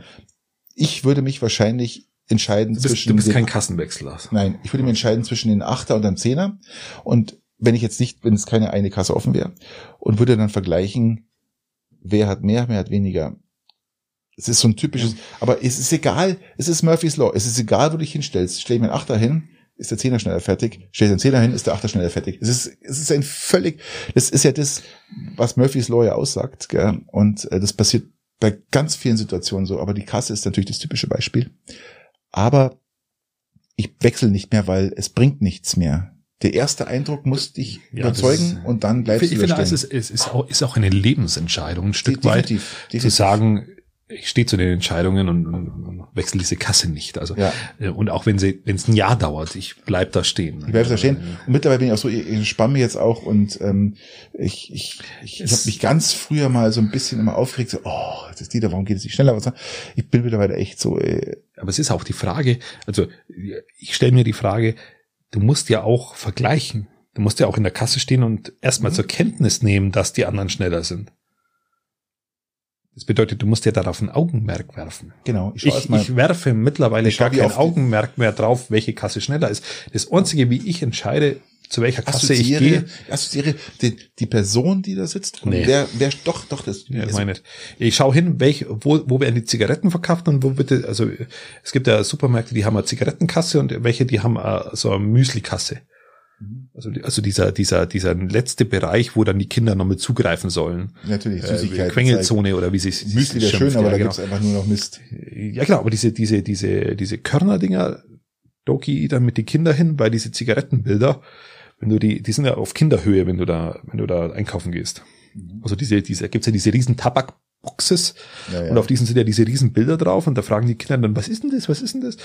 ich würde mich wahrscheinlich entscheiden Du bist, zwischen du bist den- kein Kassenwechsler. Nein, ich würde mich entscheiden zwischen den Achter und dem Zehner. Und wenn ich jetzt nicht, wenn es keine eine Kasse offen wäre, und würde dann vergleichen, wer hat mehr, wer hat weniger. Es ist so ein typisches, aber es ist egal, es ist Murphy's Law. Es ist egal, wo du dich hinstellst. Stell ich mir einen Achter hin, ist der Zehner schneller fertig. Stell ich den Zehner hin, ist der Achter schneller fertig. Es ist, es ist ein völlig, das ist ja das, was Murphy's Law ja aussagt, gell? Und äh, das passiert bei ganz vielen Situationen so. Aber die Kasse ist natürlich das typische Beispiel. Aber ich wechsle nicht mehr, weil es bringt nichts mehr. Der erste Eindruck muss dich Ja, überzeugen und dann Ich, bleibst ich du finde, da es ist, es ist, auch, ist auch eine Lebensentscheidung, ein Stück weit, definitiv, zu definitiv. sagen, ich stehe zu den Entscheidungen und, und, wechsle diese Kasse nicht. Also Ja. äh, und auch wenn sie, wenn es ein Jahr dauert, ich bleib da stehen. Ich bleib da stehen. Und mittlerweile bin ich auch so, ich, ich spann mich jetzt auch und ähm, ich, ich, ich, ich habe mich ganz früher mal so ein bisschen immer aufgeregt, so, oh, das ist die da, warum geht es nicht schneller? Was? Ich bin mittlerweile echt so, äh, Aber es ist auch die Frage, also ich stelle mir die Frage, du musst ja auch vergleichen. Du musst ja auch in der Kasse stehen und Mhm. erstmal zur Kenntnis nehmen, dass die anderen schneller sind. Das bedeutet, du musst ja darauf ein Augenmerk werfen. genau, ich Ich, ich werfe mittlerweile gar kein Augenmerk mehr drauf, welche Kasse schneller ist. Das Einzige, wie ich entscheide, zu welcher Kasse ich gehe, assoziiere die, die Person, die da sitzt, und Nee. wer, wer, doch, doch, das, Ja, also, meine, ich schaue hin, welch, wo, wo werden die Zigaretten verkauft und wo bitte, also es gibt ja Supermärkte, die haben eine Zigarettenkasse und welche, die haben äh, so eine Müslikasse. Mhm. Also, also dieser, dieser, dieser letzte Bereich, wo dann die Kinder noch mit zugreifen sollen. natürlich, Äh, Süßigkeiten. Quengelzone oder wie sie es Müsli wäre schön, aber ja, da genau. gibt's einfach nur noch Mist. Ja, genau, aber diese, diese, diese, diese Körnerdinger, Doki dann mit die Kinder hin, weil diese Zigarettenbilder, wenn du die, die sind ja auf Kinderhöhe, wenn du da, wenn du da einkaufen gehst. Also diese, diese, gibt's ja diese riesen Tabakboxes Ja, ja. und auf diesen sind ja diese riesen Bilder drauf und da fragen die Kinder dann, was ist denn das, was ist denn das?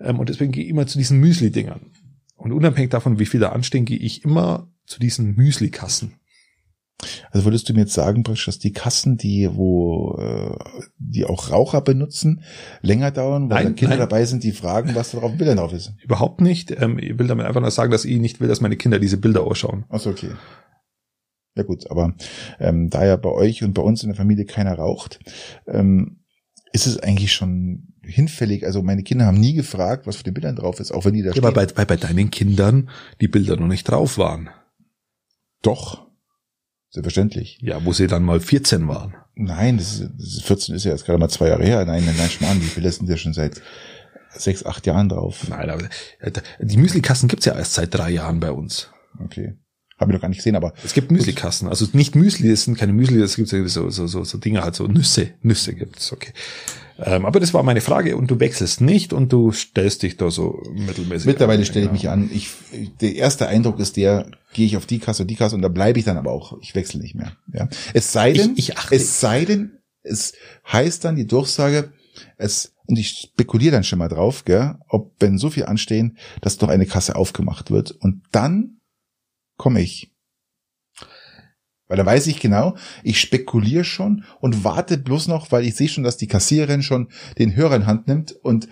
Ähm, und deswegen gehe ich immer zu diesen Müsli-Dingern. Und unabhängig davon, wie viel da anstehen, gehe ich immer zu diesen Müsli-Kassen. Also würdest du mir jetzt sagen, dass die Kassen, die, wo, äh, die auch Raucher benutzen, länger dauern, weil Nein, Kinder nein. dabei sind, die fragen, was da drauf Bildern drauf ist? Überhaupt nicht. Ähm, ich will damit einfach nur sagen, dass ich nicht will, dass meine Kinder diese Bilder ausschauen. Achso, okay. Ja gut, aber ähm, da ja bei euch und bei uns in der Familie keiner raucht, ähm, ist es eigentlich schon hinfällig? Also meine Kinder haben nie gefragt, was für den Bildern drauf ist, auch wenn die da Ja, stehen. aber bei, bei, bei deinen Kindern die Bilder noch nicht drauf waren. Doch. Selbstverständlich. Ja, wo sie dann mal 14 waren. Nein, das ist, das ist 14 ist ja jetzt gerade mal zwei Jahre her. Nein, nein, nein, Schmarrn, die Bilder sind ja schon seit sechs, acht Jahren drauf. Nein, aber äh, die Müslikassen gibt's ja erst seit drei Jahren bei uns. Okay. Habe ich noch gar nicht gesehen, aber Es gibt Müslikassen, also nicht Müsli, es sind keine Müsli, es gibt so, so, so, so Dinge halt, so Nüsse, Nüsse gibt's, okay. Ähm, aber das war meine Frage und du wechselst nicht und du stellst dich da so mittelmäßig. mittlerweile an. stelle ich mich an. Ich, der erste Eindruck ist der, gehe ich auf die Kasse und die Kasse und da bleibe ich dann aber auch. Ich wechsle nicht mehr. Ja. Es sei denn, Ich- ich achte- es sei denn, es heißt dann die Durchsage, es, und ich spekuliere dann schon mal drauf, gell, ob wenn so viel anstehen, dass doch eine Kasse aufgemacht wird und dann komme ich. Weil da weiß ich genau, ich spekuliere schon und warte bloß noch, weil ich sehe schon, dass die Kassiererin schon den Hörer in Hand nimmt und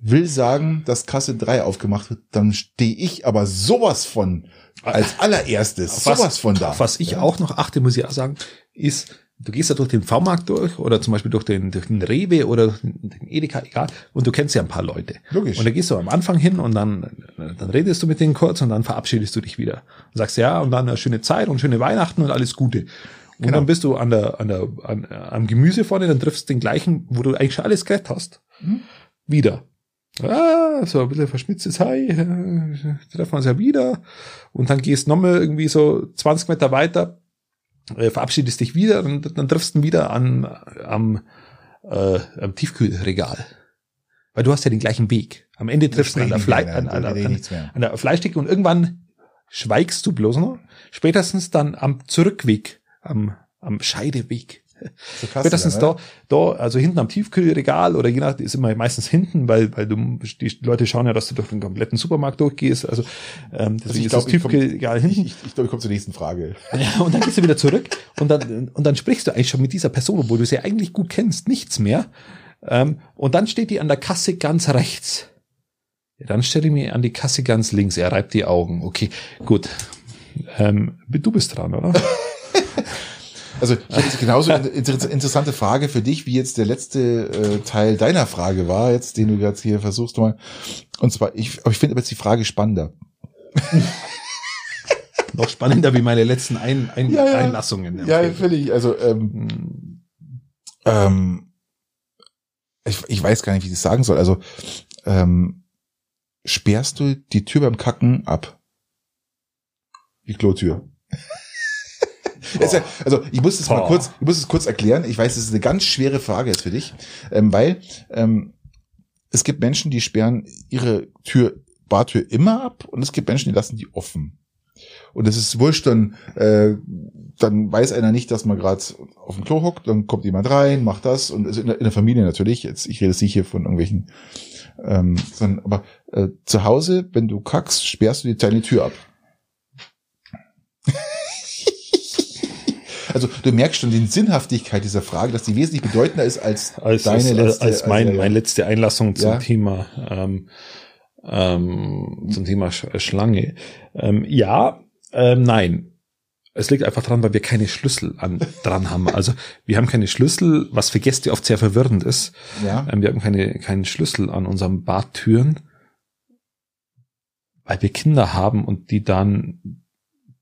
will sagen, dass Kasse 3 aufgemacht wird, dann stehe ich aber sowas von als allererstes, Was- sowas von da. Was ich Ja. auch noch achte, muss ich auch sagen, ist, du gehst da durch den V-Markt durch oder zum Beispiel durch den, durch den Rewe oder den Edeka, egal, und du kennst ja ein paar Leute. Logisch. Und da gehst du am Anfang hin und dann, dann redest du mit denen kurz und dann verabschiedest du dich wieder. Und sagst ja, und dann eine schöne Zeit und schöne Weihnachten und alles Gute. Und Genau. dann bist du an der, an der, an, am Gemüse vorne, dann triffst du den gleichen, wo du eigentlich schon alles geredet hast. Mhm. Wieder. Ah, so ein bisschen verschmitztes Hi, äh, treffen wir uns ja wieder. Und dann gehst nochmal irgendwie so 20 Meter weiter, äh, verabschiedest dich wieder und dann triffst du ihn wieder an, am, äh, am Tiefkühlregal. Weil du hast ja den gleichen Weg. Am Ende triffst du ihn an der, Fle an, an, an, an der Fleischtheke und irgendwann schweigst du bloß noch. Spätestens dann am Zurückweg, am, am Scheideweg. Zur Kasse Spätestens dann, da, da, also hinten am Tiefkühlregal oder je nach, ist immer meistens hinten, weil, weil du, die Leute schauen ja, dass du durch den kompletten Supermarkt durchgehst, also, ähm, deswegen ich ist glaub, das ich Tiefkühlregal Ich, hinten. ich, ich glaube, ich komme zur nächsten Frage. Ja, und dann gehst du wieder zurück und dann, und dann sprichst du eigentlich schon mit dieser Person, obwohl du sie eigentlich gut kennst, nichts mehr. Ähm, und dann steht die an der Kasse ganz rechts. Ja, dann stelle ich mich an die Kasse ganz links. Er reibt die Augen. Okay, gut. Ähm, du bist dran, oder? Also ich jetzt genauso eine inter interessante Frage für dich, wie jetzt der letzte äh, Teil deiner Frage war, jetzt den du jetzt hier versuchst mal. Und zwar, ich, aber ich finde aber jetzt die Frage spannender. Noch spannender wie meine letzten Ein Ein Ja, ja. Einlassungen. Ja, völlig. Also ähm, Hm, ähm, ich, ich weiß gar nicht, wie ich das sagen soll. Also ähm, sperrst du die Tür beim Kacken ab? Die Klotür. Ja, also ich muss es mal Boah. kurz, ich muss es kurz erklären. Ich weiß, es ist eine ganz schwere Frage jetzt für dich, ähm, weil ähm, es gibt Menschen, die sperren ihre Tür, Bartür immer ab, und es gibt Menschen, die lassen die offen. Und es ist wurscht, dann, äh, dann weiß einer nicht, dass man gerade auf dem Klo hockt, dann kommt jemand rein, macht das und also in, der, in der Familie natürlich. Jetzt ich rede jetzt nicht hier von irgendwelchen, ähm, sondern aber äh, zu Hause, wenn du kackst, sperrst du die deine Tür ab. Also du merkst schon die Sinnhaftigkeit dieser Frage, dass die wesentlich bedeutender ist als, als, deine als, letzte. als mein, also, ja. meine letzte Einlassung zum Ja. Thema ähm, ähm, zum Thema Sch Schlange. Ähm, ja, ähm, nein. Es liegt einfach daran, weil wir keine Schlüssel an, dran haben. Also wir haben keine Schlüssel, was für Gäste oft sehr verwirrend ist. ja. Ähm, wir haben keine, keinen Schlüssel an unseren Badtüren, weil wir Kinder haben und die dann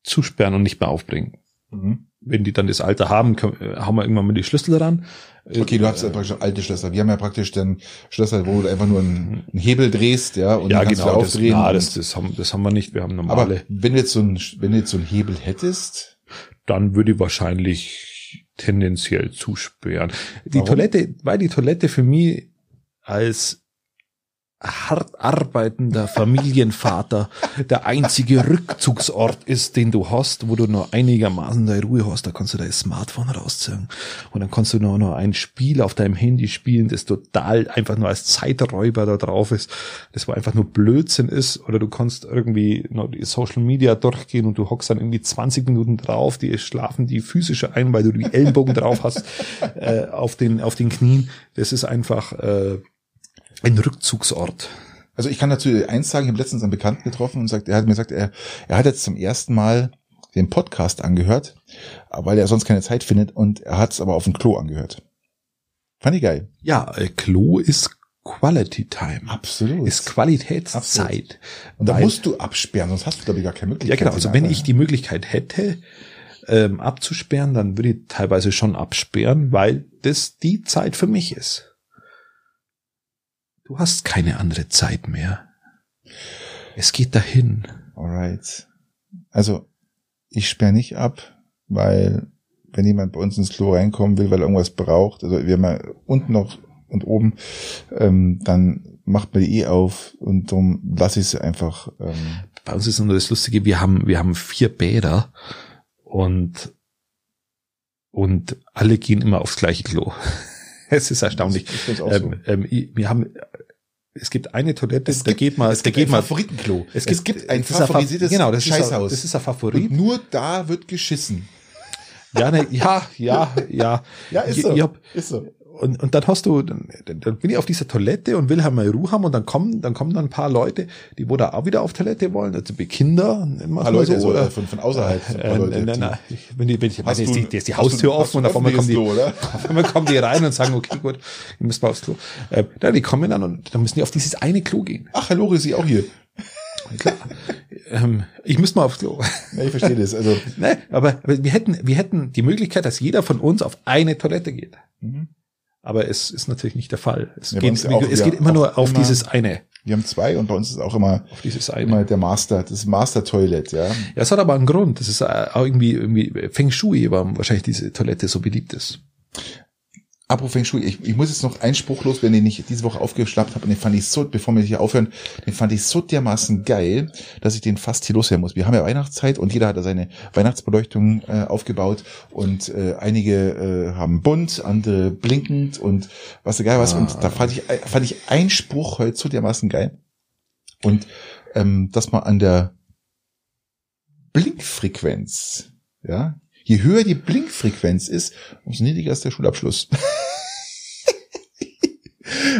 zusperren und nicht mehr aufbringen. Mhm. Wenn die dann das Alter haben, äh, haben wir irgendwann mal die Schlüssel dran. Okay, du hast ja praktisch alte Schlösser. Wir haben ja praktisch dann Schlösser, wo du einfach nur einen, einen Hebel drehst, ja, und ja, genau, das, aufdrehen. und- das, das, haben, das haben wir nicht. Wir haben aber normale. wenn du jetzt so ein, wenn du jetzt so einen Hebel hättest, dann würde ich wahrscheinlich tendenziell zusperren. Die Warum? Toilette, weil die Toilette für mich als hart arbeitender Familienvater der einzige Rückzugsort ist, den du hast, wo du nur einigermaßen deine Ruhe hast. Da kannst du dein Smartphone rausziehen. Und dann kannst du nur noch ein Spiel auf deinem Handy spielen, das total einfach nur als Zeiträuber da drauf ist. Das wo einfach nur Blödsinn ist. Oder du kannst irgendwie noch die Social Media durchgehen und du hockst dann irgendwie 20 Minuten drauf, die schlafen die physische ein, weil du die Ellenbogen drauf hast, äh, auf den, auf den Knien. Das ist einfach, äh, ein Rückzugsort. also ich kann dazu eins sagen, ich habe letztens einen Bekannten getroffen und sagt, er hat mir gesagt, er, er hat jetzt zum ersten Mal den Podcast angehört, weil er sonst keine Zeit findet und er hat es aber auf dem Klo angehört. Fand ich geil. Ja, äh, Klo ist Quality Time. Absolut. Ist Qualitätszeit. Und da musst du absperren, sonst hast du, glaube ich, gar keine Ja, Möglichkeit. genau. Also wenn ich die Möglichkeit hätte, ähm, abzusperren, dann würde ich teilweise schon absperren, weil das die Zeit für mich ist. Du hast keine andere Zeit mehr. Es geht dahin. Alright. Also, ich sperre nicht ab, weil wenn jemand bei uns ins Klo reinkommen will, weil er irgendwas braucht, also wir haben ja unten noch und oben, ähm, dann macht man die eh auf und darum lasse ich sie einfach. Ähm, Bei uns ist nur das Lustige, wir haben, wir haben vier Bäder und, und alle gehen immer aufs gleiche Klo. Es ist erstaunlich. Auch so. Ähm, ähm, wir haben, es gibt eine Toilette, Es da gibt- geht man, es da gibt geht ein man, Favoritenklo. Es Es gibt, gibt ein ist favorisiertes genau, das ist, ein- Scheißhaus. das ist ein und Favorit. nur da wird geschissen. Ja, ne, ja, ja, ja. Ja, ist Ich- so. ich hab- ist so. Und, und dann hast du, dann, dann bin ich auf dieser Toilette und will halt mal Ruhe haben und dann kommen, dann kommen dann ein paar Leute, die wo da auch wieder auf Toilette wollen, also Kinder, paar mal Leute so, so, oder? äh, von, von außerhalb. paar Äh, Leute, nein, nein, wenn die, wenn ich, Hast du- die, die ist die du- Haustür offen und auf einmal kommen die, Klo, auf einmal kommen die rein und sagen, okay, gut, ihr müsst mal aufs Klo. Äh, ja, die kommen dann und dann müssen die auf dieses eine Klo gehen. Ach, Herr Lore ist sie auch hier. Klar. ähm, ich müsste mal aufs Klo. Ja, ich verstehe das. Also, ne, aber, aber wir hätten, wir hätten die Möglichkeit, dass jeder von uns auf eine Toilette geht. mhm. Aber es ist natürlich nicht der Fall. Es Ja, geht, auch, es geht immer nur auf immer- dieses eine. wir haben zwei und bei uns ist auch immer, Auf dieses eine. immer der Master, das Master Toilet, ja. Ja, es hat aber einen Grund. Das ist äh, auch irgendwie, irgendwie Feng Shui, warum wahrscheinlich diese Toilette so beliebt ist. Apropos Feng Shui, ich, ich muss jetzt noch einen Spruch loswerden, den ich diese Woche aufgeschnappt habe und den fand ich so, bevor wir hier aufhören, den fand ich so dermaßen geil, dass ich den fast hier loswerden muss. Wir haben ja Weihnachtszeit und jeder hat da seine Weihnachtsbeleuchtung äh, aufgebaut und äh, einige äh, haben bunt, andere blinkend und was geil was. Und da fand ich, äh, fand ich einen Spruch heute so dermaßen geil. Und ähm, dass man an der Blinkfrequenz, ja, je höher die Blinkfrequenz ist, umso niedriger ist der Schulabschluss.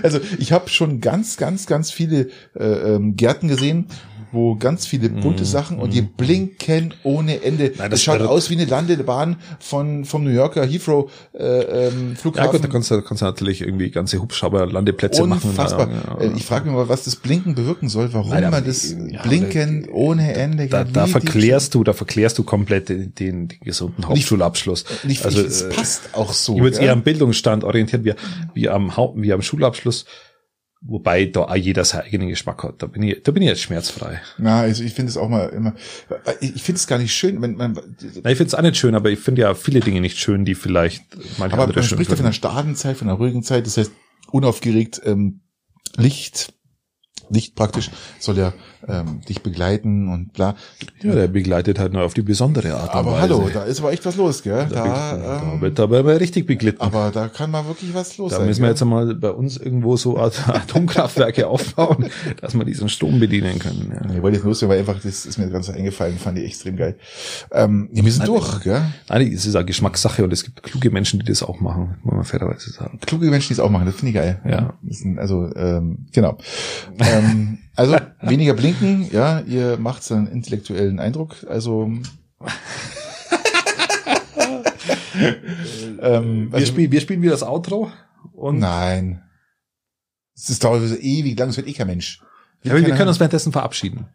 Also ich habe schon ganz, ganz, ganz viele äh, ähm, Gärten gesehen, wo ganz viele bunte Mhm. Sachen und die blinken ohne Ende. Nein, das, das schaut aus wie eine Landebahn von vom New Yorker Heathrow äh, ähm, Ja Flughafen. gut, da kannst du, kannst du natürlich irgendwie ganze Hubschrauber-Landeplätze machen. Unfassbar. Ja, Äh, Ich frage mich mal, was das Blinken bewirken soll, warum Nein, man das ja, Blinken ohne Ende. da, da verklärst du, da verklärst du komplett den, den, den gesunden Hauptschulabschluss. Und ich, also, ich, es äh, passt auch so. ich würde ja. eher am Bildungsstand orientieren, wie, wie am Haupt, wie am Schulabschluss, wobei da auch jeder seinen eigenen Geschmack hat. Da bin ich, da bin ich jetzt schmerzfrei. Na, also ich finde es auch mal immer. Ich finde es gar nicht schön, wenn man. Na, ich finde es auch nicht schön, aber ich finde ja viele Dinge nicht schön, die vielleicht manche Aber andere man schön spricht ja von einer starren Zeit, von einer ruhigen Zeit. Das heißt, unaufgeregt ähm, Licht, Licht praktisch soll ja ähm, dich begleiten und bla. Ja, der begleitet halt nur auf die besondere Art und Aber Weise. hallo, da ist aber echt was los, gell? Da, Da, da ähm, wird aber mal richtig beglitten. aber da kann mal wirklich was los Da sein. müssen wir gell? jetzt einmal bei uns irgendwo so Atomkraftwerke aufbauen, dass wir diesen Strom bedienen können. Ja. Ich wollte jetzt los, weil einfach, das ist mir ganz eingefallen, fand ich extrem geil. Ähm, ja, wir sind durch, gell? Nein, es ist eine Geschmackssache und es gibt kluge Menschen, die das auch machen, muss man fairerweise sagen. Kluge Menschen, die es auch machen, das finde ich geil. Ja. Das sind, also, ähm, genau. ähm, also, weniger blinken, ja, ihr macht einen intellektuellen Eindruck, also, ähm, Wir, also spielen, wir spielen wieder das Outro und nein. Es ist dauert so ewig lang, das wird eh kein Mensch. ja, wir können uns währenddessen verabschieden.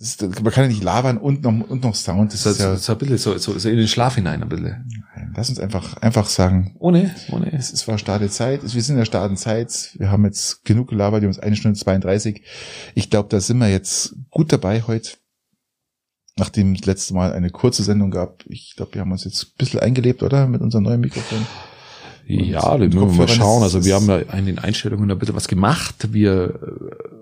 Ist, man kann ja nicht labern und noch, und noch Sound. Das Das ist ist, ja, so ein bisschen so, so, so in den Schlaf hinein ein bisschen. lass uns einfach, einfach sagen, Ohne, ohne. Es ist war starke Zeit. Wir sind in der starken Zeit. Wir haben jetzt genug gelabert. Wir haben jetzt eine Stunde 32. Ich glaube, da sind wir jetzt gut dabei heute. Nachdem das letzte Mal eine kurze Sendung gab. Ich glaube, wir haben uns jetzt ein bisschen eingelebt, oder? Mit unserem neuen Mikrofon. Ja, Und da müssen wir mal schauen. ist- Also wir ist- haben ja in den Einstellungen ein bisschen was gemacht. Wir, äh,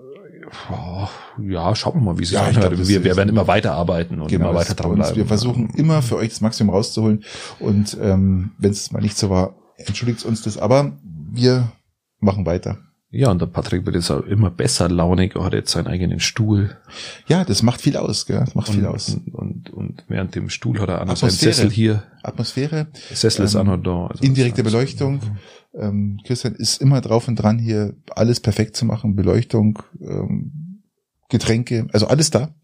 ja, schauen wir mal, wie es sich Ja, anhört. glaub, wir, ist- wir werden immer weiterarbeiten und immer das weiter ist bei dran uns. bleiben. Wir versuchen immer für euch das Maximum rauszuholen. Und ähm, wenn es mal nicht so war, entschuldigt uns das. Aber wir machen weiter. Ja, und der Patrick wird jetzt auch immer besser launig, er hat jetzt seinen eigenen Stuhl. Ja, das macht viel aus. Gell? Das macht Und, viel aus. und, und, und während dem Stuhl hat er seinen Atmosphäre. Sessel hier. Atmosphäre. Sessel ist Ähm, auch noch da. Also indirekte Beleuchtung. Ähm, Christian ist immer drauf und dran, hier alles perfekt zu machen. Beleuchtung, ähm, Getränke, also alles da.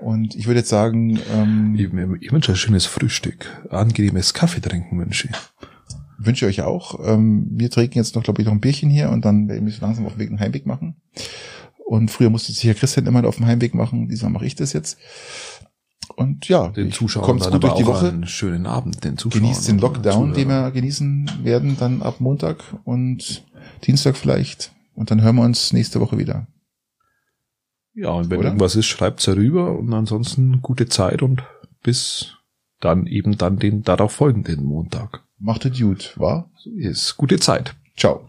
Und ich würde jetzt sagen, ähm, Ich, ich wünsche ein schönes Frühstück. Angenehmes Kaffee trinken wünsche ich. Wünsche ich euch auch. Ähm, wir trinken jetzt noch, glaube ich, noch ein Bierchen hier und dann werden wir langsam auf den Heimweg machen. Und früher musste sich ja Christian immer auf dem Heimweg machen. Diesmal mache ich das jetzt. Und ja, Den Zuschauern kommt's dann gut durch die auch Woche. einen schönen Abend, den Zuschauern. Genießt den Lockdown, den wir genießen werden, dann ab Montag und Dienstag vielleicht. Und dann hören wir uns nächste Woche wieder. Ja, und wenn Oder? irgendwas ist, schreibt's herüber und ansonsten gute Zeit und bis dann eben dann den darauf folgenden Montag. Macht es gut, wa? So ist. Gute Zeit. Ciao.